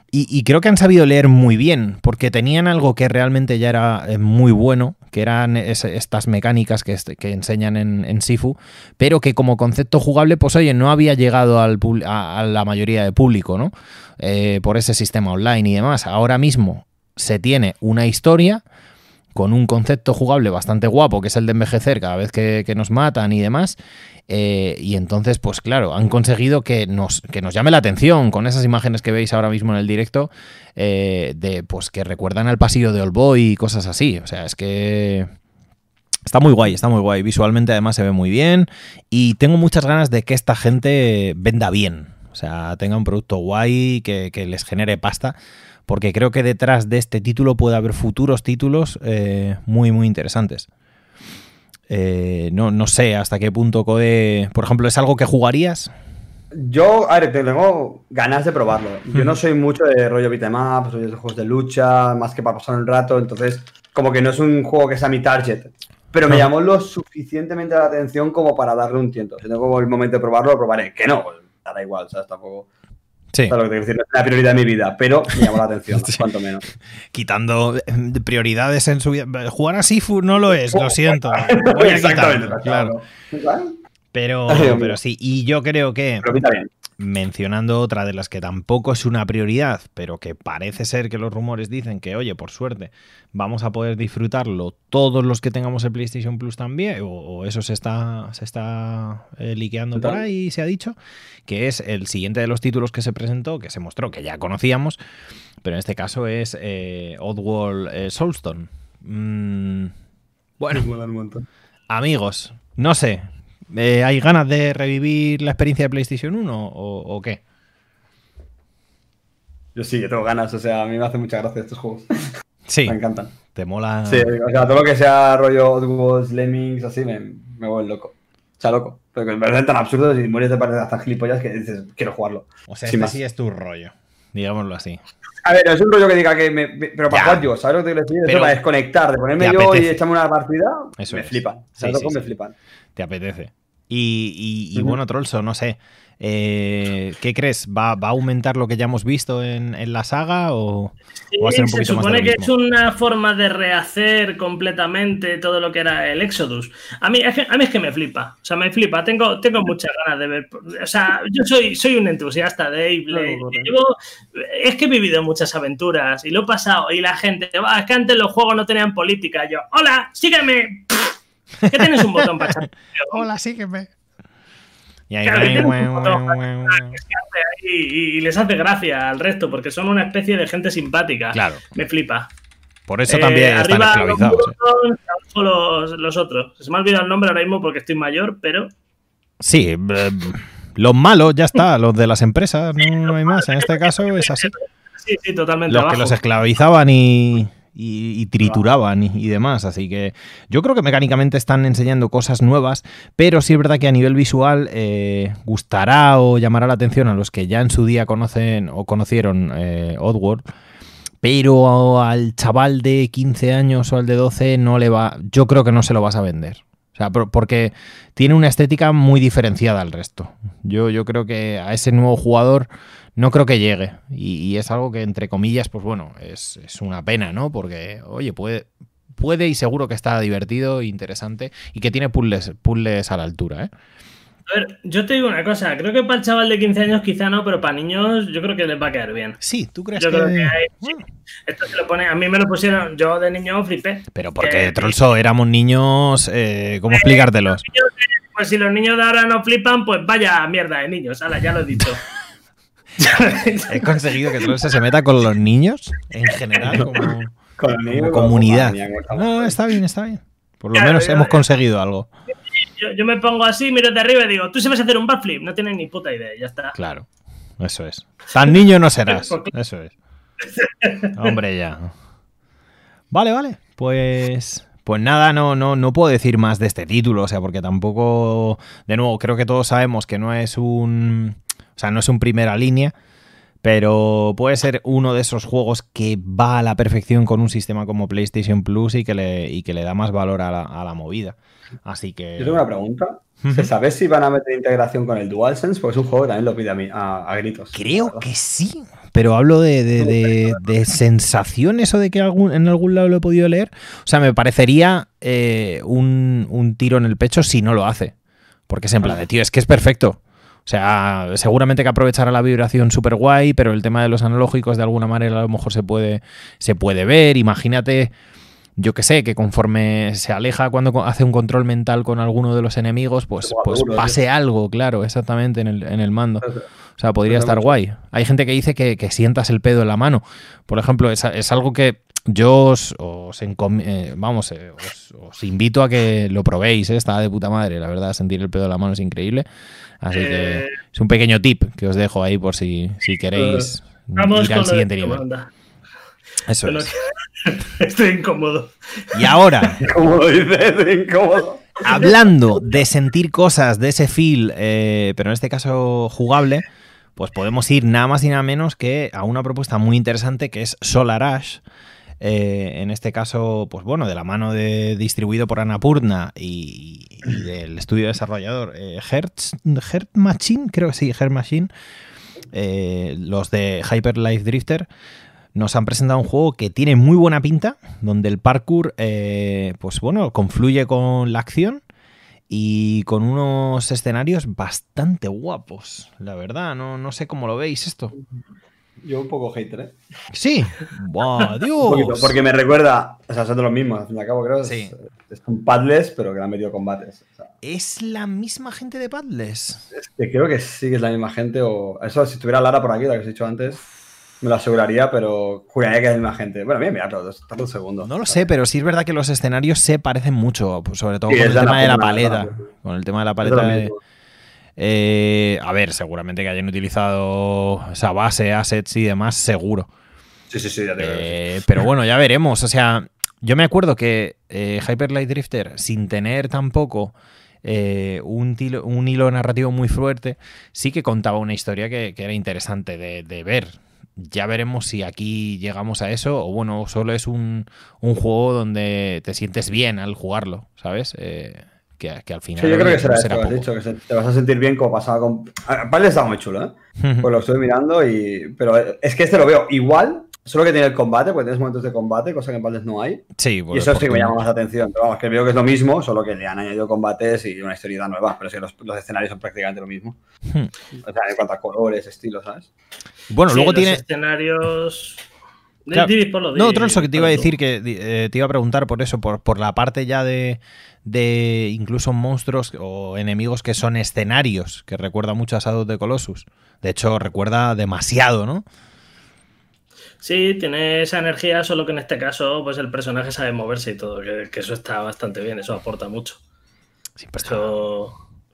S1: Y, creo que han sabido leer muy bien, porque tenían algo que realmente ya era eh, muy bueno, que eran estas mecánicas que, enseñan en, Sifu, pero que como concepto jugable, pues oye, no había llegado al, a, la mayoría de público, ¿no? Eh, por ese sistema online y demás. Ahora mismo se tiene una historia con un concepto jugable bastante guapo, que es el de envejecer cada vez que, nos matan y demás. Eh, y entonces, pues claro, han conseguido que nos, que nos llame la atención con esas imágenes que veis ahora mismo en el directo, eh, de pues que recuerdan al pasillo de Boy y cosas así. O sea, es que está muy guay, está muy guay. Visualmente además se ve muy bien. Y tengo muchas ganas de que esta gente venda bien. O sea, tenga un producto guay, que, que les genere pasta porque creo que detrás de este título puede haber futuros títulos eh, muy, muy interesantes. Eh, no, sé hasta qué punto Code, por ejemplo, ¿es algo que jugarías?
S3: Yo, a ver, tengo ganas de probarlo. Yo no soy mucho de rollo beat'em soy de juegos de lucha, más que para pasar un rato, entonces como que no es un juego que sea mi target. Pero me llamó lo suficientemente la atención como para darle un tiento. Si tengo el momento de probarlo, lo probaré. Que no, da igual, ¿sabes? Tampoco Sí. lo que es la prioridad de mi vida, pero me llamó la atención, cuanto menos.
S1: Quitando eh, prioridades en su vida. Jugar a Sifu no lo es, lo siento. Voy a Exactamente, claro. Pero, pero sí, y yo creo que mencionando otra de las que tampoco es una prioridad, pero que parece ser que los rumores dicen que, oye, por suerte, vamos a poder disfrutarlo todos los que tengamos el PlayStation Plus también, o, eso se está, se está eh, liqueando por ahí, se ha dicho, que es el siguiente de los títulos que se presentó, que se mostró, que ya conocíamos, pero en este caso es eh, Oddworld eh, Soulstone. Mm, bueno, amigos, no sé, eh, ¿Hay ganas de revivir la experiencia de PlayStation 1 o, qué?
S3: Yo sí, yo tengo ganas, o sea, a mí me hace mucha gracia estos juegos.
S1: Sí.
S3: me encantan.
S1: ¿Te mola?
S3: Sí, o sea, todo lo que sea rollo Oddworld, Lemmings, así, me, me vuelve loco. O sea, loco. Porque me parecen tan absurdos y mueres de parecer hasta gilipollas que dices, quiero jugarlo.
S1: O sea, este sí es tu rollo, digámoslo así.
S3: A ver, es un rollo que diga que me. pero para jugar yo, ¿sabes lo que te quiero decir? Eso para desconectar, de ponerme yo y echarme una partida, Eso me flipan. ¿Sabes sí, me flipan
S1: te apetece. Y, bueno, Trollso, no sé. Eh, ¿Qué crees? ¿Va, a aumentar lo que ya hemos visto en, la saga o, va a ser un poquito
S2: se supone que es una forma de rehacer completamente todo lo que era el Exodus. A mí, a mí es que me flipa. O sea, me flipa. Tengo, tengo muchas ganas de ver. O sea, yo soy, soy un entusiasta de Abe. es que he vivido muchas aventuras y lo he pasado. Y la gente, va, es que antes los juegos no tenían política. Yo, hola, sígueme. ¿Qué tienes un botón para echar?
S1: Hola, sígueme.
S2: Y ahí, y, les hace gracia al resto porque son una especie de gente simpática.
S1: Claro.
S2: Me flipa.
S1: Por eso también eh, están esclavizados.
S2: Los, ¿eh? los, otros. Se me ha olvidado el nombre ahora mismo porque estoy mayor, pero.
S1: Sí, eh, los malos ya está, los de las empresas, no, hay más. En este caso es así.
S2: Sí, sí, totalmente.
S1: Los que los esclavizaban y, y, trituraban y, demás. Así que yo creo que mecánicamente están enseñando cosas nuevas, pero sí es verdad que a nivel visual eh, gustará o llamará la atención a los que ya en su día conocen o conocieron eh, Oddworld. Pero al chaval de 15 años o al de 12 no le va. Yo creo que no se lo vas a vender. O sea, porque tiene una estética muy diferenciada al resto. Yo, yo creo que a ese nuevo jugador no creo que llegue. Y, es algo que, entre comillas, pues bueno, es, una pena, ¿no? Porque, oye, puede, puede y seguro que está divertido, interesante y que tiene puzzles, puzzles a la altura, ¿eh?
S2: A ver, yo te digo una cosa, creo que para el chaval de 15 años quizá no, pero para niños yo creo que les va a quedar bien.
S1: Sí, ¿tú crees que...?
S2: Esto se lo pone, a mí me lo pusieron, yo de niño flipé.
S1: Pero porque, Trollso, éramos niños, eh, ¿cómo explicártelos?
S2: Pues si los niños de ahora no flipan, pues vaya mierda de niños, ahora ya lo he dicho.
S1: He conseguido que Trollso se meta con los niños en general, como, comunidad. No, está bien, está bien. Por lo menos hemos conseguido algo.
S2: Yo, me pongo así, miro de arriba y digo, tú sabes hacer un backflip, no tienes ni puta idea, ya está.
S1: Claro, eso es. Tan niño no serás, eso es. Hombre, ya. Vale, vale, pues Pues nada, no, no, no puedo decir más de este título, o sea, porque tampoco, de nuevo, creo que todos sabemos que no es un, o sea, no es un primera línea, pero puede ser uno de esos juegos que va a la perfección con un sistema como PlayStation Plus y que le, y que le da más valor a la, a la movida. Así que.
S3: Yo tengo una pregunta. ¿Se sabe si van a meter integración con el DualSense? Porque es un juego que también lo pide a, mí, a, gritos.
S1: Creo que sí, pero hablo de, de, de, sensaciones o de que algún, en algún lado lo he podido leer. O sea, me parecería eh, un, un, tiro en el pecho si no lo hace. Porque es en plan de, tío, es que es perfecto. O sea, seguramente que aprovechará la vibración súper guay, pero el tema de los analógicos de alguna manera a lo mejor se puede, se puede ver. Imagínate yo que sé, que conforme se aleja cuando hace un control mental con alguno de los enemigos, pues, pues pase algo, claro, exactamente en el, en el mando. O sea, podría estar guay. Hay gente que dice que, sientas el pedo en la mano. Por ejemplo, es, es algo que yo os, os eh, vamos, eh, os, invito a que lo probéis, eh, está de puta madre, la verdad, sentir el pedo en la mano es increíble. Así que es un pequeño tip que os dejo ahí por si, si queréis ir al siguiente nivel. Eso es.
S2: Estoy incómodo.
S1: Y ahora. Hablando de sentir cosas de ese feel, eh, pero en este caso jugable, pues podemos ir nada más y nada menos que a una propuesta muy interesante que es Solar Ash. Eh, en este caso, pues bueno, de la mano de distribuido por Annapurna y, y del estudio desarrollador eh, Hertz, Machine, creo que sí, Hertz Machine, los de Hyper Life Drifter nos han presentado un juego que tiene muy buena pinta, donde el parkour, eh, pues bueno, confluye con la acción y con unos escenarios bastante guapos, la verdad. No, no sé cómo lo veis esto.
S3: Yo un poco hater, ¿eh?
S1: Sí. ¡Buah, Dios!
S3: porque me recuerda, o sea, son de los mismos, al fin y al cabo creo. Sí. Es, un Padles, pero que le han metido combates.
S1: ¿Es la misma gente de Padles?
S3: Es que creo que sí que es la misma gente, o eso si tuviera Lara por aquí, la que os he dicho antes me lo aseguraría, pero juraría que es la gente. Bueno, bien, mira, todo, un segundo.
S1: No lo sé, pero sí es verdad que los escenarios se parecen mucho, sobre todo con el tema de la paleta. Con el tema de la paleta. Eh, a ver, seguramente que hayan utilizado esa base, assets y demás, seguro.
S3: Sí, sí, sí, ya te
S1: eh, Pero bueno, ya veremos. O sea, yo me acuerdo que eh, Hyper Light Drifter, sin tener tampoco un, un, hilo narrativo muy fuerte, sí que contaba una historia que, era interesante de, de, ver ya veremos si aquí llegamos a eso o bueno, solo es un, juego donde te sientes bien al jugarlo, ¿sabes? Eh, que, al final...
S3: Sí, yo creo que será, será has dicho, que te vas a sentir bien como pasaba con... Vale, está muy chulo, ¿eh? pues lo estoy mirando y... Pero es que este lo veo igual Solo que tiene el combate, porque tienes momentos de combate, cosa que en Baldes no hay.
S1: Sí,
S3: Y eso sí que me llama más la atención. Pero vamos, que veo que es lo mismo, solo que le han añadido combates y una historia nueva. Pero es que los, escenarios son prácticamente lo mismo. Hmm. O sea, en cuanto a colores, estilos, ¿sabes?
S1: Bueno, luego tiene.
S2: escenarios.
S1: no, otro eso que te iba a decir, que eh, te iba a preguntar por eso, por, por la parte ya de, de incluso monstruos o enemigos que son escenarios, que recuerda mucho a Shadow de Colossus. De hecho, recuerda demasiado, ¿no?
S2: Sí, tiene esa energía, solo que en este caso, pues el personaje sabe moverse y todo, que, eso está bastante bien, eso aporta mucho. Sí, pues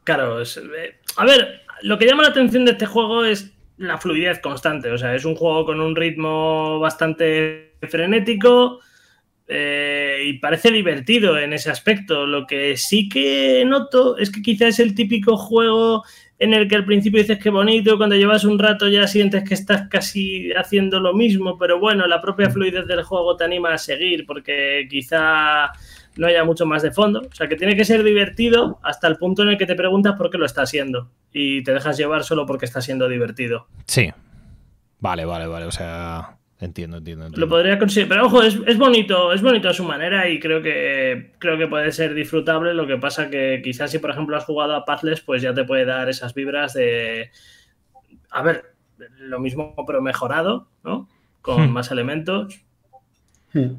S2: claro, eh, a ver, lo que llama la atención de este juego es la fluidez constante, o sea, es un juego con un ritmo bastante frenético eh, y parece divertido en ese aspecto. Lo que sí que noto es que quizás es el típico juego en el que al principio dices que bonito, cuando llevas un rato ya sientes que estás casi haciendo lo mismo, pero bueno, la propia fluidez del juego te anima a seguir porque quizá no haya mucho más de fondo. O sea, que tiene que ser divertido hasta el punto en el que te preguntas por qué lo está haciendo y te dejas llevar solo porque está siendo divertido.
S1: Sí. Vale, vale, vale. O sea, Entiendo, entiendo,
S2: Lo podría conseguir, pero ojo, es, bonito, es bonito a su manera y creo que creo que puede ser disfrutable. Lo que pasa que quizás si por ejemplo has jugado a Pathless, pues ya te puede dar esas vibras de a ver, lo mismo pero mejorado, ¿no? Con hmm. más elementos. Hmm.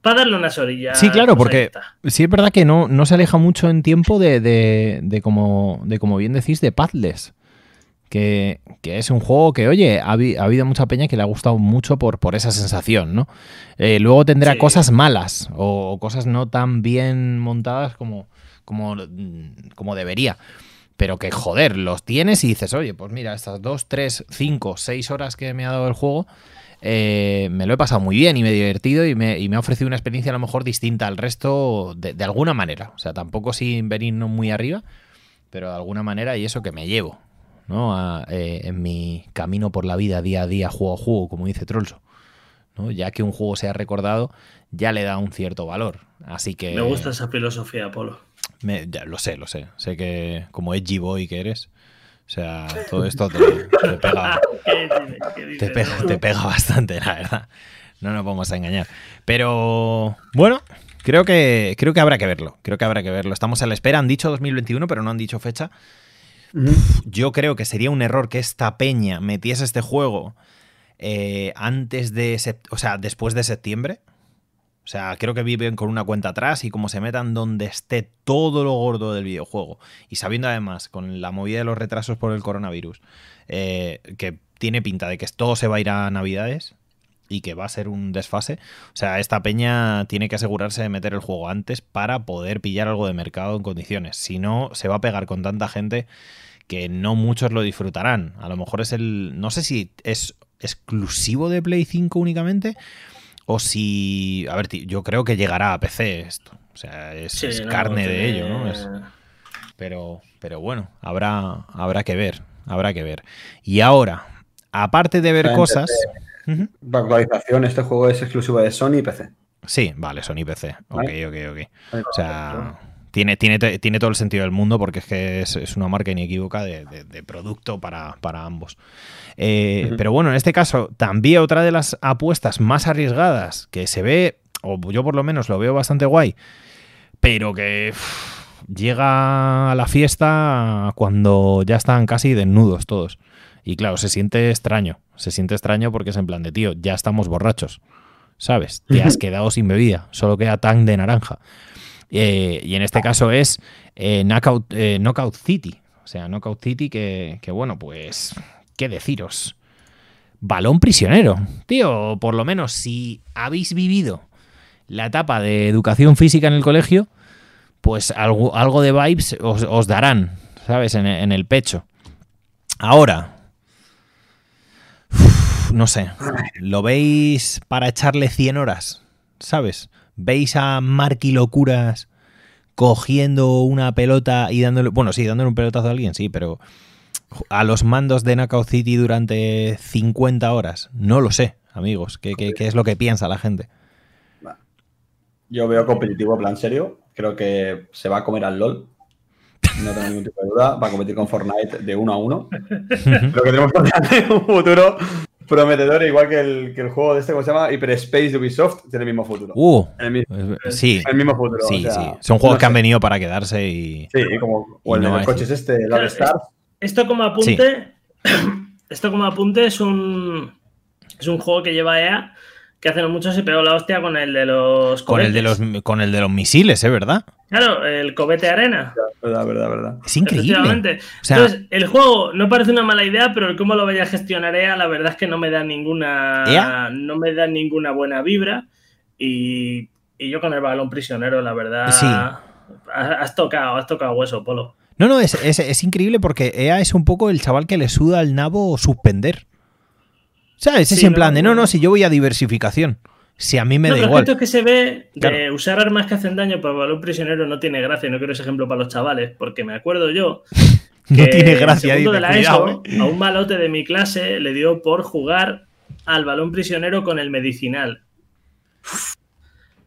S2: Para darle unas orillas.
S1: Sí, claro, porque sí es verdad que no, no se aleja mucho en tiempo de, de, de, como, de como bien decís, de Pathless que, es un juego que, oye, ha, habido mucha peña que le ha gustado mucho por, por esa sensación, ¿no? Eh, luego tendrá cosas malas o, cosas no tan bien montadas como, como, como debería. pero que joder, los tienes y dices, oye, pues mira, estas dos, tres, cinco, seis horas que me ha dado el juego, eh, me lo he pasado muy bien y me he divertido y me, ha ofrecido una experiencia a lo mejor distinta al resto de, alguna manera. O sea, tampoco sin venir muy arriba, pero de alguna manera y eso que me llevo, ¿no? Eh, en mi camino por la vida, día a día, juego a juego, como dice Trollso. ¿no? Ya que un juego se ha recordado, ya le da un cierto valor. Así que.
S2: Me gusta esa filosofía, Polo.
S1: ya, lo sé, lo sé. Sé que como edgy boy que eres, o sea, todo esto te, pega, te, pega, bastante, la verdad. No nos vamos a engañar. Pero bueno, creo que, creo que habrá que verlo. Creo que habrá que verlo. Estamos a la espera. Han dicho 2021, pero no han dicho fecha. Yo creo que sería un error que esta peña metiese este juego eh, antes de, o sea, después de septiembre. O sea, creo que viven con una cuenta atrás y como se metan donde esté todo lo gordo del videojuego. Y sabiendo además, con la movida de los retrasos por el coronavirus, eh, que tiene pinta de que todo se va a ir a Navidades y que va a ser un desfase. O sea, esta peña tiene que asegurarse de meter el juego antes para poder pillar algo de mercado en condiciones. Si no, se va a pegar con tanta gente que no muchos lo disfrutarán. A lo mejor es el. No sé si es exclusivo de Play 5 únicamente o si. A ver, yo creo que llegará a PC esto. O sea, es, carne de ello, ¿no? pero, pero bueno, habrá, habrá que ver. Habrá que ver. Y ahora, aparte de ver cosas.
S3: La actualización, este juego es exclusivo de Sony y PC.
S1: Sí, vale, Sony y PC. Ok, ok, ok. O sea. Tiene, tiene, tiene, todo el sentido del mundo porque es que es, una marca inequívoca de, de, producto para, para ambos. Eh, pero bueno, en este caso, también otra de las apuestas más arriesgadas que se ve, o yo por lo menos lo veo bastante guay, pero que llega a la fiesta cuando ya están casi desnudos todos. Y claro, se siente extraño. Se siente extraño porque es en plan de, tío, ya estamos borrachos. ¿Sabes? Te has quedado sin bebida. Solo queda tan de naranja. Eh, y en este caso es eh, knockout, City. O sea, Knockout City que, que bueno, pues ¿qué deciros? Balón prisionero. Tío, por lo menos si habéis vivido la etapa de educación física en el colegio, pues algo, algo de vibes os, darán, ¿sabes? En, el pecho. Ahora, no sé, ¿lo veis para echarle 100 horas? ¿Sabes? ¿Veis a Marky Locuras cogiendo una pelota y dándole... Bueno, sí, dándole un pelotazo a alguien, sí, pero a los mandos de Knockout City durante 50 horas? No lo sé, amigos. ¿Qué, es lo que piensa la gente?
S3: Yo veo competitivo, plan serio. Creo que se va a comer al LOL. No tengo ningún tipo de duda. Va a competir con Fortnite de uno a uno. Creo que tenemos un futuro prometedor, igual que el, que el juego de este, ¿cómo se llama? Hyperspace de Ubisoft, tiene el mismo futuro.
S1: Uh, el mismo, sí.
S3: El mismo futuro.
S1: Sí, sí. Son juegos que han venido para quedarse y.
S3: Sí, como. O el de los coches este, el Stars.
S2: Esto como apunte, esto como apunte es un, es un juego que lleva EA que hace no mucho se pegó la hostia con el de los
S1: con el de los con el de los misiles, ¿eh? ¿Verdad?
S2: Claro, el cobete arena.
S3: Verdad, verdad, verdad.
S1: Es increíble.
S2: Entonces, el juego no parece una mala idea, pero el cómo lo vaya a gestionar EA, la verdad es que no me da ninguna no me da ninguna buena vibra y, y yo con el balón prisionero, la verdad,
S1: sí.
S2: has tocado, has tocado hueso, Polo.
S1: No, no, es, increíble porque EA es un poco el chaval que le suda al nabo suspender. ¿Sabes? Es en plan de, no, no, si yo voy a diversificación. Si a mí me da igual.
S2: Esto que se ve de usar armas que hacen daño para balón prisionero no tiene gracia. No quiero ese ejemplo para los chavales, porque me acuerdo yo.
S1: no tiene gracia. De la ESO,
S2: ¿eh? A un malote de mi clase le dio por jugar al balón prisionero con el medicinal.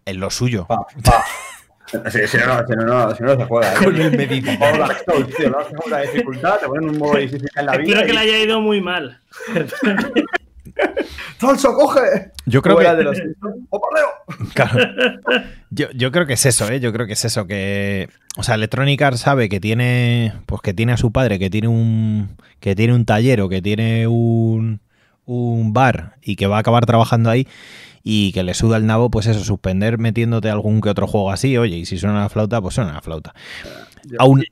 S1: En lo suyo.
S3: Si, no, no, si, no, si no, se juega.
S1: ¿eh? Con el medicinal.
S3: no dificultad, te ponen un modo difícil en la vida.
S2: Espero que le haya ido muy mal.
S3: ¡Falso, coge!
S1: Yo creo que.
S3: De los...
S1: claro. Yo, yo, creo que es eso, ¿eh? Yo creo que es eso, que. O sea, Electronic Arts sabe que tiene. Pues que tiene a su padre, que tiene un. que tiene un taller o que tiene un. un bar y que va a acabar trabajando ahí y que le suda el nabo, pues eso, suspender metiéndote algún que otro juego así, oye, y si suena la flauta, pues suena la flauta. Aún,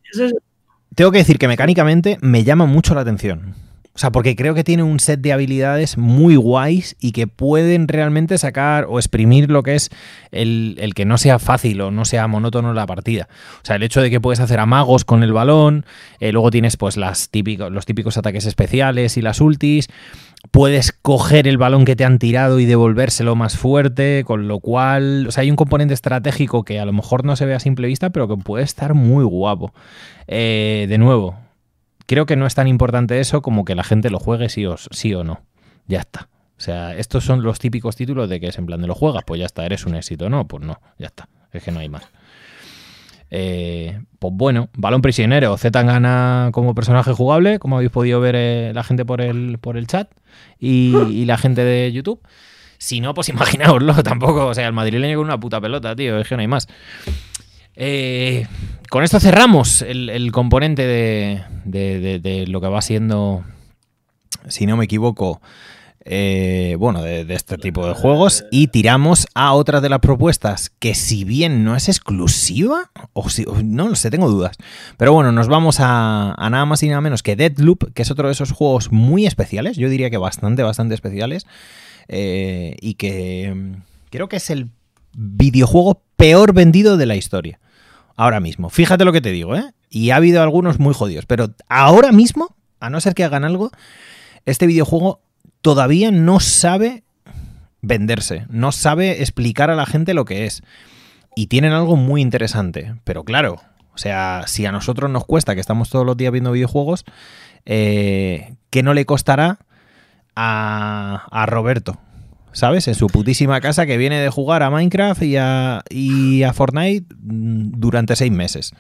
S1: tengo que decir que mecánicamente me llama mucho la atención. O sea, porque creo que tiene un set de habilidades muy guays y que pueden realmente sacar o exprimir lo que es el, que no sea fácil o no sea monótono la partida. O sea, el hecho de que puedes hacer amagos con el balón, eh, luego tienes pues los típicos ataques especiales y las ultis, puedes coger el balón que te han tirado y devolvérselo más fuerte, con lo cual, o sea, hay un componente estratégico que a lo mejor no se ve a simple vista, pero que puede estar muy guapo. Eh, de nuevo, creo que no es tan importante eso como que la gente lo juegue sí o, sí o no. Ya está. O sea, estos son los típicos títulos de que es en plan de lo juegas, pues ya está, eres un éxito. No, pues no, ya está. Es que no hay más. Eh, pues bueno, Balón Prisionero, Z gana como personaje jugable, como habéis podido ver eh, la gente por el, por el chat y, la gente de YouTube. Si no, pues imaginaoslo, tampoco. O sea, el madrileño con una puta pelota, tío, es que no hay más. Eh, con esto cerramos el, componente de, lo que va siendo, si no me equivoco, eh, bueno, de, este tipo de juegos y tiramos a otra de las propuestas que si bien no es exclusiva, o si, no lo sé, tengo dudas, pero bueno, nos vamos a, nada más y nada menos que Deadloop, que es otro de esos juegos muy especiales, yo diría que bastante, bastante especiales, eh, y que mm, creo que es el videojuego peor vendido de la historia. Ahora mismo. Fíjate lo que te digo, ¿eh? Y ha habido algunos muy jodidos. Pero ahora mismo, a no ser que hagan algo, este videojuego todavía no sabe venderse. No sabe explicar a la gente lo que es. Y tienen algo muy interesante. Pero claro, o sea, si a nosotros nos cuesta, que estamos todos los días viendo videojuegos, eh, ¿qué no le costará a, a Roberto? ¿Sabes? En su putísima casa que viene de jugar a Minecraft y a, y a Fortnite mm, durante seis meses.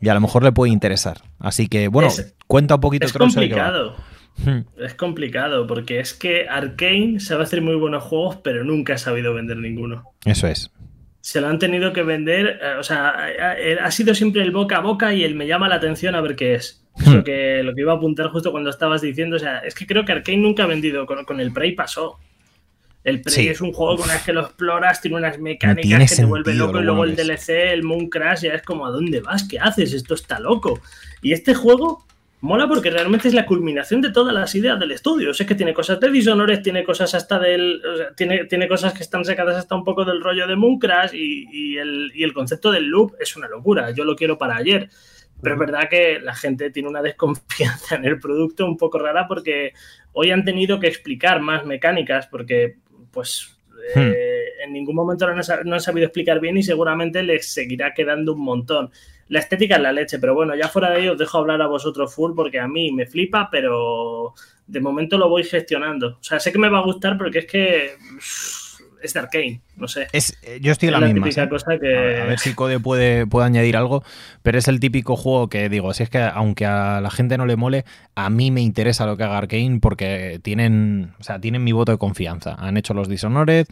S1: Y a lo mejor le puede interesar. Así que, bueno, cuenta un poquito.
S2: Es complicado. Hmm. Es complicado porque es que Arkane sabe hacer muy buenos juegos, pero nunca ha sabido vender ninguno.
S1: Eso es.
S2: Se lo han tenido que vender, eh, o sea, ha sido siempre el boca a boca y el me llama la atención a ver qué es. Lo hmm. que, lo que iba a apuntar justo cuando estabas diciendo, o sea, es que creo que Arkane nunca ha vendido, con, con el Prey pasó. El Prey es un juego con el que lo exploras, tiene unas mecánicas que te vuelve loco y luego el DLC, el Moon Crash, ya es como ¿a dónde vas? ¿Qué haces? Esto está loco. Y este juego mola porque realmente es la culminación de todas las ideas del estudio. O sea, es que tiene cosas de Dishonored, tiene cosas hasta del. tiene, tiene cosas que están sacadas hasta un poco del rollo de Moon Crash y, el, y el concepto del loop es una locura. Yo lo quiero para ayer. Pero es verdad que la gente tiene una desconfianza en el producto un poco rara porque hoy han tenido que explicar más mecánicas porque pues hmm. eh, en ningún momento no, han sabido explicar bien y seguramente les seguirá quedando un montón. La estética es la leche, pero bueno, ya fuera de ello os dejo hablar a vosotros full porque a mí me flipa, pero de momento lo voy gestionando. O sea, sé que me va a gustar porque es que es de Arkane, no sé.
S1: Es, eh, yo estoy en la, misma. A, ver si Code puede, puede añadir algo, pero es el típico juego que digo, si es que aunque a la gente no le mole, a mí me interesa lo que haga Arkane porque tienen, o sea, tienen mi voto de confianza. Han hecho los Dishonored,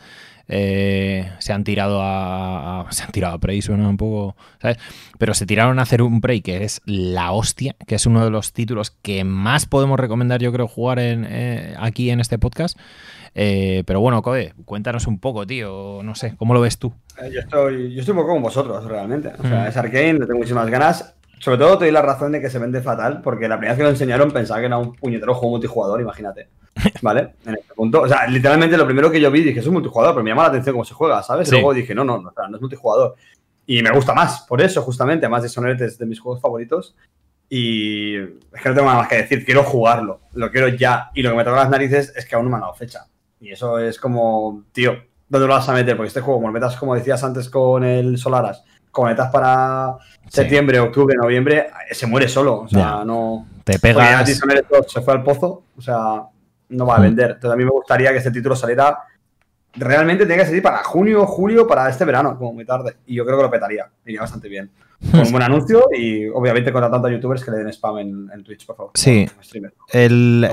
S1: eh, se han tirado a, se han tirado a Prey, suena un poco, ¿sabes? Pero se tiraron a hacer un Prey que es la hostia, que es uno de los títulos que más podemos recomendar, yo creo, jugar en, eh, aquí en este podcast. Eh, pero bueno, Code, cuéntanos un poco, tío. No sé, ¿cómo lo ves tú?
S3: Eh, yo, estoy, yo estoy un poco con vosotros, realmente. O sea, mm. es Arkane, le tengo muchísimas ganas. Sobre todo te doy la razón de que se vende fatal, porque la primera vez que lo enseñaron pensaba que era un puñetero juego multijugador, imagínate. ¿Vale? En este punto. O sea, literalmente lo primero que yo vi dije es un multijugador, pero me llama la atención cómo se juega, ¿sabes? Y luego dije, no, no, no, no es multijugador. Y me gusta más, por eso, justamente. Además, Dishonored es de mis juegos favoritos. Y es que no tengo nada más que decir, quiero jugarlo, lo quiero ya. Y lo que me toca las narices es que aún no me han dado fecha. Y eso es como, tío, ¿dónde lo vas a meter? Porque este juego, como lo metas, como decías antes con el Solaras, como metas para septiembre, octubre, noviembre, se muere solo. O sea, no.
S1: Te pegas.
S3: Se fue al pozo, o sea, no va a mm. vender. Entonces, a mí me gustaría que este título saliera. Realmente tiene que salir para junio, julio, para este verano, como muy tarde. Y yo creo que lo petaría. Iría bastante bien. Con un buen anuncio y obviamente con tantos youtubers que le den spam en, Twitch, por favor.
S1: Sí. El,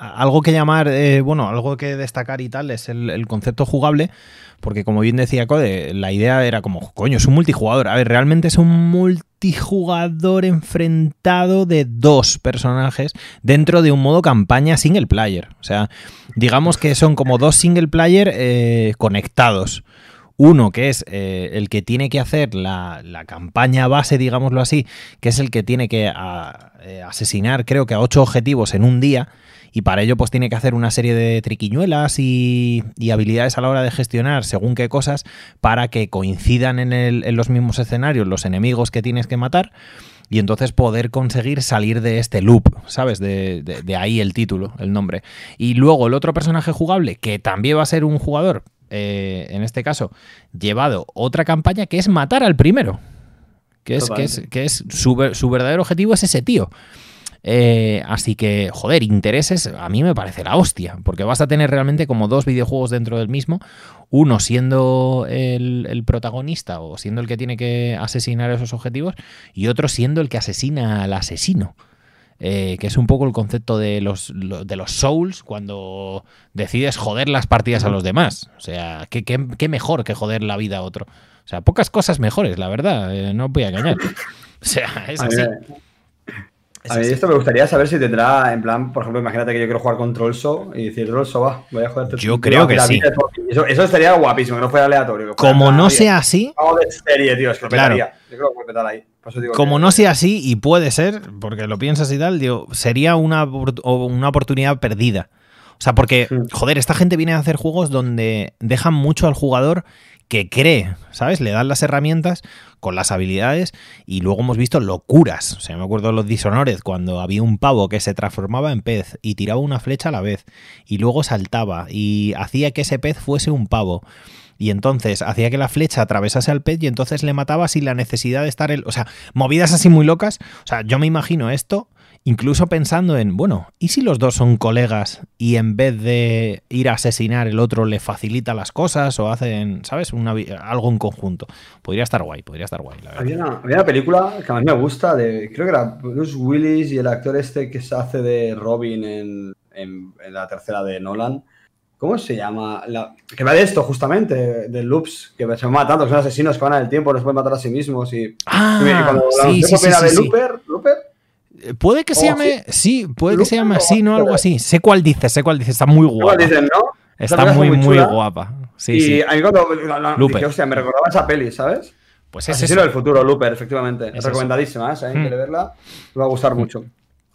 S1: algo que llamar, eh, bueno, algo que destacar y tal es el, concepto jugable, porque como bien decía Code, la idea era como, coño, es un multijugador. A ver, realmente es un multijugador enfrentado de dos personajes dentro de un modo campaña single player. O sea, digamos que son como dos single player eh, conectados. Uno que es eh, el que tiene que hacer la, campaña base, digámoslo así, que es el que tiene que asesinar, creo que a ocho objetivos en un día y para ello pues tiene que hacer una serie de triquiñuelas y, habilidades a la hora de gestionar según qué cosas para que coincidan en, los mismos escenarios los enemigos que tienes que matar y entonces poder conseguir salir de este loop, ¿sabes? De, ahí el título, el nombre. Y luego el otro personaje jugable, que también va a ser un jugador, eh, en este caso, llevado otra campaña, que es matar al primero. Que es, que es, que es su, su verdadero objetivo es ese tío. Eh, así que, joder, intereses a mí me parece la hostia, porque vas a tener realmente como dos videojuegos dentro del mismo, uno siendo el, protagonista o siendo el que tiene que asesinar esos objetivos y otro siendo el que asesina al asesino. Eh, que es un poco el concepto de los, de los souls cuando decides joder las partidas a los demás. O sea, ¿qué, qué, mejor que joder la vida a otro? O sea, pocas cosas mejores, la verdad, eh, no voy a engañar. O sea, es así.
S3: A mí esto me gustaría saber si tendrá, en plan, por ejemplo, imagínate que yo quiero jugar con Trollso y decir, Trollso, va, voy a joderte.
S1: Yo creo que sí.
S3: Eso, eso, estaría guapísimo, que no fuera aleatorio.
S1: Como no sea así.
S3: de serie, tío, es que lo claro. Yo creo que petar ahí.
S1: Como no sea así, y puede ser, porque lo piensas y tal, digo, sería una, una oportunidad perdida. O sea, porque, joder, esta gente viene a hacer juegos donde dejan mucho al jugador que cree, ¿sabes? Le dan las herramientas con las habilidades y luego hemos visto locuras. O sea, me acuerdo de los Dishonored cuando había un pavo que se transformaba en pez y tiraba una flecha a la vez y luego saltaba y hacía que ese pez fuese un pavo. Y entonces hacía que la flecha atravesase al pez y entonces le mataba sin la necesidad de estar... El, o sea, movidas así muy locas. O sea, yo me imagino esto Incluso pensando en, bueno, ¿y si los dos son colegas y en vez de ir a asesinar el otro le facilita las cosas o hacen, ¿sabes? Una, algo en conjunto. Podría estar guay, podría estar guay. La
S3: había, una, película que a mí me gusta, de, creo que era Bruce Willis y el actor este que se hace de Robin en, en, la tercera de Nolan. ¿Cómo se llama? La, que va de esto, justamente, de loops, que se van matando, que son asesinos que van al tiempo, no se pueden matar a sí mismos. Y,
S1: ah, sí, sí, sí, de Looper, puede que se oh, llame. Sí, puede que se llame así, ¿no? Algo así. Sé cuál dice, sé cuál dice. Está muy guapa. Está muy, muy, guapa. Sí,
S3: y
S1: sí.
S3: a mí cuando Dije, hostia, me recordaba esa peli, ¿sabes?
S1: Pues es
S3: Asesino del futuro, Looper, efectivamente. Es recomendadísima, ¿eh? Si alguien hmm. quiere verla, le va a gustar hmm. mucho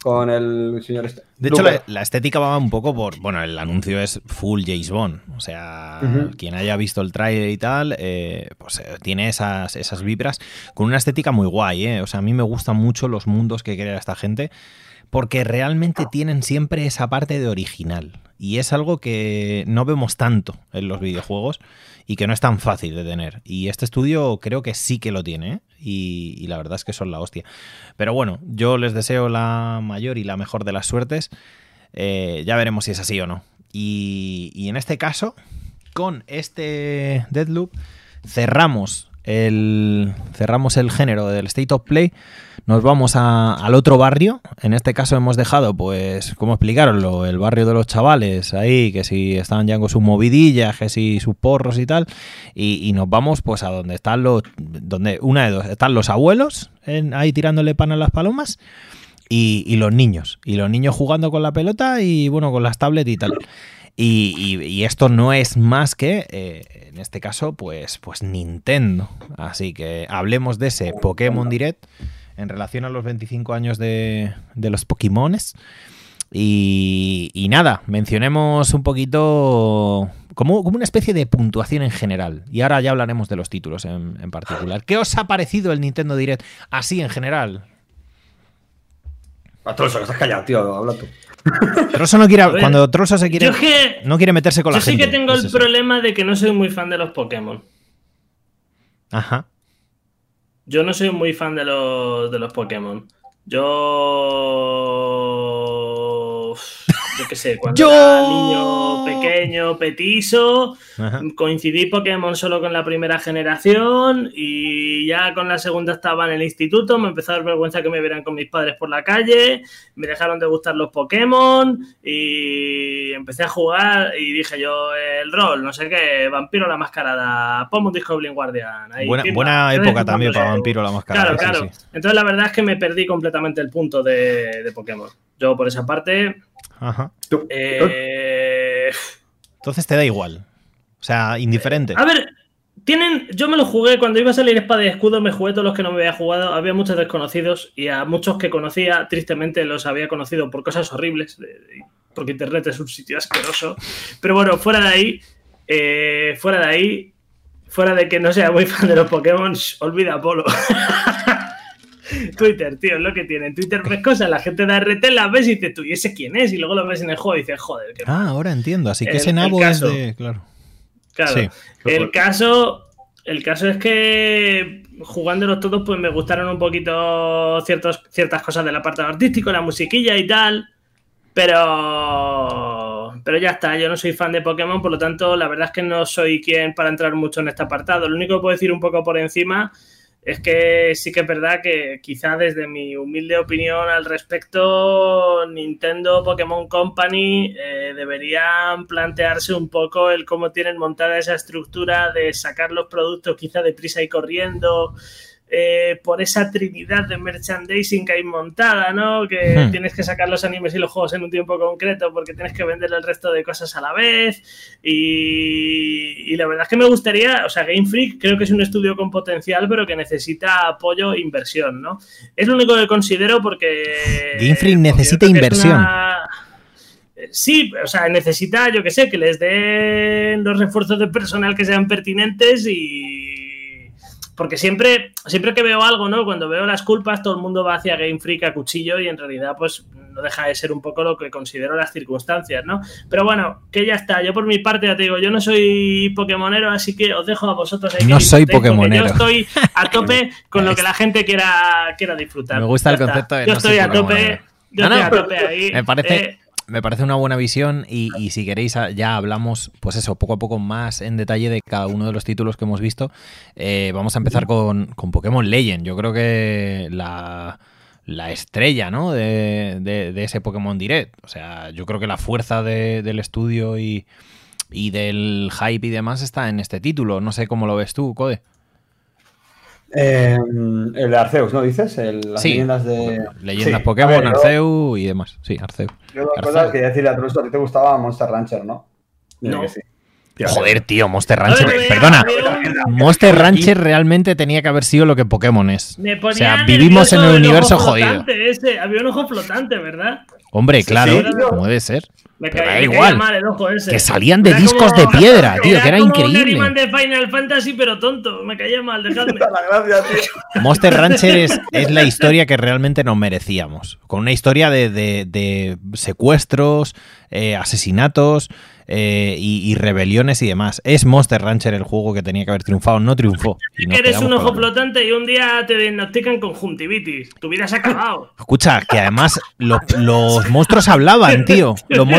S3: con el señor este.
S1: De hecho, la, estética va un poco por. Bueno, el anuncio es full James Bond. O sea, quien haya visto el trailer y tal, eh, pues eh, tiene esas, esas vibras con una estética muy guay, ¿eh? O sea, a mí me gustan mucho los mundos que crea esta gente porque realmente tienen siempre esa parte de original. Y es algo que no vemos tanto en los videojuegos y que no es tan fácil de tener. Y este estudio creo que sí que lo tiene, ¿eh? Y, la verdad es que son la hostia. Pero bueno, yo les deseo la mayor y la mejor de las suertes. Eh, ya veremos si es así o no. Y, y en este caso, con este Deadloop, cerramos el, cerramos el género del State of Play, nos vamos al otro barrio. En este caso hemos dejado, pues, ¿cómo explicaroslo? El barrio de los chavales, ahí, que si estaban ya con sus movidillas, que si sus porros y tal. Y, nos vamos, pues, a donde están los. donde Una de dos, están los abuelos ahí tirándole pan a las palomas. Y, los niños. Y los niños jugando con la pelota y, bueno, con las tablets y tal. Y, esto no es más que, eh, en este caso, pues, pues Nintendo. Así que hablemos de ese Pokémon Direct en relación a los 25 años de, los Pokémones. Y, nada, mencionemos un poquito como, como, una especie de puntuación en general. Y ahora ya hablaremos de los títulos en, en particular. ¿Qué os ha parecido el Nintendo Direct así en general?
S3: Eso, que estás callado, tío, habla tú.
S1: Troso no quiere. cuando Troso se quiere. no quiere meterse con la gente.
S2: Yo sí que tengo el problema de que no soy muy fan de los Pokémon.
S1: Ajá.
S2: Yo no soy muy fan de los, de los Pokémon. Yo yo qué sé, cuando era niño pequeño, petiso, coincidí Pokémon solo con la primera generación y ya con la segunda estaba en el instituto, me empezó a dar vergüenza que me vieran con mis padres por la calle, me dejaron de gustar los Pokémon y empecé a jugar y dije yo, el rol, no sé qué, Vampiro la Mascarada, ponme un disco Goblin Guardian.
S1: buena, época también para Vampiro la Mascarada.
S2: Claro, claro. Entonces la verdad es que me perdí completamente el punto de, de Pokémon. Yo por esa parte
S1: Ajá. Eh, Entonces te da igual. O sea, indiferente.
S2: A ver, tienen, yo me lo jugué cuando iba a salir Espada y Escudo, me jugué todos los que no me había jugado. Había muchos desconocidos y a muchos que conocía, tristemente los había conocido por cosas horribles, porque Internet es un sitio asqueroso. Pero bueno, fuera de ahí, eh, fuera de ahí, fuera de que no sea muy fan de los Pokémon, olvida Polo. Twitter, tío, es lo que tiene. En Twitter ves cosas, la gente da RT, las ves y dices tú, ¿y ese quién es? Y luego lo ves en el juego y dices, joder. Qué
S1: ah, ahora entiendo. Así que ese nabo es de. Claro.
S2: Claro. el caso. El caso es que jugándolos todos, pues me gustaron un poquito ciertos, ciertas cosas del apartado artístico, la musiquilla y tal. Pero. Pero ya está, yo no soy fan de Pokémon, por lo tanto, la verdad es que no soy quien para entrar mucho en este apartado. Lo único que puedo decir un poco por encima es que sí que es verdad que quizá desde mi humilde opinión al respecto, Nintendo Pokémon Company eh, deberían plantearse un poco el cómo tienen montada esa estructura de sacar los productos quizá deprisa y corriendo, eh, por esa trinidad de merchandising que hay montada, ¿no? Que hmm. tienes que sacar los animes y los juegos en un tiempo concreto porque tienes que vender el resto de cosas a la vez. Y, la verdad es que me gustaría, o sea, Game Freak creo que es un estudio con potencial, pero que necesita apoyo e inversión, ¿no? Es lo único que considero porque...
S1: Game Freak necesita inversión.
S2: Sí, o sea, necesita, yo que sé, que les den los refuerzos de personal que sean pertinentes y porque siempre, siempre que veo algo, ¿no? Cuando veo las culpas, todo el mundo va hacia Game Freak a cuchillo y en realidad, pues no deja de ser un poco lo que considero las circunstancias, ¿no? Pero bueno, que ya está. Yo por mi parte, ya te digo, yo no soy Pokémonero, así que os dejo a vosotros
S1: ahí. No soy Pokémonero.
S2: Yo estoy a tope con lo que la gente quiera, quiera disfrutar.
S1: Me gusta el concepto de
S2: Yo estoy a tope. Yo estoy a tope ahí.
S1: Me parece. Eh, me parece una buena visión y, si queréis ah, ya hablamos, pues eso, poco a poco más en detalle de cada uno de los títulos que hemos visto. Eh, vamos a empezar con, Pokémon Legend. Yo creo que la, estrella ¿no? de, ese Pokémon Direct. O sea, yo creo que la fuerza del estudio y, y del hype y demás está en este título. No sé cómo lo ves tú, Code.
S3: Eh, el de Arceus, ¿no dices? las leyendas de.
S1: Leyendas Pokémon, Arceus y demás. Sí, Arceus.
S3: Yo dos cosas quería decirle a Trusto, a ti te gustaba Monster Rancher, ¿no?
S2: No.
S1: Joder, tío, Monster Rancher. perdona, Monster Rancher realmente tenía que haber sido lo que Pokémon es. o sea, vivimos en el universo jodido.
S2: Había un ojo flotante, ¿verdad?
S1: Hombre, claro, como debe ser.
S2: Me caía, igual. Mal el ojo ese.
S1: Que salían de discos de piedra, tío, que era increíble.
S2: Un de Final Fantasy, pero tonto. Me caía mal, dejadme.
S1: Monster Rancher es, es, la historia que realmente nos merecíamos. Con una historia de, de, de secuestros, eh, asesinatos. Eh, y, rebeliones y demás. Es Monster Rancher el juego que tenía que haber triunfado, no triunfó.
S2: que eres un ojo flotante y un día te diagnostican conjuntivitis. Tu vida se ha acabado.
S1: Escucha, que además los, monstruos hablaban, tío.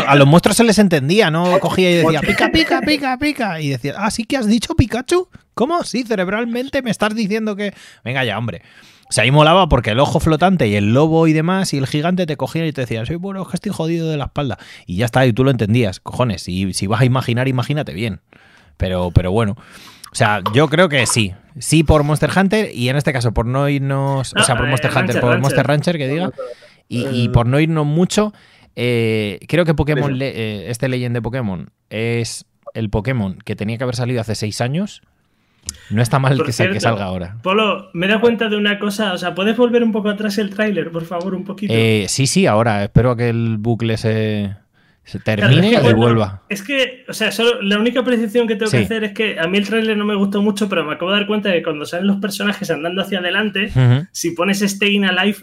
S1: a los monstruos se les entendía, ¿no? Cogía y decía, pica, pica, pica, pica. Y decía, ah, sí que has dicho Pikachu. ¿Cómo? Sí, cerebralmente me estás diciendo que. Venga ya, hombre. O sea, ahí molaba porque el ojo flotante y el lobo y demás y el gigante te cogían y te decían, soy bueno, es que estoy jodido de la espalda. Y ya está, y tú lo entendías, cojones. Y si vas a imaginar, imagínate bien. Pero, pero bueno. O sea, yo creo que sí. Sí por Monster Hunter y en este caso por no irnos. o sea, por Monster Hunter, por Monster Rancher, que diga. Y, por no irnos mucho, eh, creo que Pokémon, eh, este Legend de Pokémon es el Pokémon que tenía que haber salido hace seis años no está mal que, salga ahora.
S2: Polo, me da cuenta de una cosa. O sea, ¿puedes volver un poco atrás el tráiler, por favor, un poquito?
S1: Eh, sí, sí, ahora. Espero que el bucle se, termine y vuelva.
S2: Es que, o sea, solo, la única precisión que tengo que hacer es que a mí el tráiler no me gustó mucho, pero me acabo de dar cuenta de que cuando salen los personajes andando hacia adelante, si pones Staying Alive,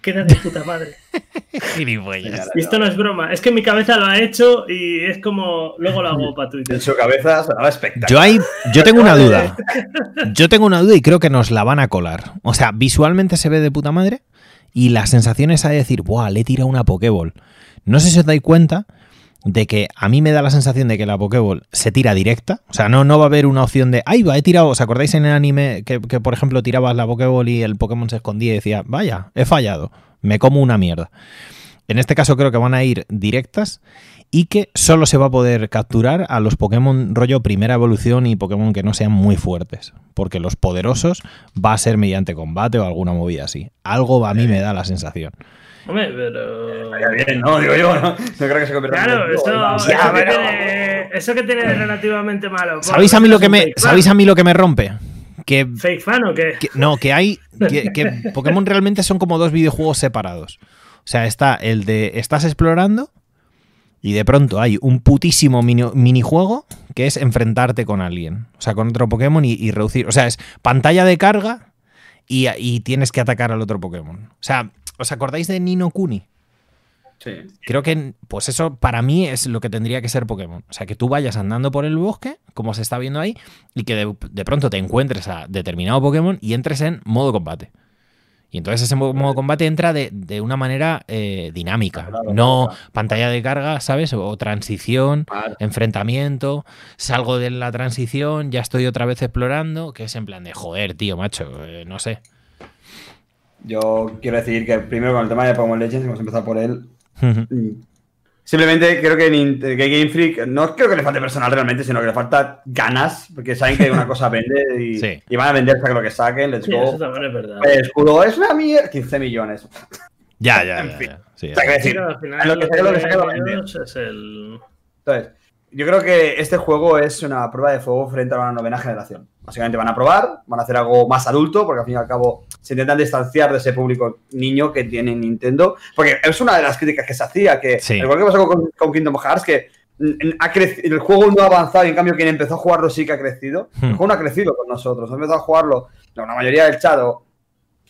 S2: queda de puta madre. y esto no es broma, es que mi cabeza lo ha hecho y es como luego lo hago para Twitter.
S3: En su cabeza sonaba espectacular.
S1: Yo, hay, yo tengo una duda. Yo tengo una duda y creo que nos la van a colar. O sea, visualmente se ve de puta madre y la sensación es a decir, ¡buah! Le he tirado una Pokéball. No sé si os dais cuenta de que a mí me da la sensación de que la Pokéball se tira directa. O sea, no, no va a haber una opción de, ¡ay, va! He tirado. ¿Os acordáis en el anime que, que por ejemplo, tirabas la Pokéball y el Pokémon se escondía y decía, vaya, he fallado? me como una mierda. En este caso creo que van a ir directas y que solo se va a poder capturar a los Pokémon rollo primera evolución y Pokémon que no sean muy fuertes. Porque los poderosos va a ser mediante combate o alguna movida así. Algo a mí me da la sensación.
S2: Hombre, pero.
S3: bien, no, digo yo, no, no creo que se convierta
S2: claro, en. Claro, eso, eso, que tiene, eso que tiene relativamente malo.
S1: ¿Sabéis a mí lo que me, ¿sabéis a mí lo que me rompe? Que,
S2: ¿Fake fan o qué?
S1: no, que hay. Que, que Pokémon realmente son como dos videojuegos separados. O sea, está el de estás explorando y de pronto hay un putísimo minijuego que es enfrentarte con alguien. O sea, con otro Pokémon y, reducir. O sea, es pantalla de carga y, tienes que atacar al otro Pokémon. O sea, ¿os acordáis de Nino Kuni?
S3: Sí.
S1: Creo que, pues eso para mí es lo que tendría que ser Pokémon. O sea, que tú vayas andando por el bosque, como se está viendo ahí, y que de, de pronto te encuentres a determinado Pokémon y entres en modo combate. Y entonces ese modo combate entra de, una manera eh, dinámica, no pantalla de carga, ¿sabes? O transición, enfrentamiento, salgo de la transición, ya estoy otra vez explorando, que es en plan de joder, tío, macho, eh, no sé.
S3: Yo quiero decir que primero con el tema de Pokémon Legends, hemos empezado por él, Simplemente creo que, Game Freak no creo que le falte personal realmente, sino que le falta ganas, porque saben que una cosa vende y, van a vender hasta lo que saquen. Let's go.
S2: Eso también es verdad.
S3: El escudo es una mierda. 15 millones.
S1: Ya, ya, ya. ya. Sí, o
S3: decir, lo que lo que saque lo Es el... Entonces, yo creo que este juego es una prueba de fuego frente a una novena generación. Básicamente van a probar, van a hacer algo más adulto, porque al fin y al cabo se intentan distanciar de ese público niño que tiene Nintendo. Porque es una de las críticas que se hacía, que igual que pasó con, Kingdom Hearts, que ha el juego no ha avanzado y en cambio quien empezó a jugarlo sí que ha crecido. El hmm. juego no ha crecido con nosotros, ha empezado a jugarlo la mayoría del chado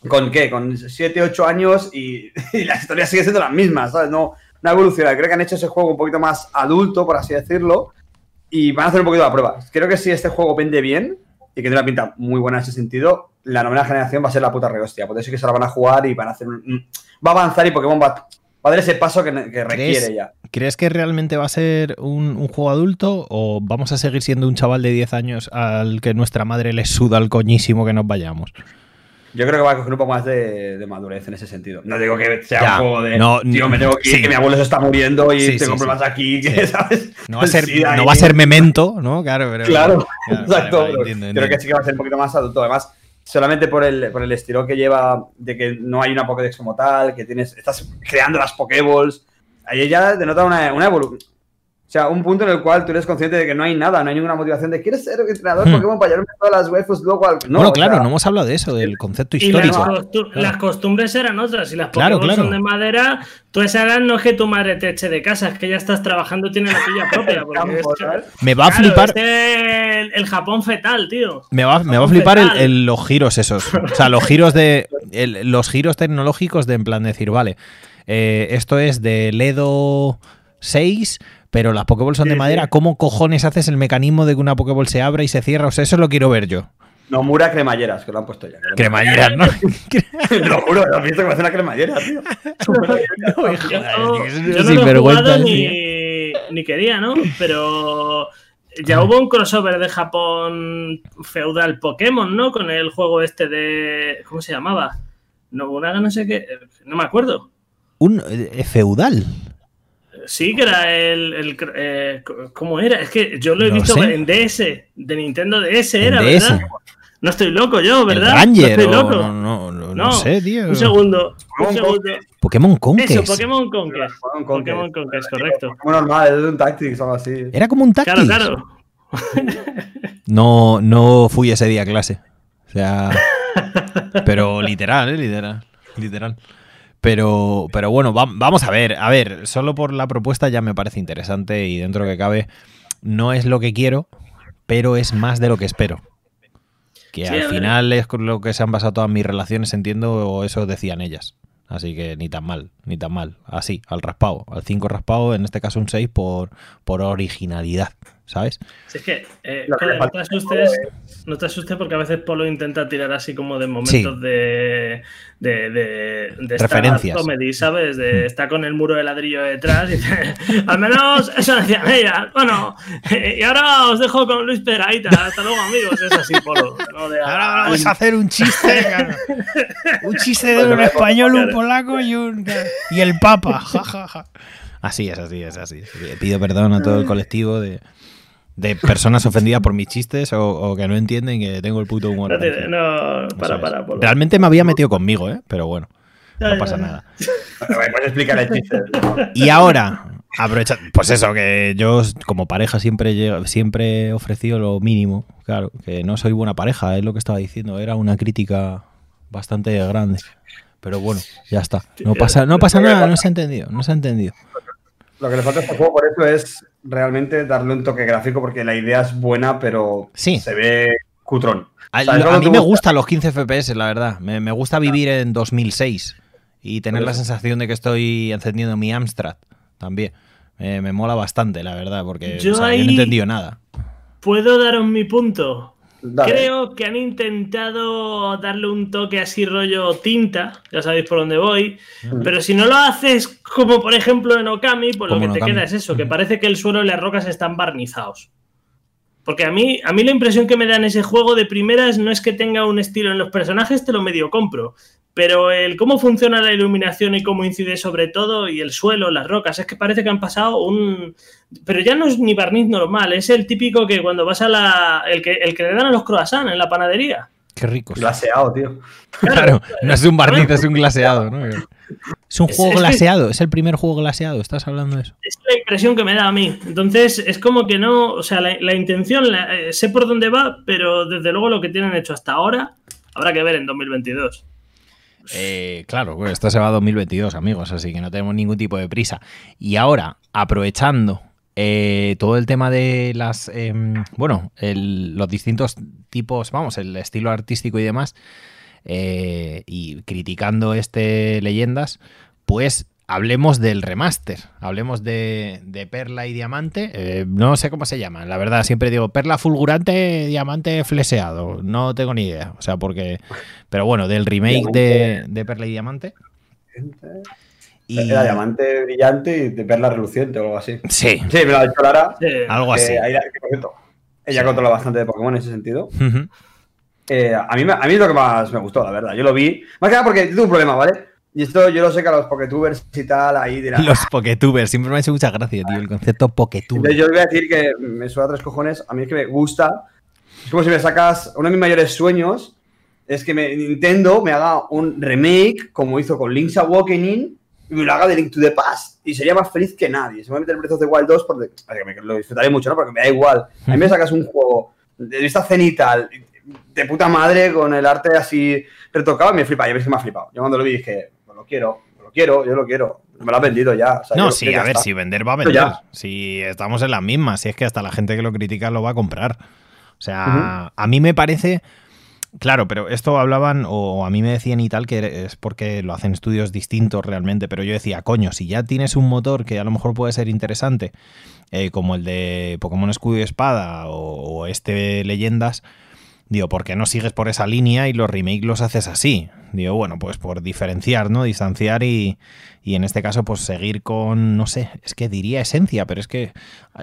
S3: con qué, con 7, 8 años y, y la historia sigue siendo la misma, ¿sabes? No, una evolución. Creo que han hecho ese juego un poquito más adulto, por así decirlo, y van a hacer un poquito de prueba. Creo que si este juego vende bien y que tiene una pinta muy buena en ese sentido, la novena generación va a ser la puta rehostia. Porque sí que se la van a jugar y van a hacer. Va a avanzar y Pokémon va, a dar ese paso que, requiere ya.
S1: ¿Crees que realmente va a ser un, un, juego adulto o vamos a seguir siendo un chaval de 10 años al que nuestra madre le suda el coñísimo que nos vayamos?
S3: Yo creo que va a coger un poco más de, madurez en ese sentido. No digo que sea un juego de. No, tío, me tengo que ir, que mi abuelo se está muriendo y tengo problemas aquí, que, ¿sabes?
S1: No va a ser, no va a ser memento, ¿no? Claro, pero.
S3: Claro, exacto. creo que sí que va a ser un poquito más adulto. Además, solamente por el, por el estilo que lleva de que no hay una Pokédex como tal, que tienes. Estás creando las Pokéballs. Ahí ya denota una, una evolución o sea, un punto en el cual tú eres consciente de que no hay nada, no hay ninguna motivación de ¿quieres ser entrenador hmm. Pokémon para llevarme todas las waifus luego al...
S1: No, bueno, claro, no hemos hablado de eso, del concepto histórico.
S2: Y las, costumbres eran otras. Si las Pokémon son de madera, tú esa edad no es que tu madre te eche de casa, es que ya estás trabajando, tiene la tuya propia.
S1: me va a flipar...
S2: el, Japón fetal, tío.
S1: Me va, me va a flipar el, los giros esos. O sea, los giros de... los giros tecnológicos de en plan decir, vale, eh, esto es de Ledo 6 pero las Pokéball son de madera. ¿Cómo cojones haces el mecanismo de que una Pokéball se abra y se cierra? O sea, eso lo quiero ver yo.
S3: No, Mura cremalleras, que lo han puesto ya.
S1: Cremalleras, ¿no?
S3: Lo juro, lo visto que va a ser una cremallera, tío.
S2: no, yo, no lo he jugado ni, ni quería, ¿no? Pero ya hubo un crossover de Japón feudal Pokémon, ¿no? Con el juego este de. ¿Cómo se llamaba? No, no sé qué. No me acuerdo.
S1: ¿Un eh, feudal?
S2: Sí, que era el. Eh, ¿Cómo era? Es que yo lo he visto en DS, de Nintendo DS era, ¿verdad? No estoy loco yo, ¿verdad?
S1: Ranger, no estoy loco. No, no, no, sé, tío.
S2: Un segundo. Un segundo.
S1: Pokémon Conquest.
S2: Eso, Pokémon Conquest. Pokémon Conquest, correcto.
S3: Como normal, es un Tactics o algo así.
S1: Era como un Tactics.
S2: Claro,
S1: claro. no, no fui ese día a clase. O sea. pero literal, ¿eh? Literal. Literal. Pero, pero bueno, vamos a ver. A ver, solo por la propuesta ya me parece interesante y dentro que cabe, no es lo que quiero, pero es más de lo que espero. Que al final es con lo que se han basado todas mis relaciones, entiendo, o eso decían ellas. Así que ni tan mal, ni tan mal. Así, al raspado, al 5 raspado, en este caso un 6 por, por originalidad. ¿Sabes?
S2: es que, eh, no, te asustes, no te asustes porque a veces Polo intenta tirar así como de momentos de, de, de, de
S1: referencias.
S2: comedy, ¿sabes? De, está con el muro de ladrillo detrás y dice, al menos eso decían ellas. Bueno, y ahora os dejo con Luis Peraita. Hasta luego, amigos. Es así, Polo.
S1: ahora vamos a hacer un chiste. un chiste de un español, un polaco y un y el Papa. Así es, así es, así. Pido perdón a todo el colectivo de de personas ofendidas por mis chistes o, que no entienden que tengo el puto humor.
S2: No, para, para,
S1: Realmente me había metido conmigo, ¿eh? Pero bueno. No pasa nada.
S3: Puedes explicar el chiste.
S1: Y ahora, aprovecha, pues eso, que yo como pareja siempre, siempre he ofrecido lo mínimo. Claro, que no soy buena pareja, es lo que estaba diciendo. Era una crítica bastante grande. Pero bueno, ya está. No pasa, no pasa nada, no se ha entendido, no se ha entendido.
S3: Lo que le falta a este juego por eso es realmente darle un toque gráfico porque la idea es buena, pero se ve cutrón.
S1: A, mí me gustan los 15 FPS, la verdad. Me, gusta vivir en 2006 y tener la sensación de que estoy encendiendo mi Amstrad también. me mola bastante, la verdad, porque yo, no he entendido nada.
S2: ¿Puedo daros mi punto? Creo que han intentado darle un toque así rollo tinta, ya sabéis por dónde voy, pero si no lo haces como por ejemplo en Okami, pues lo que te queda es eso, que parece que el suelo y las rocas están barnizados. Porque a mí, a mí la impresión que me da en ese juego de primeras no es que tenga un estilo en los personajes, te lo medio compro. Pero el cómo funciona la iluminación y cómo incide sobre todo, y el suelo, las rocas, es que parece que han pasado un. Pero ya no es ni barniz normal, es el típico que cuando vas a la. el que, el que le dan a los croissants en la panadería.
S1: Qué rico.
S3: Glaseado, tío.
S1: Claro, no es un barniz, es un glaseado, ¿no? Es un juego glaseado, es el primer juego glaseado, estás hablando de eso.
S2: Es la impresión que me da a mí. Entonces, es como que no, o sea, la, intención, eh, sé por dónde va, pero desde luego lo que tienen hecho hasta ahora, habrá que ver en 2022.
S1: Eh, claro, esto se va a 2022, amigos, así que no tenemos ningún tipo de prisa. Y ahora, aprovechando eh, todo el tema de las, em, bueno, los distintos tipos, vamos, el estilo artístico y demás, eh, y criticando este leyendas, pues hablemos del remaster, hablemos de, Perla y Diamante, eh, no sé cómo se llama, la verdad siempre digo Perla fulgurante, Diamante fleseado, no tengo ni idea, o sea, porque, pero bueno, del remake de, Perla y Diamante.
S3: Y... Era diamante brillante y de perla reluciente o algo así.
S1: Sí.
S3: Sí, me lo ha dicho Lara.
S1: algo así.
S3: ella controla bastante de Pokémon en ese sentido. Eh, a, mí, a mí es lo que más me gustó, la verdad. Yo lo vi. Más que nada porque tuve un problema, ¿vale? Y esto yo lo sé que a los Poketubers y tal, ahí dirán.
S1: Los Poketubers, siempre me ha hecho mucha gracia, tío, el concepto Poketuber.
S3: Yo voy a decir que me suena tres cojones. A mí es que me gusta. Es como si me sacas. Uno de mis mayores sueños es que Nintendo me haga un remake, como hizo con Link's Awakening, y me lo haga de Link to the Past. Y sería más feliz que nadie. Se me va a meter el Breath of the Wild 2 porque. Lo disfrutaré mucho, ¿no? Porque me da igual. A mí me sacas un juego de vista cenital, de puta madre, con el arte así retocado, y me flipa. Ya ves que me ha flipado. Yo cuando lo vi dije lo quiero, lo quiero, yo lo quiero. Me lo ha vendido ya.
S1: no, sí, a ver, si vender va a vender. Si estamos en la misma, si es que hasta la gente que lo critica lo va a comprar. O sea, a mí me parece. Claro, pero esto hablaban, o a mí me decían y tal, que es porque lo hacen estudios distintos realmente, pero yo decía, coño, si ya tienes un motor que a lo mejor puede ser interesante, eh, como el de Pokémon Escudo y Espada o, o este Leyendas, Digo, ¿por qué no sigues por esa línea y los remakes los haces así? Digo, bueno, pues por diferenciar, ¿no? Distanciar y, y en este caso, pues seguir con, no sé, es que diría esencia, pero es que eh,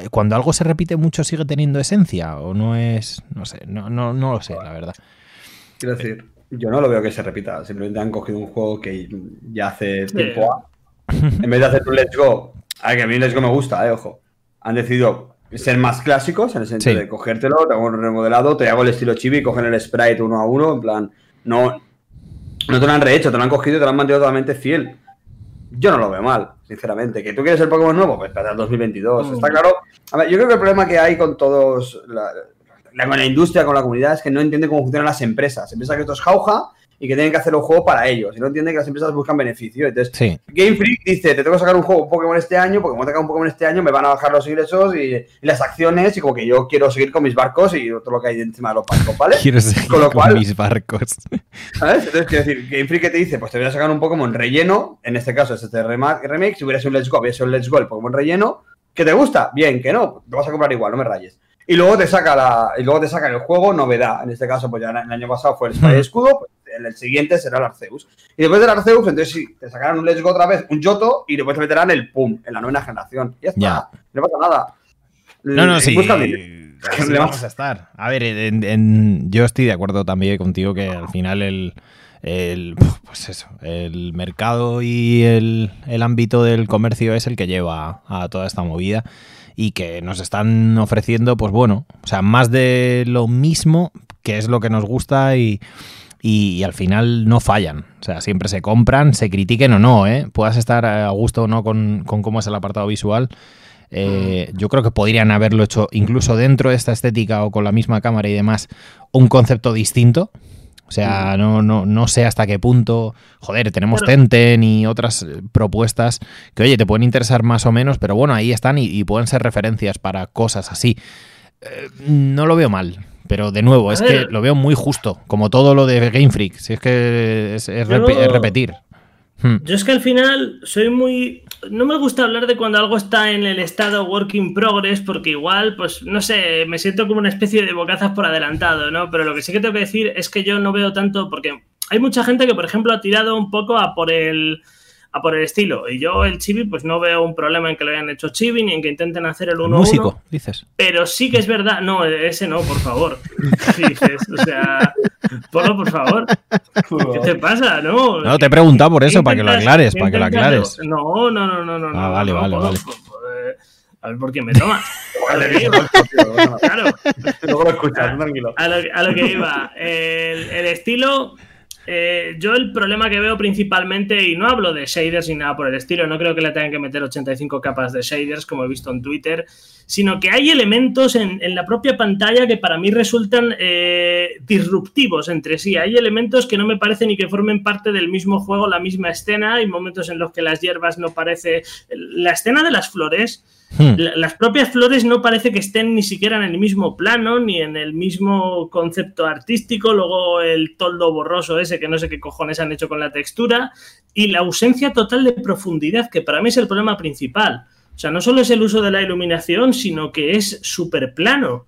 S1: cuando algo se repite mucho sigue teniendo esencia o no es, no sé, no, no, no lo sé, la verdad.
S3: Quiero decir, yo no lo veo que se repita, simplemente han cogido un juego que ya hace tiempo, en vez de hacer un Let's Go, a que a mí Let's Go me gusta, eh, ojo, han decidido ser más clásicos, en el sentido de cogértelo, te hago un remodelado, te hago el estilo chibi, cogen el sprite uno a uno, en plan, no, no te lo han rehecho, te lo han cogido y te lo han mantenido totalmente fiel. Yo no lo veo mal, sinceramente. ¿Que tú quieres el Pokémon nuevo? Pues para el 2022. Está claro. A ver, yo creo que el problema que hay con todos, la, la, con la industria, con la comunidad, es que no entiende cómo funcionan las empresas. Se piensa que esto es jauja y que tienen que hacer un juego para ellos. Y no entienden que las empresas buscan beneficio. Entonces, Game Freak dice, te tengo que sacar un juego un Pokémon este año, porque como tenga un Pokémon este año me van a bajar los ingresos y, las acciones y como que yo quiero seguir con mis barcos y todo lo que hay encima de los barcos, ¿vale?
S1: Quiero seguir con, lo cual, mis barcos.
S3: ¿Sabes? Entonces, quiero decir, Game Freak que te dice, pues te voy a sacar un Pokémon relleno, en este caso es este remake, si hubiera sido un Let's Go, hubiera sido un Let's Go el Pokémon relleno, ¿que te gusta? Bien, que no, te vas a comprar igual, no me rayes. Y luego te saca la, y luego te saca el juego novedad. En este caso, pues ya el año pasado fue el Spy Escudo, pues el, siguiente será el Arceus. Y después del Arceus, entonces sí, te sacarán un Let's Go otra vez, un Yoto, y después te meterán el Pum, en la novena generación. Y ya está. No pasa nada.
S1: No, no, sí. le vamos a estar. A ver, yo estoy de acuerdo también contigo que al final el, el, pues eso, el mercado y el, el, ámbito del comercio es el que lleva a toda esta movida y que nos están ofreciendo, pues bueno, o sea, más de lo mismo, que es lo que nos gusta y, y, al final no fallan. O sea, siempre se compran, se critiquen o no, ¿eh? Puedas estar a gusto o no con, cómo es el apartado visual. Eh, yo creo que podrían haberlo hecho incluso dentro de esta estética o con la misma cámara y demás, un concepto distinto. O sea, no, no, no sé hasta qué punto. Joder, tenemos Tenten y otras eh, propuestas que, oye, te pueden interesar más o menos, pero bueno, ahí están y, pueden ser referencias para cosas así. Eh, no lo veo mal. Pero de nuevo, es que lo veo muy justo, como todo lo de Game Freak. Si es que es, repetir.
S2: Hmm. Yo es que al final soy muy. No me gusta hablar de cuando algo está en el estado work in progress, porque igual, pues no sé, me siento como una especie de bocazas por adelantado, ¿no? Pero lo que sí que tengo que decir es que yo no veo tanto, porque hay mucha gente que, por ejemplo, ha tirado un poco a por el a por el estilo. Y yo el chibi, pues no veo un problema en que lo hayan hecho chibi ni en que intenten hacer el 1
S1: músico, dices.
S2: Pero sí que es verdad. No, ese no, por favor. dices, o sea, Polo, por favor. ¿Qué te pasa? No,
S1: no te he preguntado por eso, para que lo aclares, para que lo aclares.
S2: No, no, no, no, no.
S1: Ah, vale, vale, vale.
S2: A ver por qué me toma. claro.
S3: Luego lo escuchas, tranquilo.
S2: A lo, a lo que iba. El, el estilo eh, yo el problema que veo principalmente, y no hablo de shaders ni nada por el estilo, no creo que le tengan que meter 85 capas de shaders como he visto en Twitter, sino que hay elementos en, la propia pantalla que para mí resultan eh, disruptivos entre sí. Hay elementos que no me parecen ni que formen parte del mismo juego, la misma escena. Hay momentos en los que las hierbas no parece... La escena de las flores Hmm. Las propias flores no parece que estén ni siquiera en el mismo plano, ni en el mismo concepto artístico. Luego el toldo borroso ese que no sé qué cojones han hecho con la textura. Y la ausencia total de profundidad, que para mí es el problema principal. O sea, no solo es el uso de la iluminación, sino que es súper plano.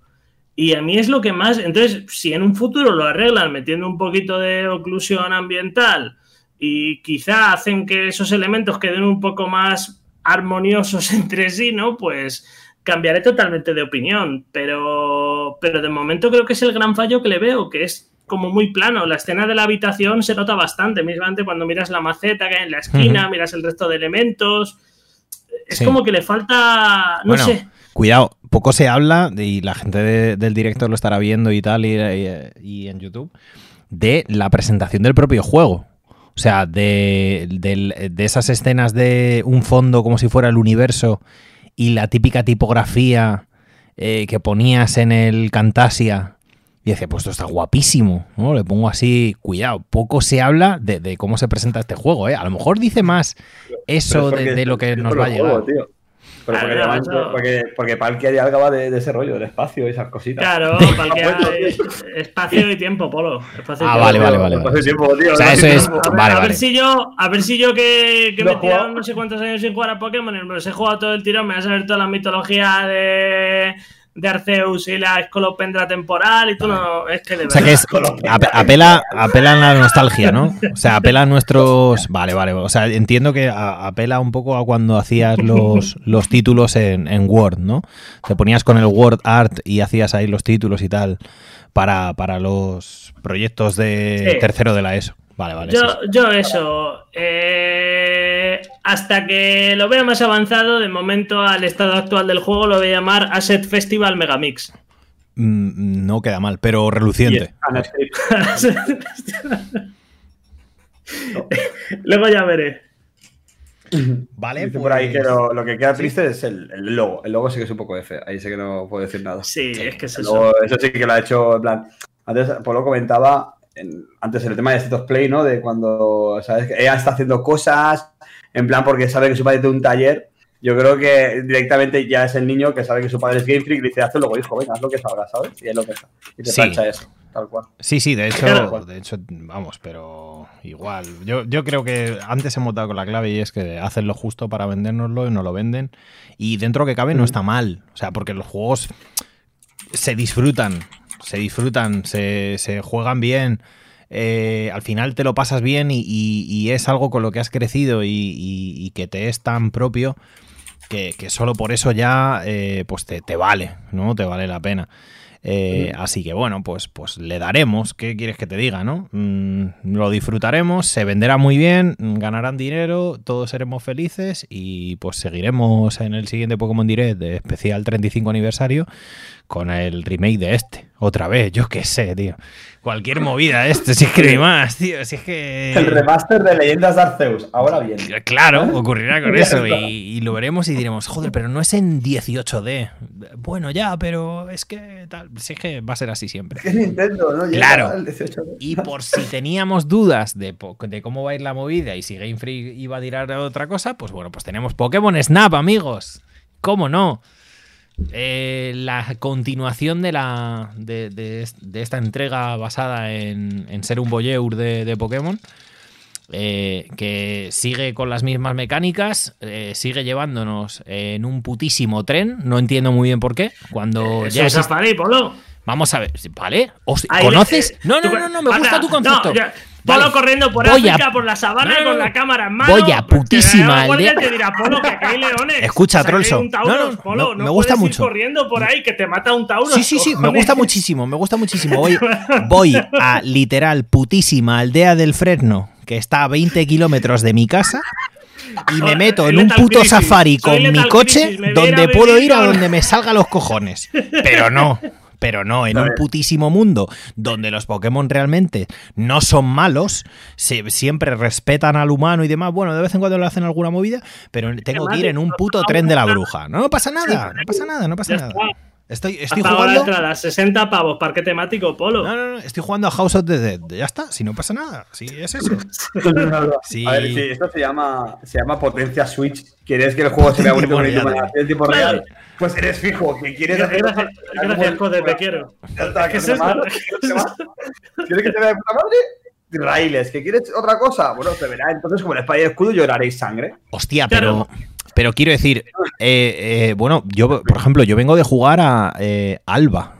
S2: Y a mí es lo que más... Entonces, si en un futuro lo arreglan metiendo un poquito de oclusión ambiental y quizá hacen que esos elementos queden un poco más armoniosos entre sí, ¿no? Pues cambiaré totalmente de opinión, pero, pero de momento creo que es el gran fallo que le veo, que es como muy plano. La escena de la habitación se nota bastante, mismamente cuando miras la maceta que hay en la esquina, miras el resto de elementos. Es como que le falta, no sé.
S1: Cuidado, poco se habla, y la gente del directo lo estará viendo y tal, y en YouTube, de la presentación del propio juego. O sea, de, esas escenas de un fondo como si fuera el universo y la típica tipografía eh, que ponías en el Cantasia. Y decía, pues esto está guapísimo, ¿no? Le pongo así, cuidado, poco se habla de, cómo se presenta este juego, ¿eh? A lo mejor dice más eso de, lo que nos va a llegar.
S3: Pero porque, porque, porque algo va de, ese rollo, del espacio y esas cositas.
S2: Claro, Palkia es espacio y tiempo, Polo.
S1: ah, vale, vale, vale.
S3: Espacio y tiempo, tío.
S1: O sea, eso es.
S2: A ver, a ver si yo, a ver si yo que, que me he tirado no sé cuántos años sin jugar a Pokémon, me los he jugado todo el tirón, me voy a saber toda la mitología de de Arceus y la escolopendra temporal y todo. Es que de verdad. O sea, que es,
S1: apela, apela a la nostalgia, ¿no? O sea, apela a nuestros. Vale, vale. O sea, entiendo que apela un poco a cuando hacías los, los títulos en, en, Word, ¿no? Te ponías con el Word Art y hacías ahí los títulos y tal para, para los proyectos de tercero de la ESO. Vale, vale.
S2: Yo, yo eso. Eh, hasta que lo vea más avanzado, de momento al estado actual del juego lo voy a llamar Asset Festival Megamix.
S1: Mm, no queda mal, pero reluciente.
S2: Luego ya veré.
S3: Vale, pues... por ahí que lo, que queda triste es el, logo. El logo sí que es un poco F. Ahí sí que no puedo decir nada.
S2: Sí, es que es eso.
S3: eso sí que lo ha hecho, en plan. Antes, por lo comentaba, antes en el tema de State of Play, ¿no? De cuando, ¿sabes? Que ella está haciendo cosas, en plan porque sabe que su padre tiene un taller. Yo creo que directamente ya es el niño que sabe que su padre es Game Freak y dice, hazlo luego, hijo, venga, haz lo que salga, ¿sabes? Y es lo que está. Y te sí. eso, tal cual.
S1: Sí, sí, de hecho, de hecho, vamos, pero igual. Yo, yo creo que antes hemos dado con la clave y es que hacen lo justo para vendérnoslo y no lo venden. Y dentro que cabe no está mal. O sea, porque los juegos se disfrutan se disfrutan, se, se juegan bien. Eh, al final te lo pasas bien y, es algo con lo que has crecido y, que te es tan propio que, solo por eso ya eh, pues te, vale, ¿no? Te vale la pena. Eh, así que bueno, pues, pues le daremos, ¿qué quieres que te diga, no? Mm, lo disfrutaremos, se venderá muy bien, ganarán dinero, todos seremos felices y pues seguiremos en el siguiente Pokémon Direct de especial 35 aniversario con el remake de este. Otra vez, yo qué sé, tío. Cualquier movida de esto, si es que ni más, tío. Si es que.
S3: El remaster de Leyendas de Arceus, ahora bien.
S1: Claro, ocurrirá con eso. Y, lo veremos y diremos, joder, pero no es en 18D. Bueno, ya, pero es que tal. Si es que va a ser así siempre.
S3: Es Nintendo, ¿no?
S1: claro. Y por si teníamos dudas de, de, cómo va a ir la movida y si Game Freak iba a tirar otra cosa, pues bueno, pues tenemos Pokémon Snap, amigos. ¿Cómo no? Eh, la continuación de, la, de, esta entrega basada en, ser un voyeur de, Pokémon. Eh, que sigue con las mismas mecánicas, eh, sigue llevándonos en un putísimo tren, no entiendo muy bien por qué, cuando
S2: ya es... Polo.
S1: Vamos a ver, ¿vale? ¿Conoces? No, no, no, no, me gusta tu concepto.
S2: Polo corriendo por África, por la sabana con la cámara en mano.
S1: Voy a putísima
S2: aldea. te dirá, Polo, que hay leones.
S1: Escucha, Trollso. No, no, no, me gusta mucho.
S2: corriendo por ahí que te mata un Tauro.
S1: Sí, sí, sí, me gusta muchísimo, me gusta muchísimo. Voy, voy a literal putísima aldea del Fresno, que está a 20 kilómetros de mi casa y me meto en un puto safari con mi coche donde puedo ir a donde me salga los cojones. Pero no, pero no, en un putísimo mundo donde los Pokémon realmente no son malos, se, siempre respetan al humano y demás. Bueno, de vez en cuando le hacen alguna movida, pero tengo que ir en un puto tren de la bruja. No, pasa nada, no pasa nada, no pasa nada. Estoy, estoy jugando.
S2: Ahora 60 pavos, parque temático, polo.
S1: No, no, no, estoy jugando a House of the Dead. Ya está, si no pasa nada. Sí, es eso.
S3: sí. A ver, sí, esto se llama, se llama potencia Switch. ¿Quieres que el juego se vea bonito en tiempo real? Pues eres fijo, que quieres
S2: hacer. Gracias, gracias joder, te quiero.
S3: ¿Qué es eso? ¿Quieres que te vea de puta madre? Railes, ¿que quieres otra cosa? Bueno, te verá entonces como el espada y el escudo lloraréis sangre.
S1: Hostia, pero, pero quiero decir, eh, eh, bueno, yo, por ejemplo, yo vengo de jugar a eh, Alba,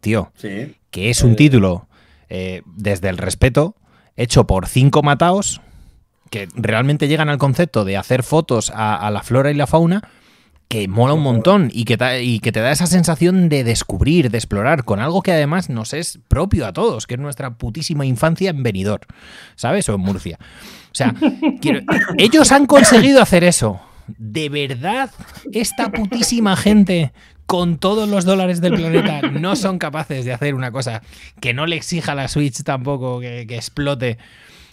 S1: tío,
S3: sí.
S1: que es un título desde el respeto, hecho por cinco mataos, que realmente llegan al concepto de hacer fotos a la flora y la fauna que mola un montón y que, y que te da esa sensación de descubrir, de explorar, con algo que además nos es propio a todos, que es nuestra putísima infancia en Benidorm, ¿sabes? O en Murcia. O sea, ellos han conseguido hacer eso. ¿De verdad esta putísima gente con todos los dólares del planeta no son capaces de hacer una cosa que no le exija a la Switch tampoco que, que explote,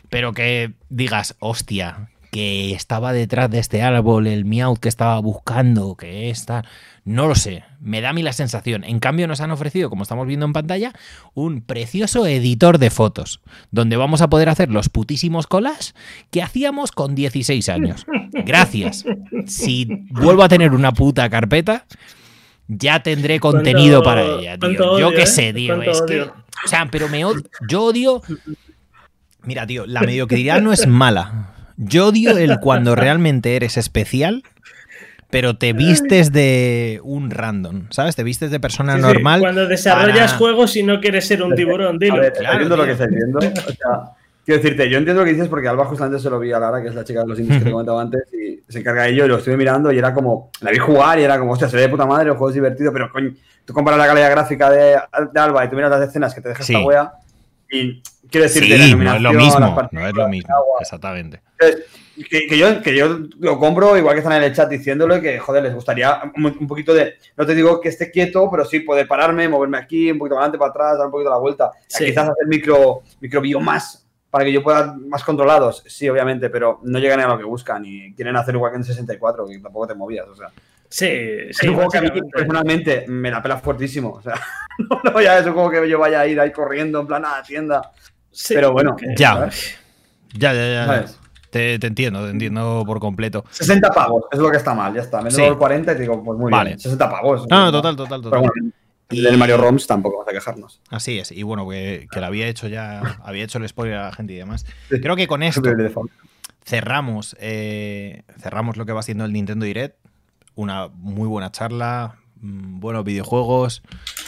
S1: pero que digas, hostia, que estaba detrás de este árbol, el Meowth que estaba buscando, que está... No lo sé, me da a mí la sensación. En cambio nos han ofrecido, como estamos viendo en pantalla, un precioso editor de fotos, donde vamos a poder hacer los putísimos colas que hacíamos con 16 años. Gracias. Si vuelvo a tener una puta carpeta, ya tendré contenido para ella, tío. Yo qué ¿eh? sé, tío. Es que, o sea, pero me yo odio... Mira, tío, la mediocridad no es mala. Yo odio el cuando realmente eres especial, pero te vistes de un random, ¿sabes? Te vistes de persona normal.
S2: cuando desarrollas juegos y no quieres ser un tiburón, dilo.
S3: claro, entiendo lo que estás diciendo. O sea, quiero decirte, yo entiendo lo que dices porque Alba justamente se lo vi a Lara, que es la chica de los indies que te comentaba antes, y se encarga de ello y lo estuve mirando y era como, la vi jugar y era como, hostia, se ve de puta madre, el juego es divertido, pero coño, tú comparas la calidad gráfica de, Alba y tú miras las escenas que te deja esta wea y quiero decirte,
S1: sí, no es lo mismo, no es lo mismo, exactamente.
S3: Que, yo, que yo lo compro, igual que están en el chat diciéndolo, que, joder, les gustaría un, poquito de. No te digo que esté quieto, pero sí poder pararme, moverme aquí, un poquito para adelante, para atrás, dar un poquito la vuelta. Quizás hacer micro, micro más para que yo pueda más controlados. Sí, obviamente, pero no llegan a lo que buscan y quieren hacer igual que en 64, que tampoco te movías, o sea.
S2: Sí,
S3: es un juego que a mí personalmente me la pela fuertísimo. O sea, no, ya es un juego que yo vaya a ir ahí corriendo en plan a la tienda. pero bueno.
S1: Ya. ya. Ya, ya, te, entiendo, te entiendo por completo.
S3: 60 pavos, es lo que está mal, ya está. Me doy el 40 y te digo, pues muy bien. 60 pavos.
S1: No, no, total, total, total. Pero
S3: bueno, y... del Mario Roms tampoco vamos a quejarnos.
S1: Así es, y bueno, que, que lo había hecho ya, había hecho el spoiler a la gente y demás. Creo que con esto cerramos, eh, cerramos lo que va siendo el Nintendo Direct. Una muy buena charla, mm, buenos videojuegos.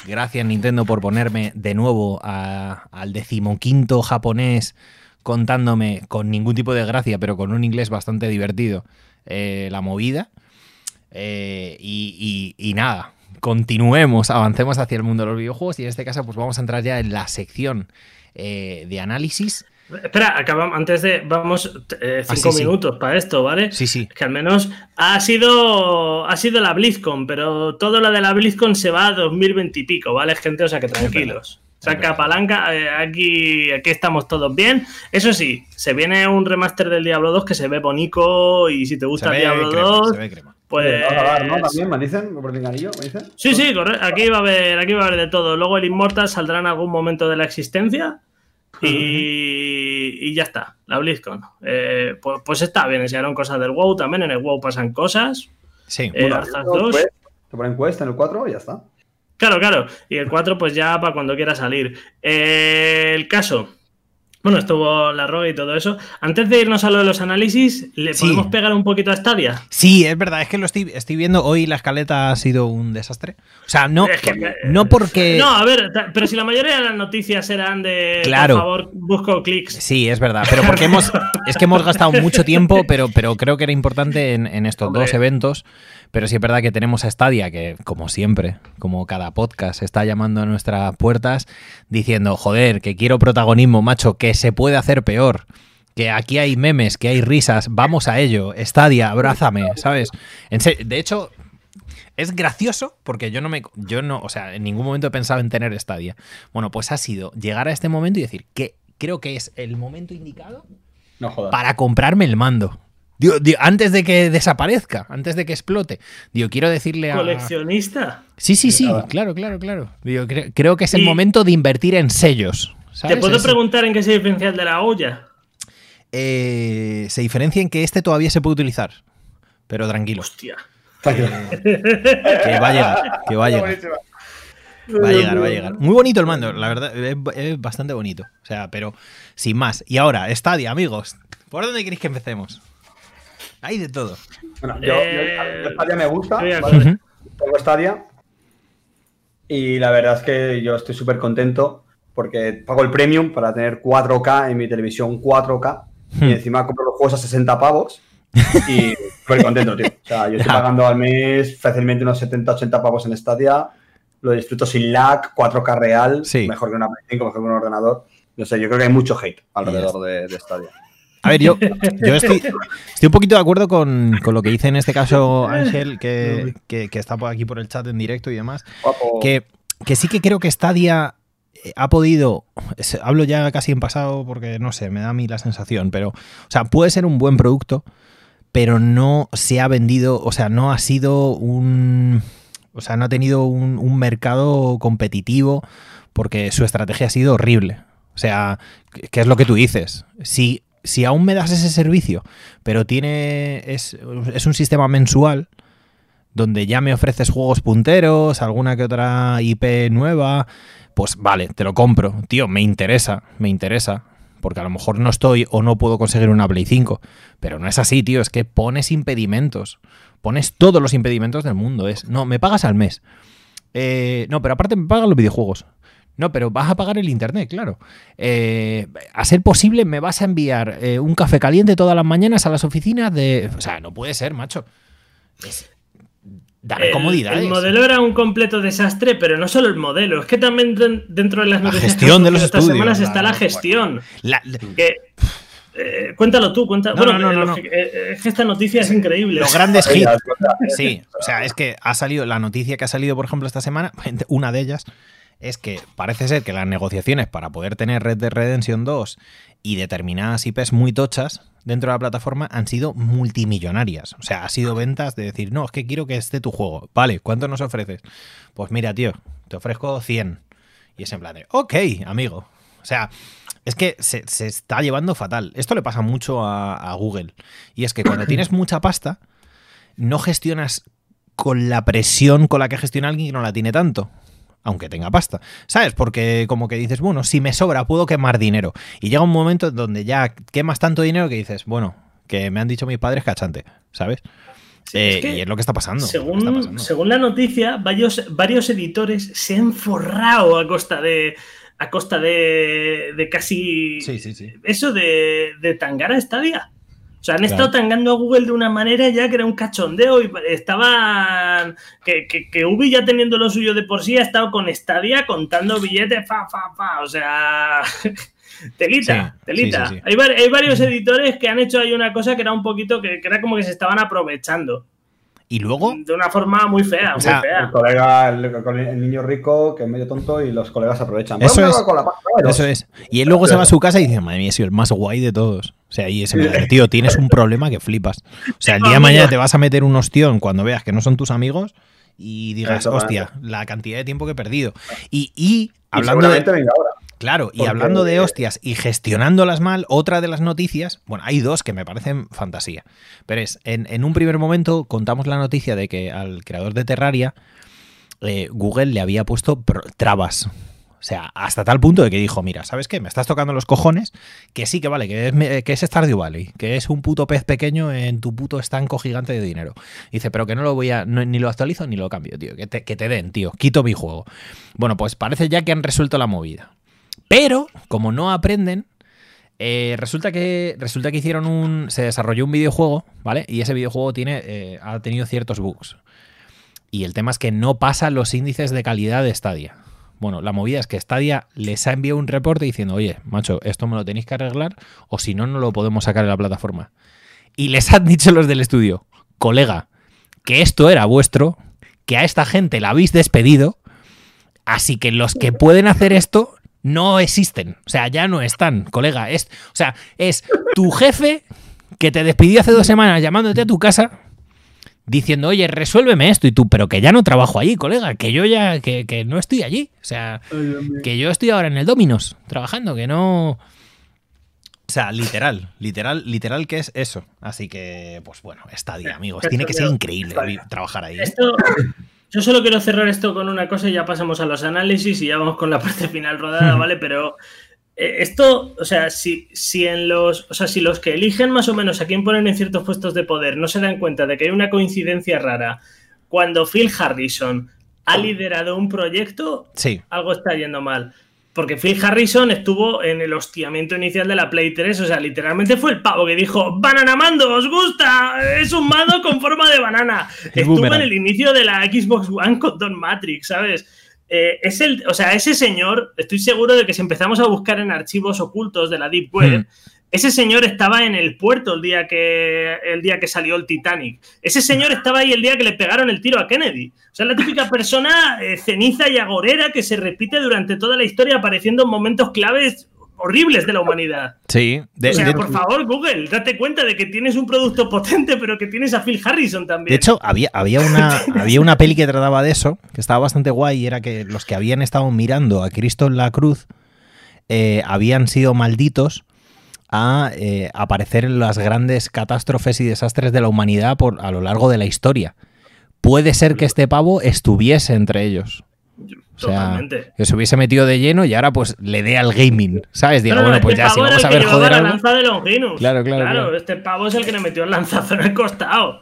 S1: Gracias Nintendo por ponerme de nuevo al decimoquinto japonés contándome con ningún tipo de gracia, pero con un inglés bastante divertido, eh, la movida. Eh, y, nada, continuemos, avancemos hacia el mundo de los videojuegos y en este caso pues vamos a entrar ya en la sección eh, de análisis
S2: Espera, acabamos, antes de. Vamos eh, ah, cinco minutos para esto, ¿vale?
S1: Sí, sí.
S2: Que al menos ha sido. Ha sido la BlizzCon, pero todo lo de la BlizzCon se va a 2020 y pico, ¿vale, gente? O sea que tranquilos. Saca palanca, eh, aquí, aquí estamos todos bien. Eso sí, se viene un remaster del Diablo 2 que se ve bonito y si te gusta Diablo 2, pues...
S3: ¿no? También me dicen, por ¿me dicen?
S2: Sí, sí, correcto. Aquí va a haber, aquí va a haber de todo. Luego el Immortal saldrá en algún momento de la existencia y, ya está, la BlizzCon. Eh, pues, pues, está bien, enseñaron cosas del WoW también, en el WoW pasan cosas.
S1: Sí,
S2: eh, bueno, 2.
S3: Te ponen quest en el 4 y ya está.
S2: Claro, claro. Y el 4, pues ya para cuando quiera salir. Eh, el caso. Bueno, estuvo la roga y todo eso. Antes de irnos a lo de los análisis, ¿le podemos pegar un poquito a Stadia?
S1: Sí, es verdad, es que lo estoy, estoy viendo. Hoy la escaleta ha sido un desastre. O sea, no, no porque.
S2: No, a ver, pero si la mayoría de las noticias eran de.
S1: Claro.
S2: Por favor, busco clics.
S1: Sí, es verdad. Pero porque hemos. es que hemos gastado mucho tiempo, pero, pero creo que era importante en, estos dos eventos. Pero sí es verdad que tenemos a Stadia, que como siempre, como cada podcast, está llamando a nuestras puertas diciendo, joder, que quiero protagonismo, macho, que se puede hacer peor. Que aquí hay memes, que hay risas, vamos a ello. Stadia, abrázame, ¿sabes? de hecho, es gracioso porque yo no me. Yo no. O sea, en ningún momento he pensado en tener Stadia. Bueno, pues ha sido llegar a este momento y decir que creo que es el momento indicado para comprarme el mando antes de que desaparezca, antes de que explote. Digo, quiero decirle a.
S2: ¿Coleccionista?
S1: Sí, sí, sí, claro, claro, claro. creo, que es el momento de invertir en sellos.
S2: ¿Te puedo preguntar en qué se diferencia el de la olla?
S1: Eh, se diferencia en que este todavía se puede utilizar. Pero tranquilo.
S2: Hostia.
S1: que va a llegar, que va a llegar. Va a llegar, va a llegar. Muy bonito el mando, la verdad, es, bastante bonito. O sea, pero sin más. Y ahora, Stadia, amigos. ¿Por dónde queréis que empecemos? Hay de todo.
S3: Bueno, yo, eh, Stadia me gusta. Tengo Stadia. Y la verdad es que yo estoy súper contento porque pago el premium para tener 4K en mi televisión 4K. Y encima compro los juegos a 60 pavos. Y súper contento, tío. O sea, yo estoy pagando al mes fácilmente unos 70, 80 pavos en Stadia. Lo disfruto sin lag, 4K real. Mejor que una Play 5, mejor que un ordenador. No sé, yo creo que hay mucho hate alrededor de, de Stadia.
S1: A ver, yo, yo estoy, estoy, un poquito de acuerdo con, lo que dice en este caso Ángel, que, está por aquí por el chat en directo y demás. Que, que sí que creo que Stadia eh, ha podido, hablo ya casi en pasado porque no sé, me da a mí la sensación, pero, o sea, puede ser un buen producto, pero no se ha vendido, o sea, no ha sido un, o sea, no ha tenido un, un mercado competitivo porque su estrategia ha sido horrible. O sea, ¿qué es lo que tú dices? Si si aún me das ese servicio, pero tiene es, un sistema mensual donde ya me ofreces juegos punteros, alguna que otra IP nueva, pues vale, te lo compro. Tío, me interesa, me interesa. Porque a lo mejor no estoy o no puedo conseguir una Play 5. Pero no es así, tío. Es que pones impedimentos. Pones todos los impedimentos del mundo. Es, no, me pagas al mes. Eh, no, pero aparte me pagan los videojuegos. No, pero vas a pagar el internet, claro. Eh, a ser posible, me vas a enviar eh, un café caliente todas las mañanas a las oficinas de. O sea, no puede ser, macho. dame comodidad.
S2: El modelo era un completo desastre, pero no solo el modelo, es que también dentro de las
S1: la gestión de los estas
S2: semanas está la gestión. Eh, cuéntalo tú, cuéntalo. bueno, no, no, es que esta noticia es increíble.
S1: Los grandes hits. Sí, o sea, es que ha salido la noticia que ha salido, por ejemplo, esta semana, una de ellas es que parece ser que las negociaciones para poder tener Red Dead Redemption 2 y determinadas IPs muy tochas dentro de la plataforma han sido multimillonarias. O sea, ha sido ventas de decir, no, es que quiero que esté tu juego. Vale, ¿cuánto nos ofreces? Pues mira, tío, te ofrezco 100. Y es en plan de, ok, amigo. O sea, es que se, está llevando fatal. Esto le pasa mucho a, a Google. Y es que cuando tienes mucha pasta, no gestionas con la presión con la que gestiona alguien que no la tiene tanto aunque tenga pasta. ¿Sabes? Porque como que dices, bueno, si me sobra, puedo quemar dinero. Y llega un momento donde ya quemas tanto dinero que dices, bueno, que me han dicho mis padres cachante, ¿sabes? Eh, y es lo que está pasando.
S2: Según, la noticia, varios, varios editores se han forrado a costa de. A costa de, de casi.
S1: Sí, sí, sí.
S2: Eso de, de Tangara Stadia. O sea, han estado tangando a Google de una manera ya que era un cachondeo y estaban. Que, que, Ubi ya teniendo lo suyo de por sí ha estado con Stadia contando billetes, fa, fa, fa. O sea. telita, telita. hay, varios editores que han hecho ahí una cosa que era un poquito que, que era como que se estaban aprovechando.
S1: Y luego.
S2: De una forma muy fea, muy fea.
S3: El colega, el, niño rico, que es medio tonto, y los colegas aprovechan.
S1: Eso es. eso es. Y él luego se va a su casa y dice, madre mía, soy el más guay de todos. O sea, y ese tío, tienes un problema que flipas. O sea, el día de mañana te vas a meter un ostión cuando veas que no son tus amigos y digas, hostia, la cantidad de tiempo que he perdido. Y, y hablando de. Claro, y hablando de hostias y gestionándolas mal, otra de las noticias, bueno, hay dos que me parecen fantasía, pero es, en, un primer momento contamos la noticia de que al creador de Terraria, eh, Google le había puesto trabas. O sea, hasta tal punto de que dijo, mira, ¿sabes qué? Me estás tocando los cojones, que sí que vale, que es, que es Stardew Valley, que es un puto pez pequeño en tu puto estanco gigante de dinero. Dice, pero que no lo voy a, ni lo actualizo ni lo cambio, tío, que te, que te den, tío, quito mi juego. Bueno, pues parece ya que han resuelto la movida. Pero, como no aprenden, eh, resulta, que, resulta que hicieron un. Se desarrolló un videojuego, ¿vale? Y ese videojuego tiene, eh, ha tenido ciertos bugs. Y el tema es que no pasa los índices de calidad de Stadia. Bueno, la movida es que Stadia les ha enviado un reporte diciendo, oye, macho, esto me lo tenéis que arreglar, o si no, no lo podemos sacar de la plataforma. Y les han dicho los del estudio, colega, que esto era vuestro, que a esta gente la habéis despedido, así que los que pueden hacer esto no existen. O sea, ya no están, colega. Es, o sea, es tu jefe que te despidió hace dos semanas llamándote a tu casa diciendo, oye, resuélveme esto. Y tú, pero que ya no trabajo allí, colega, que yo ya, que, no estoy allí. O sea, que yo estoy ahora en el Dominos trabajando, que no... O sea, literal, literal, literal que es eso. Así que, pues bueno, está día, amigos. Tiene que ser increíble trabajar ahí. ¿eh?
S2: Esto, yo solo quiero cerrar esto con una cosa y ya pasamos a los análisis y ya vamos con la parte final rodada, ¿vale? Pero eh, esto, o sea, si, si en los, o sea, si los que eligen más o menos a quién ponen en ciertos puestos de poder no se dan cuenta de que hay una coincidencia rara cuando Phil Harrison ha liderado un proyecto,
S1: sí.
S2: algo está yendo mal. Porque Phil Harrison estuvo en el hostiamiento inicial de la Play 3, o sea, literalmente fue el pavo que dijo, Banana Mando, ¿os gusta? Es un mando con forma de banana. estuvo en el inicio de la Xbox One con Don Matrix, ¿sabes? Eh, es el, o sea, ese señor, estoy seguro de que si empezamos a buscar en archivos ocultos de la Deep Web, hmm. Ese señor estaba en el puerto el día que, el día que salió el Titanic. Ese señor estaba ahí el día que le pegaron el tiro a Kennedy. O sea, la típica persona eh, ceniza y agorera que se repite durante toda la historia apareciendo en momentos claves horribles de la humanidad.
S1: Sí.
S2: o sea, por favor, Google, date cuenta de que tienes un producto potente, pero que tienes a Phil Harrison también.
S1: De hecho, había, había, una, había una peli que trataba de eso, que estaba bastante guay, y era que los que habían estado mirando a Cristo en la cruz eh, habían sido malditos a eh, aparecer en las grandes catástrofes y desastres de la humanidad por, a lo largo de la historia. Puede ser que este pavo estuviese entre ellos. O sea, que se hubiese metido de lleno y ahora pues le dé al gaming, ¿sabes? Digo, bueno, pues
S2: este
S1: ya si vamos a ver joder
S2: la lanza de Longinus. Claro, claro, claro, este pavo es el que le metió el lanzazo en el costado.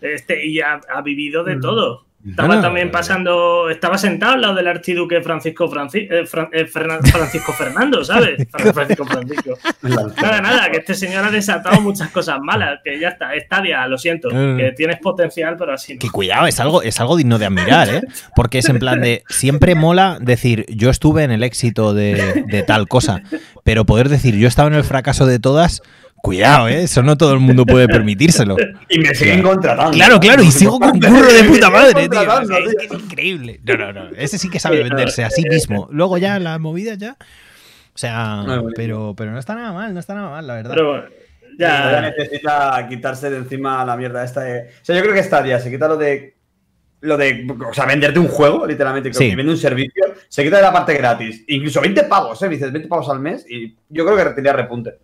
S2: Este, y ha, ha vivido de mm. todo. Estaba también pasando, estaba sentado al lado del archiduque Francisco, eh, eh, Francisco Fernando, ¿sabes? Francisco Francisco. Nada, nada, que este señor ha desatado muchas cosas malas, que ya está, estadia, lo siento, que tienes potencial, pero así
S1: no. Que cuidado, es algo, es algo digno de admirar, ¿eh? Porque es en plan de, siempre mola decir, yo estuve en el éxito de, de tal cosa, pero poder decir, yo estaba en el fracaso de todas Cuidado, ¿eh? Eso no todo el mundo puede permitírselo.
S3: Y me siguen contratando.
S1: Claro, claro, y sigo con curro de puta madre, tío. Es, increíble. No, no, no. Ese sí que sabe venderse a sí mismo. Luego ya la movida ya. O sea, pero, pero no está nada mal, no está nada mal, la verdad.
S3: Pero ya necesita quitarse de encima la mierda esta de... O sea, yo creo que está ya, se quita lo de lo de, o sea, venderte un juego, literalmente, que vende un servicio, se quita de la parte gratis. Incluso 20 pavos, ¿eh? Dices 20 pavos al mes y yo creo que tendría repunte.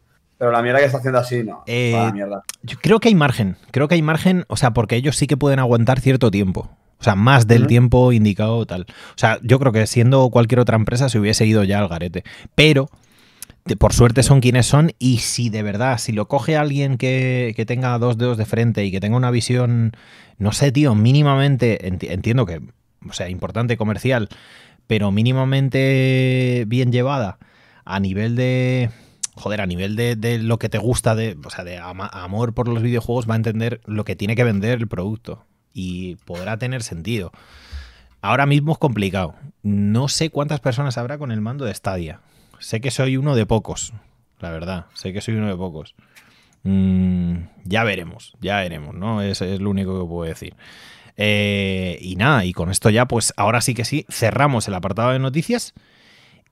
S3: Pero la mierda que está haciendo así, no.
S1: Eh, mierda. Yo creo que hay margen. Creo que hay margen, o sea, porque ellos sí que pueden aguantar cierto tiempo. O sea, más del tiempo indicado tal. O sea, yo creo que siendo cualquier otra empresa se hubiese ido ya al garete. Pero, por suerte son quienes son y si de verdad, si lo coge alguien que, que tenga dos dedos de frente y que tenga una visión, no sé, tío, mínimamente, entiendo que, o sea, importante comercial, pero mínimamente bien llevada a nivel de joder, a nivel de, lo que te gusta, de, o sea, de amor por los videojuegos, va a entender lo que tiene que vender el producto y podrá tener sentido. Ahora mismo es complicado. No sé cuántas personas habrá con el mando de Stadia. Sé que soy uno de pocos, la verdad. Sé que soy uno de pocos. Mm, ya veremos, ya veremos, ¿no? Es, es lo único que puedo decir. Eh, y nada, y con esto ya, pues ahora sí que sí, cerramos el apartado de noticias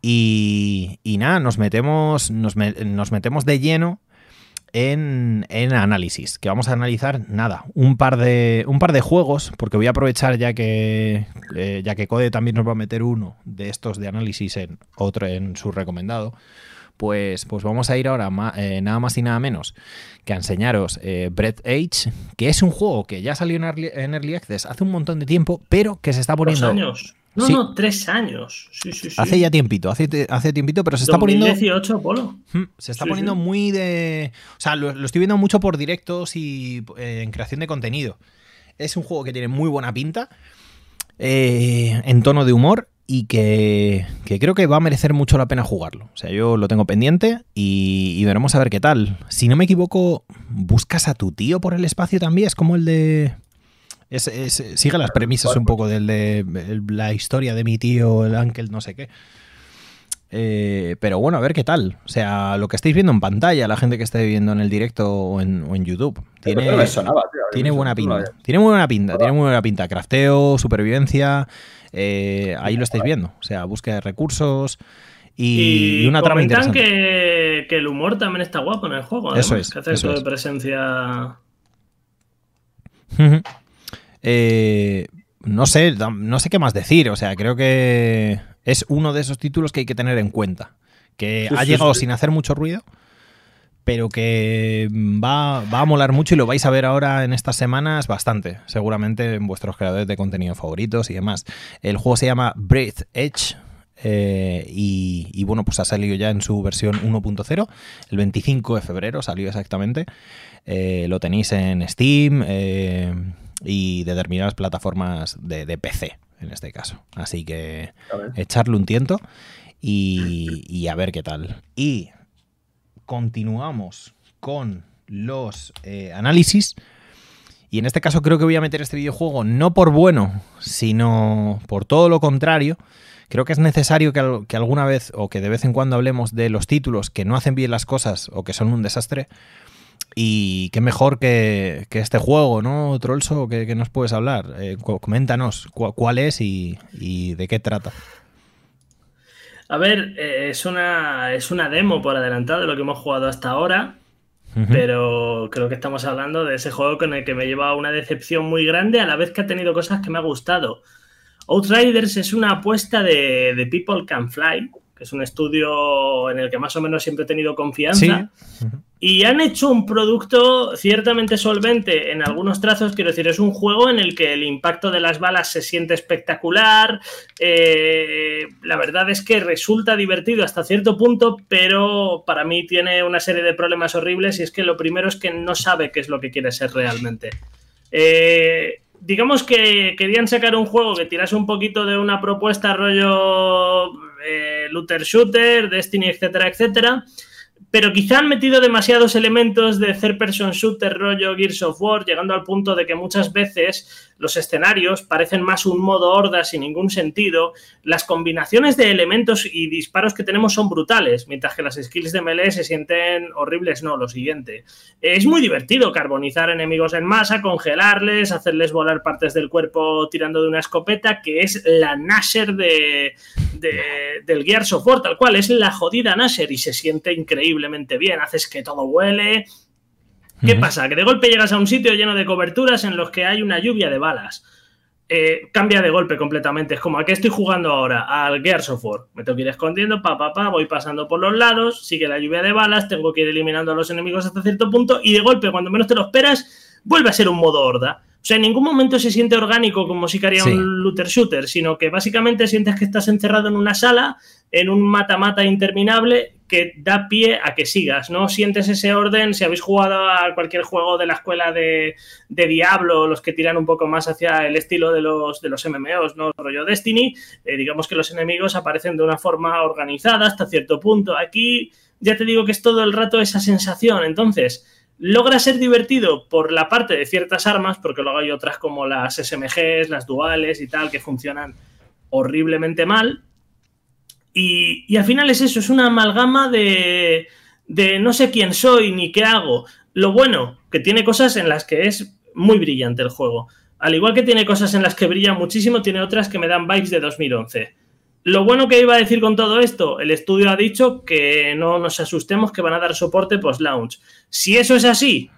S1: y, nada, nos metemos, nos, metemos de lleno en, análisis, que vamos a analizar nada, un par de, un par de juegos, porque voy a aprovechar ya que, eh, ya que Code también nos va a meter uno de estos de análisis en otro en su recomendado. Pues, pues vamos a ir ahora eh, nada más y nada menos que a enseñaros eh, Breath Age, que es un juego que ya salió en Early, en Early Access hace un montón de tiempo, pero que se está poniendo...
S2: años. No, no, tres años.
S1: Hace ya tiempito, hace, hace tiempito, pero se está poniendo.
S2: 2018, Polo.
S1: Se está poniendo muy de. O sea, lo, estoy viendo mucho por directos y eh, en creación de contenido. Es un juego que tiene muy buena pinta, eh, en tono de humor y que, creo que va a merecer mucho la pena jugarlo. O sea, yo lo tengo pendiente y, y veremos a ver qué tal. Si no me equivoco, buscas a tu tío por el espacio también. Es como el de sigue las premisas un poco del de la historia de mi tío, el ángel, no sé qué. Eh, pero bueno, a ver qué tal. O sea, lo que estáis viendo en pantalla, la gente que esté viendo en el directo o en, YouTube. Tiene, tiene buena pinta. Tiene muy buena pinta. Tiene muy buena pinta. Crafteo, supervivencia. Eh, ahí lo estáis viendo. O sea, búsqueda de recursos. Y, una trama interesante.
S2: Que, que el humor también está guapo en el juego. eso es. Que hace eso de presencia.
S1: Eh, no sé, no sé qué más decir. O sea, creo que es uno de esos títulos que hay que tener en cuenta. Que ha llegado sin hacer mucho ruido, pero que va, a molar mucho y lo vais a ver ahora en estas semanas bastante, seguramente en vuestros creadores de contenido favoritos y demás. El juego se llama Breath Edge. Eh, y, bueno, pues ha salido ya en su versión 1.0, el 25 de febrero salió exactamente. Eh, lo tenéis en Steam, y determinadas plataformas de, PC, en este caso. Así que echarle un tiento y, a ver qué tal. Y continuamos con los eh, análisis. Y en este caso creo que voy a meter este videojuego no por bueno, sino por todo lo contrario. Creo que es necesario que, que, alguna vez o que de vez en cuando hablemos de los títulos que no hacen bien las cosas o que son un desastre, y qué mejor que, este juego, ¿no, Trollso? ¿Qué, nos puedes hablar? Eh, coméntanos cuál es y, de qué trata.
S2: A ver, eh, es, una, es una demo por adelantado de lo que hemos jugado hasta ahora, pero creo que estamos hablando de ese juego con el que me lleva una decepción muy grande, a la vez que ha tenido cosas que me ha gustado. Outriders es una apuesta de, de People Can Fly, que es un estudio en el que más o menos siempre he tenido confianza. Y han hecho un producto ciertamente solvente en algunos trazos, quiero decir, es un juego en el que el impacto de las balas se siente espectacular, eh, la verdad es que resulta divertido hasta cierto punto, pero para mí tiene una serie de problemas horribles y es que lo primero es que no sabe qué es lo que quiere ser realmente. Eh, digamos que querían sacar un juego que tirase un poquito de una propuesta rollo eh, looter shooter, Destiny, etcétera, etcétera. Pero quizá han metido demasiados elementos de third person shooter rollo Gears of War, llegando al punto de que muchas veces los escenarios parecen más un modo horda sin ningún sentido. Las combinaciones de elementos y disparos que tenemos son brutales, mientras que las skills de melee se sienten horribles. No, lo siguiente. Es muy divertido carbonizar enemigos en masa, congelarles, hacerles volar partes del cuerpo tirando de una escopeta, que es la Nasher de, del Gears of War, tal cual. Es la jodida Nasher y se siente increíble bien, haces que todo huele. ¿Qué pasa? Que de golpe llegas a un sitio lleno de coberturas en los que hay una lluvia de balas. Eh, cambia de golpe completamente. Es como a qué estoy jugando ahora, al Gears of War. Me tengo que ir escondiendo, pa, pa, pa, voy pasando por los lados, sigue la lluvia de balas, tengo que ir eliminando a los enemigos hasta cierto punto y de golpe, cuando menos te lo esperas, vuelve a ser un modo horda. O sea, en ningún momento se siente orgánico como si haría un looter shooter, sino que básicamente sientes que estás encerrado en una sala, en un mata-mata interminable que da pie a que sigas, ¿no? Sientes ese orden, si habéis jugado a cualquier juego de la escuela de, Diablo, los que tiran un poco más hacia el estilo de los, de los MMOs, ¿no? Rollo Destiny, eh, digamos que los enemigos aparecen de una forma organizada hasta cierto punto. Aquí ya te digo que es todo el rato esa sensación. Entonces, logra ser divertido por la parte de ciertas armas, porque luego hay otras como las SMGs, las duales y tal, que funcionan horriblemente mal. Y, y al final es eso, es una amalgama de, de no sé quién soy ni qué hago. Lo bueno, que tiene cosas en las que es muy brillante el juego. Al igual que tiene cosas en las que brilla muchísimo, tiene otras que me dan vibes de 2011. Lo bueno que iba a decir con todo esto, el estudio ha dicho que no nos asustemos que van a dar soporte post-launch. Si eso es así,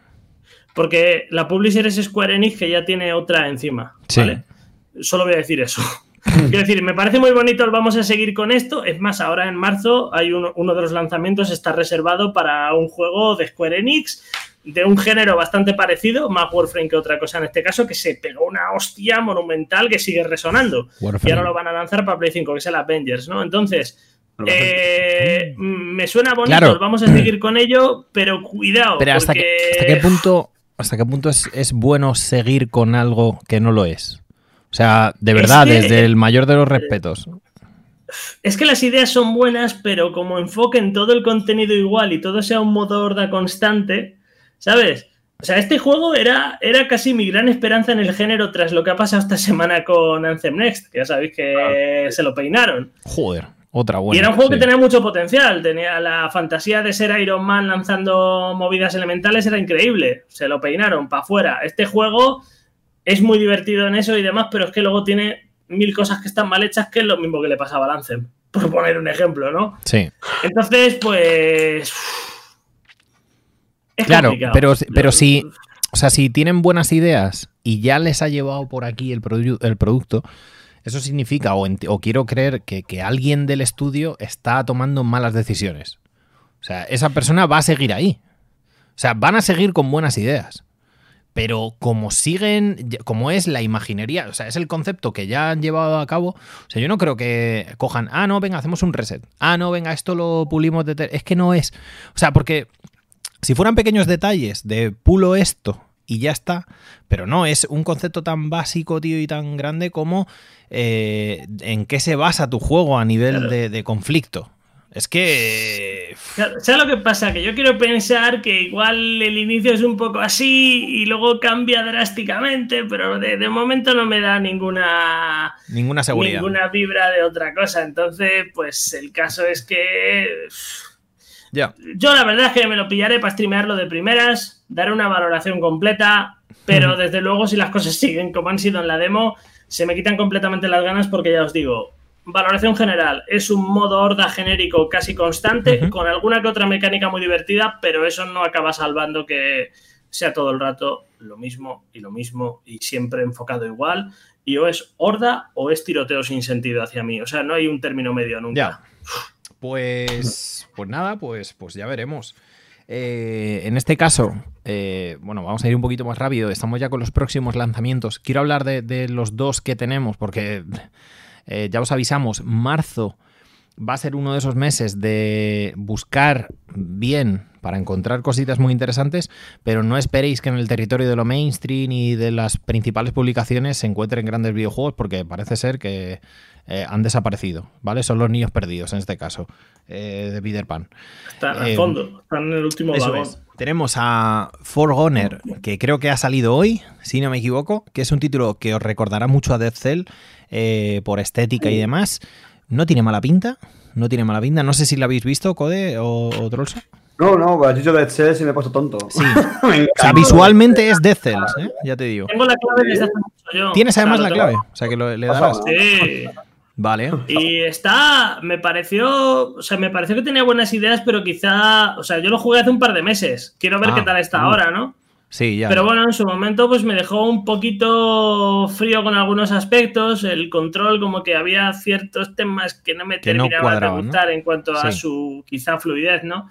S2: porque la publisher es Square Enix que ya tiene otra encima, ¿vale? Solo voy a decir eso. Quiero decir, me parece muy bonito, vamos a seguir con esto. Es más, ahora en marzo hay uno, uno de los lanzamientos está reservado para un juego de Square Enix de un género bastante parecido, más Warframe que otra cosa en este caso, que se pegó una hostia monumental que sigue resonando. Y ahora lo van a lanzar para Play 5, que es el Avengers, ¿no? Entonces, eh, me suena bonito, vamos a seguir con ello, pero cuidado.
S1: Pero hasta, qué punto, hasta qué punto es, bueno seguir con algo que no lo es. O sea, de verdad, desde el mayor de los respetos.
S2: Es que las ideas son buenas, pero como enfoquen todo el contenido igual y todo sea un modo horda constante, ¿Sabes? O sea, este juego era, era casi mi gran esperanza en el género tras lo que ha pasado esta semana con Anthem Next, que ya sabéis que se lo peinaron.
S1: Joder, otra buena.
S2: Y era un juego que tenía mucho potencial, tenía la fantasía de ser Iron Man lanzando movidas elementales, era increíble. Se lo peinaron para afuera. Este juego es muy divertido en eso y demás, pero es que luego tiene mil cosas que están mal hechas, que es lo mismo que le pasaba a Anthem, por poner un ejemplo, ¿no?
S1: Sí.
S2: Entonces, pues
S1: claro, pero, pero si, o sea, si tienen buenas ideas y ya les ha llevado por aquí el, el producto, eso significa, o, quiero creer, que, alguien del estudio está tomando malas decisiones. O sea, esa persona va a seguir ahí. O sea, van a seguir con buenas ideas. Pero como siguen, como es la imaginería, o sea, es el concepto que ya han llevado a cabo, o sea, yo no creo que cojan, ah, no, venga, hacemos un reset. Ah, no, venga, esto lo pulimos de... Es que no es. O sea, porque si fueran pequeños detalles de pulo esto y ya está, pero no, es un concepto tan básico, tío, y tan grande como eh, en qué se basa tu juego a nivel de, conflicto. Es que.
S2: ¿Sabes lo que pasa? Que yo quiero pensar que igual el inicio es un poco así y luego cambia drásticamente, pero de, de momento no me da ninguna.
S1: Ninguna seguridad.
S2: Ninguna vibra de otra cosa. Entonces, pues el caso es que. Yo la verdad es que me lo pillaré para streamearlo de primeras, daré una valoración completa, pero desde luego si las cosas siguen como han sido en la demo, se me quitan completamente las ganas porque ya os digo, valoración general, es un modo horda genérico casi constante, con alguna que otra mecánica muy divertida, pero eso no acaba salvando que sea todo el rato lo mismo y lo mismo y siempre enfocado igual. Y o es horda o es tiroteo sin sentido hacia mí. O sea, no hay un término medio nunca.
S1: Pues, pues nada, pues, pues ya veremos. Eh, en este caso, eh, bueno, vamos a ir un poquito más rápido. Estamos ya con los próximos lanzamientos. Quiero hablar de, los dos que tenemos, porque eh, ya os avisamos, marzo va a ser uno de esos meses de buscar bien para encontrar cositas muy interesantes, pero no esperéis que en el territorio de lo mainstream y de las principales publicaciones se encuentren grandes videojuegos, porque parece ser que eh, han desaparecido, ¿vale? Son los niños perdidos en este caso, eh, de Peter Pan.
S2: Están al fondo, están en el último vagón.
S1: Tenemos a Forgoner, que creo que ha salido hoy, si no me equivoco, que es un título que os recordará mucho a Death Cell por estética y demás. No tiene mala pinta, no tiene mala pinta. No sé si lo habéis visto, Code o, o Trollso.
S3: No, no, has dicho Death Cells y me he puesto tonto.
S1: Sí. o sea, visualmente es Death Cells, ¿eh? ya te digo.
S2: Tengo la clave desde hace mucho yo.
S1: Tienes además la clave, o sea que le darás.
S2: Sí.
S1: Vale.
S2: Y está, me pareció, o sea, me pareció que tenía buenas ideas, pero quizá, o sea, yo lo jugué hace un par de meses. Quiero ver qué ah, tal está ahora, ¿no?
S1: Sí, ya.
S2: Pero bueno, en su momento pues me dejó un poquito frío con algunos aspectos, el control como que había ciertos temas que no me terminaban de gustar en cuanto a su quizá fluidez, ¿no?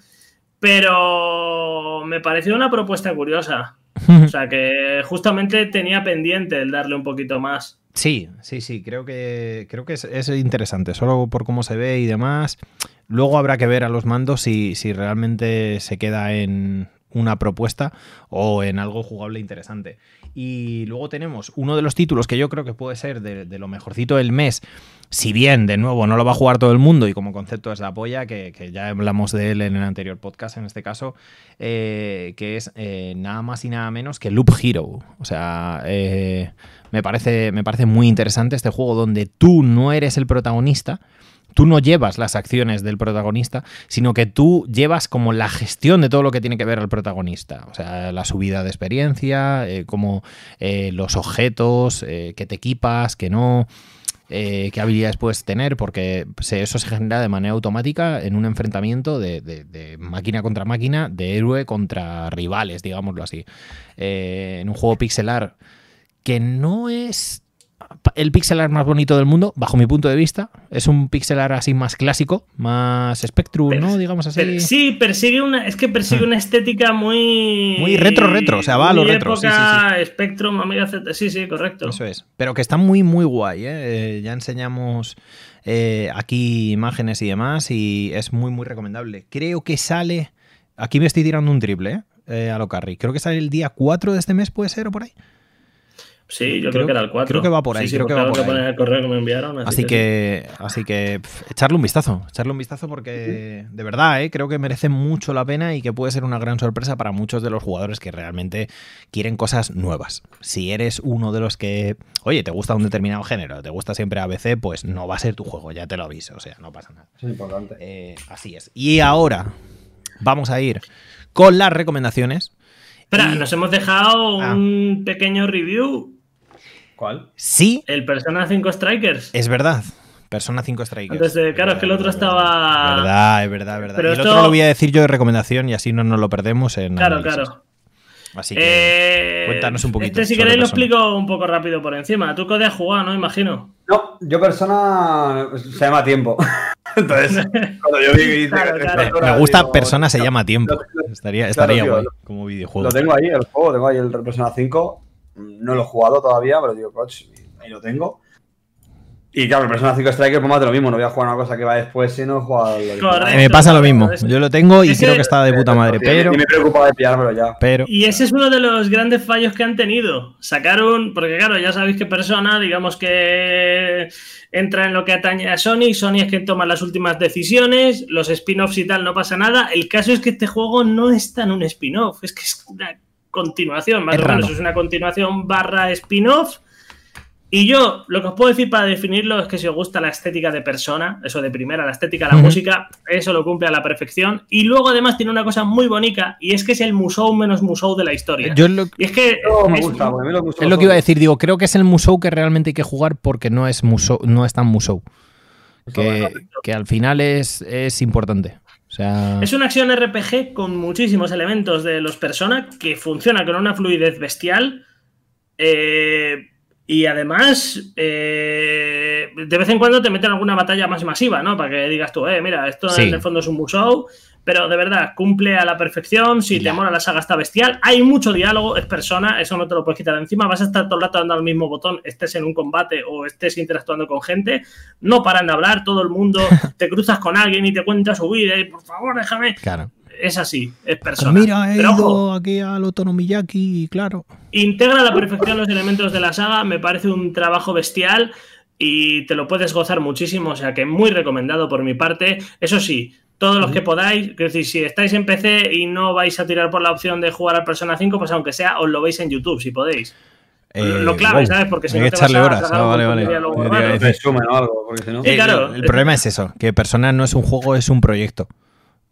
S2: Pero me pareció una propuesta curiosa. O sea que justamente tenía pendiente el darle un poquito más.
S1: Sí, sí, sí, creo que, creo que es, interesante, solo por cómo se ve y demás. Luego habrá que ver a los mandos si, si realmente se queda en una propuesta o en algo jugable interesante. Y luego tenemos uno de los títulos que yo creo que puede ser de, lo mejorcito del mes, si bien, de nuevo, no lo va a jugar todo el mundo y como concepto es la polla, que, ya hablamos de él en el anterior podcast en este caso, eh, que es eh, nada más y nada menos que Loop Hero. O sea, eh, me, parece, me parece muy interesante este juego donde tú no eres el protagonista, tú no llevas las acciones del protagonista, sino que tú llevas como la gestión de todo lo que tiene que ver al protagonista. O sea, la subida de experiencia, eh, como eh, los objetos eh, que te equipas, que no. qué habilidades puedes tener, porque eso se genera de manera automática en un enfrentamiento de, de máquina contra máquina, de héroe contra rivales, digámoslo así. en un juego pixelar que no es el pixel art más bonito del mundo, bajo mi punto de vista. Es un pixel art así más clásico, más Spectrum, ¿no? Digamos así.
S2: sí, persigue una, es que persigue ah. una estética muy.
S1: Muy retro, retro, o sea, va a lo retro.
S2: Época, Spectrum, Amiga Z. Sí, sí, correcto.
S1: Eso es. Pero que está muy, muy guay, ¿eh? eh ya enseñamos eh, aquí imágenes y demás y es muy, muy recomendable. Creo que sale. Aquí me estoy tirando un triple, ¿eh? eh a lo Carry. Creo que sale el día 4 de este mes, ¿puede ser o por ahí?
S2: Sí, yo creo, que era el 4.
S1: Creo que va por ahí. creo que va por
S2: ahí. el correo que me enviaron.
S1: Así, que, así que echarle un vistazo. Echarle un vistazo porque de verdad, ¿eh? creo que merece mucho la pena y que puede ser una gran sorpresa para muchos de los jugadores que realmente quieren cosas nuevas. Si eres uno de los que, oye, te gusta un determinado género, te gusta siempre ABC, pues no va a ser tu juego, ya te lo aviso. O sea, no pasa nada.
S3: Es importante.
S1: Eh, así es. Y ahora vamos a ir con las recomendaciones.
S2: Espera, nos hemos dejado ah. un pequeño review
S3: ¿Cuál?
S1: Sí.
S2: El Persona 5 Strikers.
S1: Es verdad. Persona 5 Strikers.
S2: Entonces, claro, es que el otro estaba.
S1: Verdad, es verdad, es verdad. y el otro lo voy a decir yo de recomendación y así no nos lo perdemos en.
S2: Claro, claro.
S1: Así que eh, cuéntanos un poquito.
S2: Este, si queréis, lo explico un poco rápido por encima. Tú que has jugado, ¿no? Imagino.
S3: No, yo persona se llama tiempo. Entonces, cuando yo vi que dice
S1: Me gusta persona se llama tiempo. Estaría, estaría guay como videojuego.
S3: Lo tengo ahí, el juego, tengo ahí el Persona 5. No lo he jugado todavía, pero digo, coach, ahí lo tengo. Y claro, el Persona 5 Striker, pues más de lo mismo. No voy a jugar una cosa que va después si no he jugado.
S1: me pasa lo mismo. Yo lo tengo y creo que está de puta madre, pero.
S3: Y me preocupa de pillármelo ya.
S1: Pero...
S2: Y ese es uno de los grandes fallos que han tenido. Sacaron. Porque claro, ya sabéis que Persona, digamos que entra en lo que atañe a Sony. Sony es quien toma las últimas decisiones. Los spin-offs y tal, no pasa nada. El caso es que este juego no está en un spin-off. Es que es una continuación, más o menos es una continuación barra spin-off. Y yo lo que os puedo decir para definirlo es que si os gusta la estética de persona, eso de primera, la estética, la música, eso lo cumple a la perfección. Y luego además tiene una cosa muy bonita y es que es el musou menos musou de la historia. y es que
S1: es, lo que iba a decir, digo, creo que es el musou que realmente hay que jugar porque no es musou, no es tan musou. Que, que al final es, es importante.
S2: Es una acción RPG con muchísimos elementos de los Persona que funciona con una fluidez bestial. Eh, y además, eh, de vez en cuando te meten alguna batalla más masiva, ¿no? Para que digas tú, eh, mira, esto en el fondo es un Musou pero de verdad, cumple a la perfección. Si te mola la saga, está bestial. Hay mucho diálogo, es persona, eso no te lo puedes quitar de encima. Vas a estar todo el rato dando al mismo botón, estés en un combate o estés interactuando con gente. No paran de hablar, todo el mundo te cruzas con alguien y te cuenta su vida y por favor, déjame.
S1: Claro.
S2: Es así, es persona.
S1: mira, he ido aquí al Otonomiyaki, claro.
S2: Integra a la perfección los elementos de la saga, me parece un trabajo bestial y te lo puedes gozar muchísimo, o sea que muy recomendado por mi parte. Eso sí, todos los que podáis. Es decir, si estáis en PC y no vais a tirar por la opción de jugar al Persona 5, pues aunque sea, os lo veis en YouTube, si podéis. lo clave, ¿sabes? Porque si no te echarle
S1: horas. Ah, vale, vale. el, problema es eso, que Persona no es un juego, es un proyecto.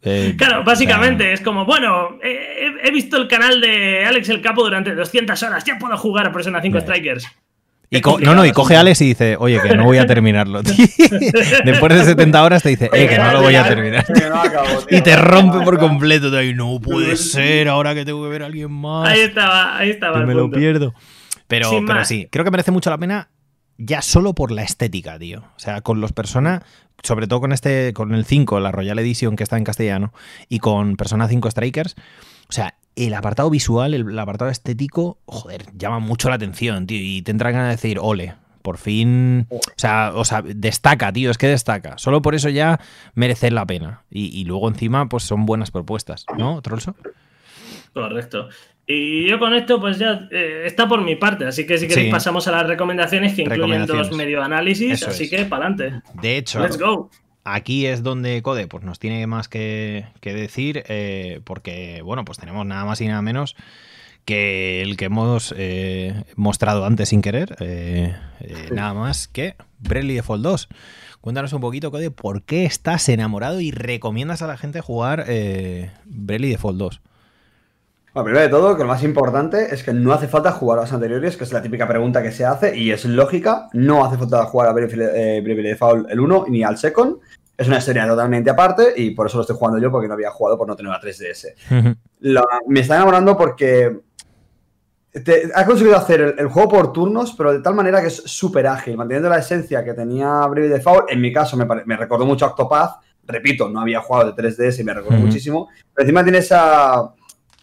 S2: Eh, claro, básicamente es como, bueno, he, visto el canal de Alex el Capo durante 200 horas, ya puedo jugar a Persona 5 Strikers
S1: no, no, y coge Alex y dice, oye, que no voy a terminarlo. Después de 70 horas te dice, eh, que no lo voy a terminar. y te rompe por completo. Y no puede ser, ahora que tengo que ver a alguien más.
S2: Ahí estaba, ahí estaba.
S1: me lo pierdo. Pero, pero sí, creo que merece mucho la pena ya solo por la estética, tío. O sea, con los Persona, sobre todo con este, con el 5, la Royal Edition que está en castellano, y con Persona 5 Strikers, o sea, el apartado visual, el, apartado estético, joder, llama mucho la atención, tío. Y tendrán ganas de decir, ole, por fin. O sea, o sea, destaca, tío, es que destaca. Solo por eso ya merece la pena. Y, luego encima, pues son buenas propuestas, ¿no, Trolso?
S2: Correcto. Y yo con esto, pues ya eh, está por mi parte. Así que si queréis, pasamos a las recomendaciones que incluyen dos medio análisis. así que para adelante.
S1: De hecho, Let's go. Aquí es donde Code pues, nos tiene más que, decir, eh, porque, bueno, pues tenemos nada más y nada menos que el que hemos eh, mostrado antes sin querer, nada más que Bradley Default 2. Cuéntanos un poquito, Code, por qué estás enamorado y recomiendas a la gente jugar eh, Bradley Default 2.
S3: Bueno, primero de todo, que lo más importante es que no hace falta jugar a los anteriores, que es la típica pregunta que se hace y es lógica. No hace falta jugar a Bravely eh, Default el 1 ni al Second. Es una historia totalmente aparte y por eso lo estoy jugando yo, porque no había jugado por no tener la 3DS. me está enamorando porque ha conseguido hacer el, juego por turnos, pero de tal manera que es súper ágil, manteniendo la esencia que tenía Bravely Default. En mi caso, me, me recordó mucho Octopath. Repito, no había jugado de 3DS y me recordó muchísimo. Pero encima tiene esa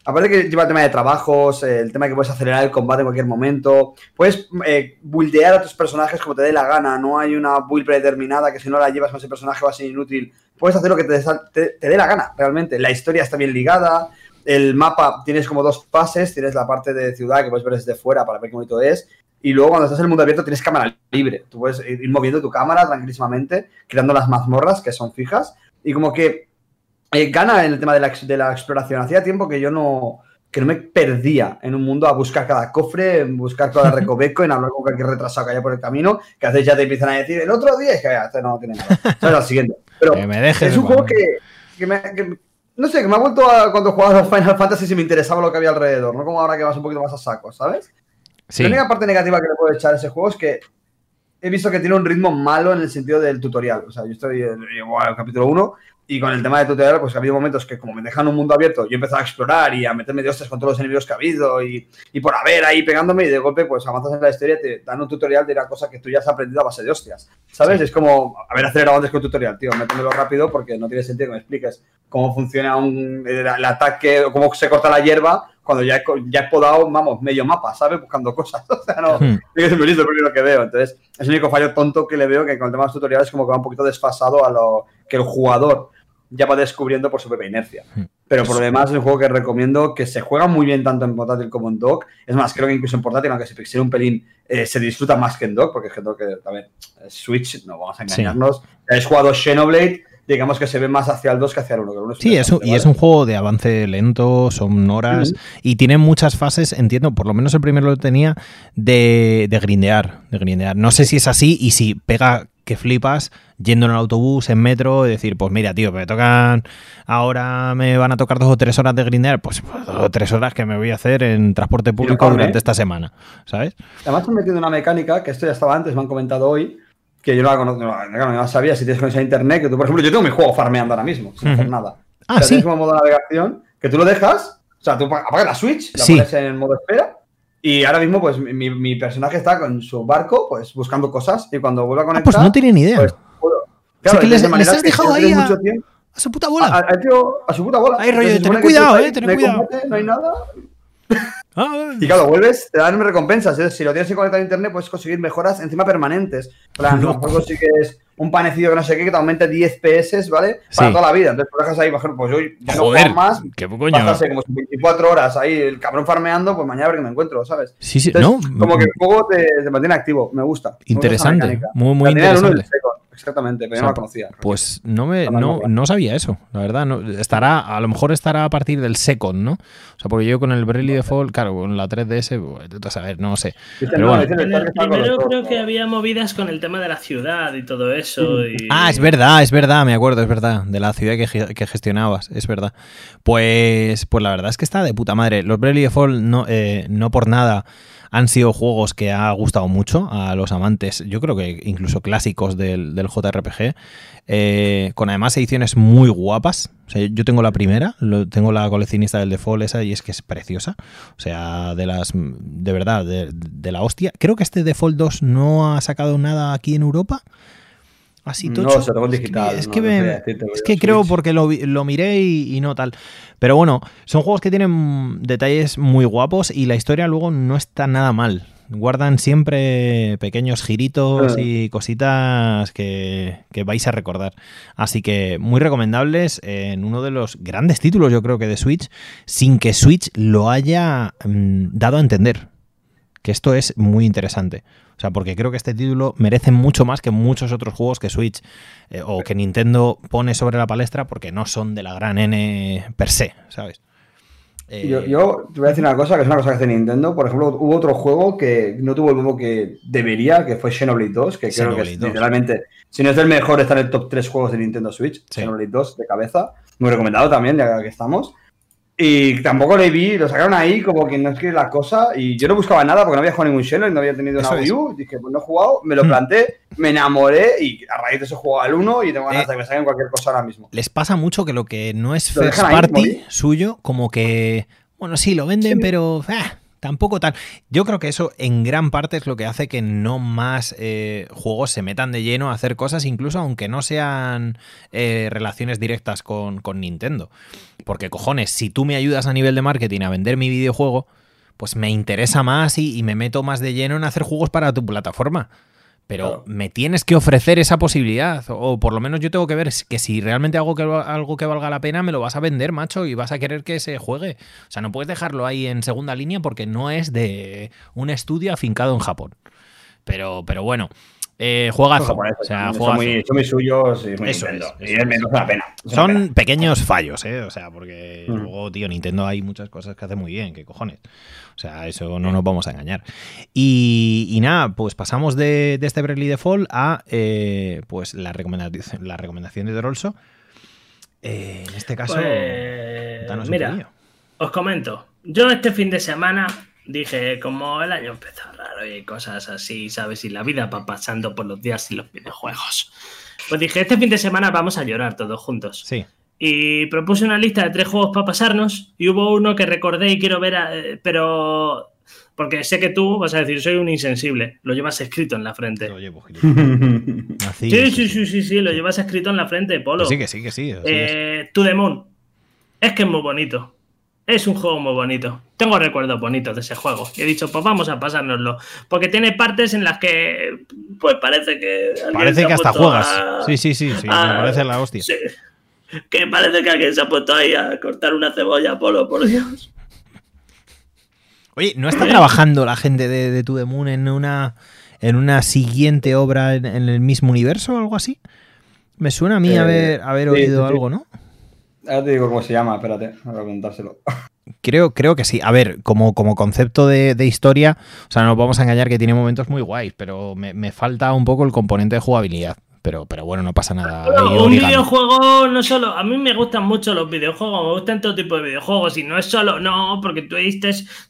S3: Aparte que lleva el tema de trabajos, el tema de que puedes acelerar el combate en cualquier momento, puedes eh, buildear a tus personajes como te dé la gana, no hay una build predeterminada que si no la llevas con ese personaje va a ser inútil, puedes hacer lo que te, dé la gana, realmente. La historia está bien ligada, el mapa tienes como dos pases, tienes la parte de ciudad que puedes ver desde fuera para ver qué bonito es, y luego cuando estás en el mundo abierto tienes cámara libre, tú puedes ir moviendo tu cámara tranquilísimamente, creando las mazmorras que son fijas, y como que eh, gana en el tema de la, de la, exploración. Hacía tiempo que yo no, que no me perdía en un mundo a buscar cada cofre, en buscar cada recoveco, en hablar con cualquier retrasado que haya por el camino, que a veces ya te empiezan a decir, el otro día es que ya, este no tiene nada. Eso es siguiente. Pero es un juego que, que, me, no sé, que me ha vuelto a cuando jugaba los Final Fantasy si me interesaba lo que había alrededor, no como ahora que vas un poquito más a saco, ¿sabes? La única parte negativa que le puedo echar a ese juego es que he visto que tiene un ritmo malo en el sentido del tutorial. O sea, yo estoy en el capítulo 1 y con el tema de tutorial, pues ha habido momentos que como me dejan un mundo abierto, yo he empezado a explorar y a meterme de hostias con todos los enemigos que ha habido y, y por haber ahí pegándome y de golpe pues avanzas en la historia y te dan un tutorial de una cosa que tú ya has aprendido a base de hostias. ¿Sabes? Es como haber acelerado antes que un tutorial, tío, métemelo rápido porque no tiene sentido que me expliques cómo funciona un, el, ataque o cómo se corta la hierba cuando ya he, ya he podado, vamos, medio mapa, ¿sabes? Buscando cosas. O sea, no, que ser muy listo lo que veo. Entonces, es el único fallo tonto que le veo que con el tema de los tutoriales como que va un poquito desfasado a lo que el jugador ya va descubriendo por su propia inercia. Hmm. Pero por lo demás es un juego que recomiendo que se juega muy bien tanto en portátil como en dock. Es más, creo que incluso en portátil, aunque se pixele un pelín, eh, se disfruta más que en dock, porque es que dock, también, Switch, no vamos a engañarnos. Sí. jugado Xenoblade, digamos que se ve más hacia el 2 que hacia el 1.
S1: sí, eso, y es un juego de avance lento, son horas, y tiene muchas fases, entiendo, por lo menos el primero lo tenía, de, de grindear, de grindear. No sé si es así y si pega que flipas yendo en el autobús, en metro, y decir, pues mira, tío, me tocan, ahora me van a tocar dos o tres horas de grindear, pues, pues dos o tres horas que me voy a hacer en transporte público durante esta semana, ¿sabes?
S3: Además, están metiendo una mecánica, que esto ya estaba antes, me han comentado hoy, que yo no la conozco, no, no, sabía si tienes conexión a internet, que tú, por ejemplo, yo tengo mi juego farmeando ahora mismo, sin hacer nada.
S1: Ah, o sea, sí.
S3: Tienes como modo de navegación, que tú lo dejas, o sea, tú apagas la Switch, la pones en modo espera, y ahora mismo, pues, mi, mi, personaje está con su barco, pues, buscando cosas, y cuando vuelva a conectar...
S1: Ah, pues no tiene ni idea. Pues, claro, es que les, les has dejado ahí a, a, su puta bola.
S3: A, a, tío, a, su puta bola.
S1: Ay, rollo, ten cuidado, eh, ten cuidado.
S3: no hay nada. Ah, y claro, vuelves, te dan recompensas. ¿eh? Si lo tienes que conectar a internet, puedes conseguir mejoras encima permanentes. Plan, no. a si es un panecido que no sé qué, que te aumente 10 PS, ¿vale? Para toda la vida. Entonces, tú dejas ahí, por ejemplo, pues yo ya no más.
S1: ¿Qué coño?
S3: Pasarse como 24 horas ahí el cabrón farmeando, pues mañana a ver que me encuentro, ¿sabes?
S1: Sí, sí,
S3: Entonces, no. Como que el juego te, te, mantiene activo, me gusta.
S1: Interesante, me gusta muy, muy interesante
S3: exactamente, pero o sea, no la conocía.
S1: Pues no me no, no, sabía eso, la verdad. No, estará, a lo mejor estará a partir del second, ¿no? O sea, porque yo con el Bravely Default, claro, con la 3DS, pues, a ver, no sé. Pero
S2: bueno. En el primero creo que había movidas con el tema de la ciudad y todo eso. Y...
S1: Ah, es verdad, es verdad, me acuerdo, es verdad, de la ciudad que, que gestionabas, es verdad. Pues, pues la verdad es que está de puta madre. Los Bravely Default no, eh, no por nada han sido juegos que ha gustado mucho a los amantes, yo creo que incluso clásicos del, del JRPG, eh, con además ediciones muy guapas. O sea, yo tengo la primera, tengo la coleccionista del Default esa y es que es preciosa. O sea, de las, de verdad, de, de la hostia. Creo que este Default 2 no ha sacado nada aquí en Europa. Así tocho.
S3: No, se tocó digital.
S1: Es que, no, me, decirte, es que creo porque lo, lo miré y, y, no tal. Pero bueno, son juegos que tienen detalles muy guapos y la historia luego no está nada mal. guardan siempre pequeños giritos y cositas que, vais a recordar. Así que muy recomendables en uno de los grandes títulos, yo creo que de Switch, sin que Switch lo haya mm, dado a entender. Que esto es muy interesante. O sea, porque creo que este título merece mucho más que muchos otros juegos que Switch eh, o que Nintendo pone sobre la palestra porque no son de la gran N per se, ¿sabes?
S3: Yo, yo, te voy a decir una cosa, que es una cosa que hace Nintendo. Por ejemplo, hubo otro juego que no tuvo el juego que debería, que fue Xenoblade 2, que creo que es, literalmente, si no es el mejor, está en el top 3 juegos de Nintendo Switch. Xenoblade 2 de cabeza. Muy recomendado también, ya que estamos. Y tampoco le vi, lo sacaron ahí como que no es que la cosa. Y yo no buscaba nada porque no había jugado ningún Xenoblade, no había tenido una Wii U. Dije, pues no he jugado, me lo hmm. planté, me enamoré y a raíz de eso juego al 1 y tengo ganas de que me saquen cualquier cosa ahora mismo.
S1: Les pasa mucho que lo que no es first party suyo, como que. Bueno, sí, lo venden, pero. Ah, tampoco tal. Yo creo que eso en gran parte es lo que hace que no más eh, juegos se metan de lleno a hacer cosas, incluso aunque no sean eh, relaciones directas con, con, Nintendo. Porque cojones, si tú me ayudas a nivel de marketing a vender mi videojuego, pues me interesa más y, y me meto más de lleno en hacer juegos para tu plataforma. Pero me tienes que ofrecer esa posibilidad. O por lo menos yo tengo que ver que si realmente hago que, algo que valga la pena, me lo vas a vender, macho, y vas a querer que se juegue. O sea, no puedes dejarlo ahí en segunda línea porque no es de un estudio afincado en Japón. Pero, pero bueno, eh, juegazo. o sea,
S3: son, muy, suyos y muy Nintendo. y es menos la pena.
S1: son pequeños fallos, ¿eh? O sea, porque mm. luego, tío, Nintendo hay muchas cosas que hace muy bien, ¿qué cojones? O sea, eso no nos vamos a engañar. Y, nada, pues pasamos de, este Bradley Default a eh, pues la recomendación, la recomendación de Dorolso. Eh, en este caso,
S2: pues, mira, os comento. Yo este fin de semana dije, como el año empezó raro y cosas así, ¿sabes? Y la vida va pasando por los días y los videojuegos. Pues dije, este fin de semana vamos a llorar todos juntos.
S1: Sí.
S2: Y propuse una lista de tres juegos para pasarnos y hubo uno que recordé y quiero ver, pero... Porque sé que tú vas a decir, soy un insensible. Lo llevas escrito en la frente. Lo llevo, sí, sí, sí, sí, sí, lo llevas escrito en la frente, Polo.
S1: sí, que sí, que sí.
S2: Eh, to the Moon. Es que es muy bonito. Es un juego muy bonito. Tengo recuerdos bonitos de ese juego. Y he dicho, pues vamos a pasárnoslo. Porque tiene partes en las que, pues parece que.
S1: Parece que hasta juegas. Sí, sí, sí, sí. me parece la hostia. Sí.
S2: Que parece que alguien se ha puesto ahí a cortar una cebolla, Polo, por Dios.
S1: Oye, ¿no está trabajando la gente de, de To The Moon en una, en una siguiente obra en, el mismo universo o algo así? Me suena a mí eh, haber, haber oído algo, ¿no?
S3: Ahora te digo cómo se llama, espérate, voy a preguntárselo.
S1: Creo, creo que sí. A ver, como, como concepto de, historia, o sea, no nos vamos a engañar que tiene momentos muy guays, pero me, falta un poco el componente de jugabilidad. Pero, pero bueno, no pasa nada.
S2: un videojuego no solo. A mí me gustan mucho los videojuegos, me gustan todo tipo de videojuegos. Y no es solo, no, porque tú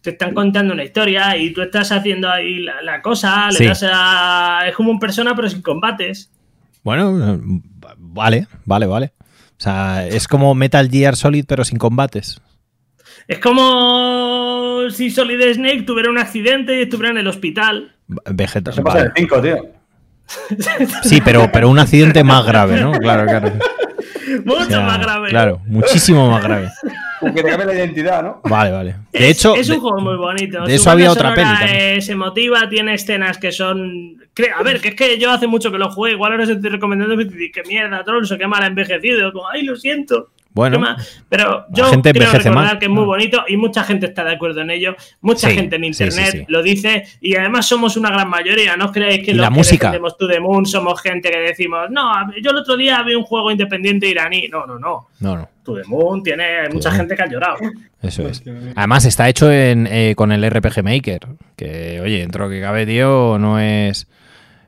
S2: te están contando una historia y tú estás haciendo ahí la, cosa, le das a. Es como un persona, pero sin combates.
S1: Bueno, vale, vale, vale. O sea, es como Metal Gear Solid, pero sin combates.
S2: Es como si Solid Snake tuviera un accidente y estuviera en el hospital.
S1: Vegeta.
S3: Se pasa el 5, tío.
S1: Sí, pero, pero un accidente más grave, ¿no? Claro, claro.
S2: Mucho más grave.
S1: Claro, muchísimo más grave.
S3: Que te cambie la identidad, ¿no?
S1: Vale, vale. De hecho.
S2: Es un juego muy bonito.
S1: De eso había otra peli.
S2: Se motiva, tiene escenas que son. A ver, que es que yo hace mucho que lo jugué. Igual ahora os estoy recomendando que mierda, Trolls, que mal envejecido. Como, ay, lo siento.
S1: Bueno,
S2: pero yo gente quiero recordar que es muy bonito y mucha gente está de acuerdo en ello. Mucha gente en internet lo dice y además somos una gran mayoría. No os creáis que
S1: los la que música.
S2: defendemos To The Moon somos gente que decimos, no, yo el otro día vi un juego independiente iraní. No, no, no.
S1: No, no.
S2: To The Moon tiene mucha gente que ha llorado.
S1: Eso es. Además está hecho en, eh, con el RPG Maker, que oye, dentro que cabe, tío, no es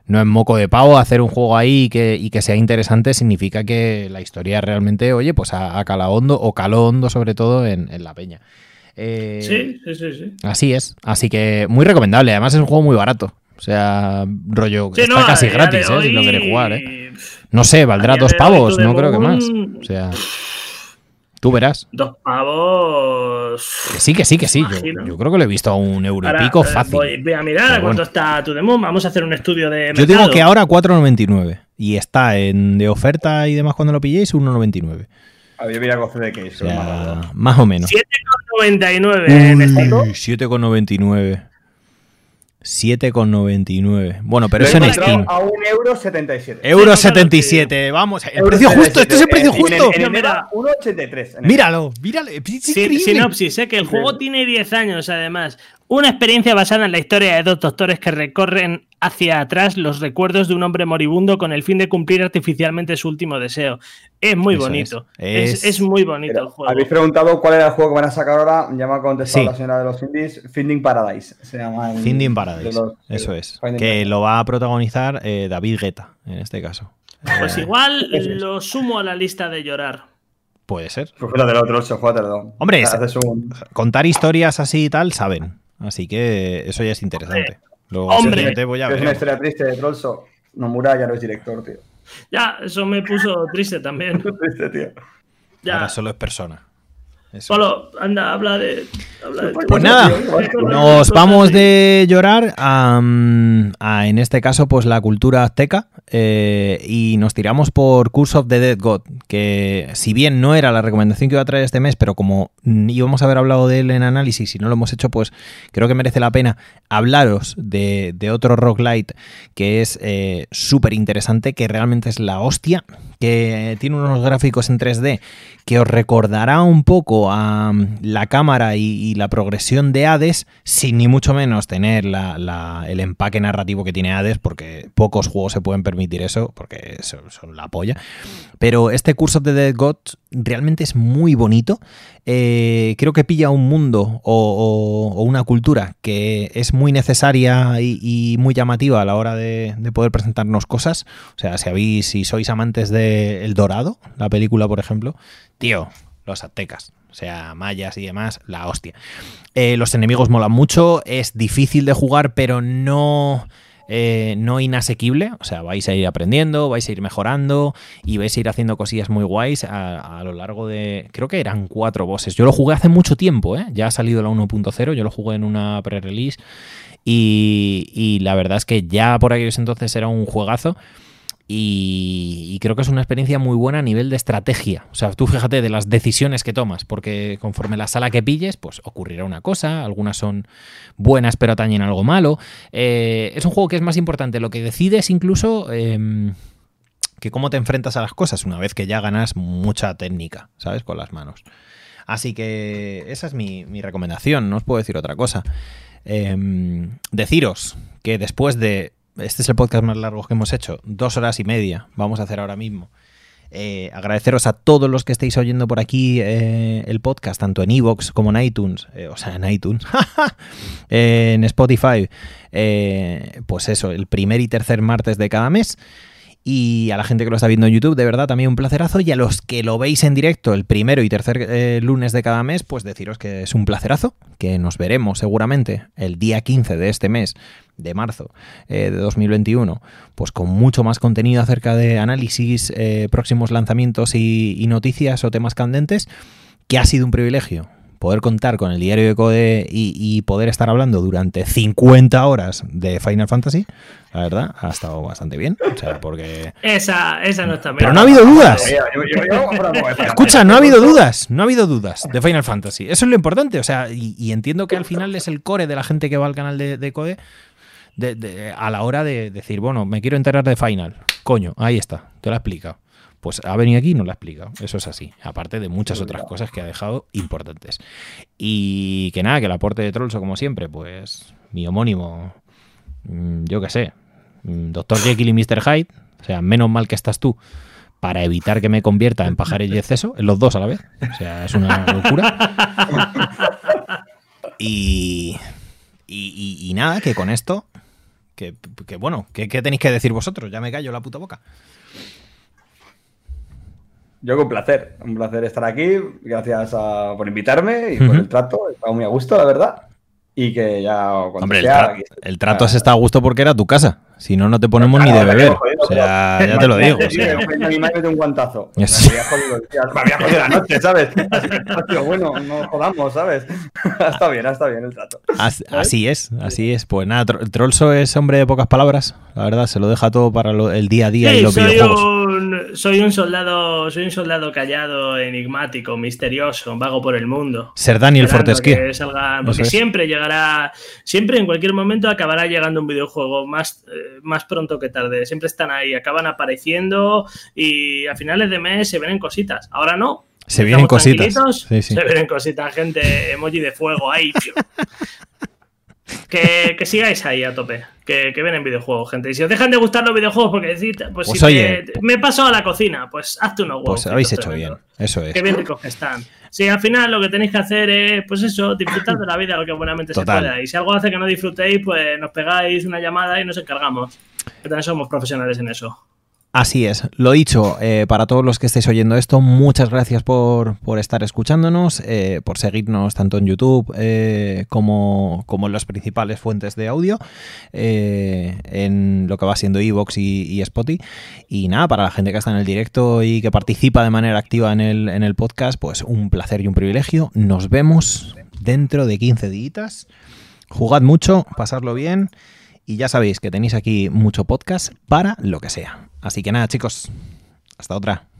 S1: no es moco de pavo hacer un juego ahí y que, y que sea interesante significa que la historia realmente, oye, pues ha, calado hondo o caló hondo sobre todo en, la peña.
S2: Eh, sí, sí, sí,
S1: Así es. Así que muy recomendable. Además es un juego muy barato. O sea, rollo, está casi gratis, ¿eh? Si lo quieres jugar, ¿eh? No sé, valdrá dos pavos, no creo que más. O sea... Tú verás.
S2: Dos pavos.
S1: Que sí, que sí, que sí. Yo, creo que lo he visto a un euro y pico eh, fácil.
S2: Voy, a mirar a cuánto está tu demo. Vamos a hacer un estudio de.
S1: Mercado. Yo digo que ahora 4.99. Y está en de oferta y demás cuando lo pilléis, 1.99.
S3: Había mirado de case.
S1: más o menos.
S2: 7,99 en
S1: 7,99. 7,99. Bueno, pero eso en Steam.
S3: A 1,77€.
S1: Euro 77. Vamos, el precio justo. Este es el precio justo.
S3: Mira, 1,83.
S1: Míralo, míralo.
S2: Sinopsis, ¿eh? que el juego tiene 10 años además. Una experiencia basada en la historia de dos doctores que recorren hacia atrás los recuerdos de un hombre moribundo con el fin de cumplir artificialmente su último deseo. Es muy bonito. Es. muy bonito el juego.
S3: Habéis preguntado cuál era el juego que van a sacar ahora. Ya me ha contestado la señora de los indies. Finding Paradise. Se llama
S1: Finding Paradise. Eso es. que lo va a protagonizar eh, David Guetta, en este caso.
S2: Pues eh, igual lo sumo a la lista de llorar.
S1: Puede ser.
S3: Pues del otro,
S1: Hombre, contar historias así y tal, saben. Así que eso ya es interesante.
S2: Hombre,
S3: voy a ver. Es una historia triste de Trollso. Nomura ya no es director, tío.
S2: Ya, eso me puso triste también.
S3: triste, tío.
S1: Ya. Ahora solo es persona.
S2: Solo, anda, habla de.
S1: pues nada, nos vamos de llorar a, en este caso, pues la cultura azteca eh, y nos tiramos por Curse of the Dead God, que si bien no era la recomendación que iba a traer este mes, pero como íbamos a haber hablado de él en análisis y no lo hemos hecho, pues creo que merece la pena hablaros de, de otro roguelite que es eh, súper interesante, que realmente es la hostia, que tiene unos gráficos en 3D que os recordará un poco a mm, la cámara y, la progresión de Hades, sin ni mucho menos tener el empaque narrativo que tiene Hades, porque pocos juegos se pueden permitir eso, porque son, son la polla. Pero este curso de Dead Gods realmente es muy bonito. Eh, creo que pilla un mundo o, una cultura que es muy necesaria y, muy llamativa a la hora de, poder presentarnos cosas. O sea, si habéis, si sois amantes de El Dorado, la película, por ejemplo, tío, los aztecas. O sea, mayas y demás, la hostia. Eh, los enemigos molan mucho, es difícil de jugar, pero no eh, no inasequible, o sea, vais a ir aprendiendo, vais a ir mejorando y vais a ir haciendo cosillas muy guays a, lo largo de, creo que eran cuatro bosses. Yo lo jugué hace mucho tiempo, ¿eh? ya ha salido la 1.0, yo lo jugué en una pre-release y, y la verdad es que ya por aquellos entonces era un juegazo. Y, creo que es una experiencia muy buena a nivel de estrategia. O sea, tú fíjate de las decisiones que tomas, porque conforme la sala que pilles, pues ocurrirá una cosa, algunas son buenas pero atañen algo malo. Eh, es un juego que es más importante lo que decides incluso em, que cómo te enfrentas a las cosas una vez que ya ganas mucha técnica, ¿sabes? Con las manos. Así que esa es mi, recomendación, no os puedo decir otra cosa. Em, deciros que después de este es el podcast más largo que hemos hecho, dos horas y media, vamos a hacer ahora mismo. Eh, agradeceros a todos los que estéis oyendo por aquí eh, el podcast, tanto en Evox como en iTunes, eh, o sea, en iTunes, en Spotify, pues eso, el primer y tercer martes de cada mes. Y a la gente que lo está viendo en YouTube, de verdad, también un placerazo. Y a los que lo veis en directo el primero y tercer eh, lunes de cada mes, pues deciros que es un placerazo, que nos veremos seguramente el día 15 de este mes de marzo eh, de 2021, pues con mucho más contenido acerca de análisis, eh, próximos lanzamientos y noticias o temas candentes, que ha sido un privilegio poder contar con el diario de Code y, poder estar hablando durante 50 horas de Final Fantasy, la verdad, ha estado bastante bien. O sea, porque.
S2: Esa, esa no está
S1: Pero no ha habido dudas. Escucha, no ha habido dudas. No ha habido dudas de Final Fantasy. Eso es lo importante. O sea, y, entiendo que al final es el core de la gente que va al canal de, Code. a la hora de decir, bueno, me quiero enterar de Final. Coño, ahí está, te lo he explicado pues ha venido aquí y no lo ha explicado. Eso es así. Aparte de muchas otras cosas que ha dejado importantes. Y que nada, que el aporte de Trollso, como siempre, pues mi homónimo, mm, yo qué sé, mm, Doctor Jekyll y Mr. Hyde, o sea, menos mal que estás tú para evitar que me convierta en pajar y exceso, en los dos a la vez. O sea, es una locura. Y, y, nada, que con esto, que, bueno, ¿qué tenéis que decir vosotros? Ya me callo la puta boca.
S3: Yo con placer, un placer estar aquí. Gracias por invitarme y por el trato. He estado muy a gusto, la verdad. Y que ya
S1: cuando Hombre, el, trato se está a gusto porque era tu casa. Si no, no te ponemos ni de beber. o sea, ya te lo digo. Sí,
S3: mi madre mete un guantazo. Me había jodido, la noche, ¿sabes? bueno, no jodamos, ¿sabes? está bien, está bien el trato.
S1: Así, es, así es. Pues nada, Trollso es hombre de pocas palabras. La verdad, se lo deja todo para el día a día y los videojuegos
S2: un, soy un soldado, soy un soldado callado, enigmático, misterioso, vago por el mundo.
S1: Ser Daniel Fortescue.
S2: Porque siempre llegará, siempre en cualquier momento acabará llegando un videojuego más, eh, más pronto que tarde. Siempre están ahí, acaban apareciendo y a finales de mes se ven cositas. Ahora no,
S1: se vienen cositas.
S2: Se vienen cositas, gente, emoji de fuego ahí, que, que, sigáis ahí a tope, que, que ven en videojuegos, gente. Y si os dejan de gustar los videojuegos porque decís, pues, pues si me, paso a la cocina, pues hazte unos huevos.
S1: Pues habéis hecho bien, eso es.
S2: Que bien ricos que están. Si al final lo que tenéis que hacer es, pues eso, disfrutar de la vida lo que buenamente se pueda. Y si algo hace que no disfrutéis, pues nos pegáis una llamada y nos encargamos. Que también somos profesionales en eso.
S1: Así es, lo dicho, eh, para todos los que estéis oyendo esto, muchas gracias por, estar escuchándonos, eh, por seguirnos tanto en YouTube eh, como, en las principales fuentes de audio, en lo que va siendo Evox y, y, Spotify. Y nada, para la gente que está en el directo y que participa de manera activa en el, en el podcast, pues un placer y un privilegio. Nos vemos dentro de 15 días. Jugad mucho, pasadlo bien. Y ya sabéis que tenéis aquí mucho podcast para lo que sea. Así que nada, chicos, hasta otra.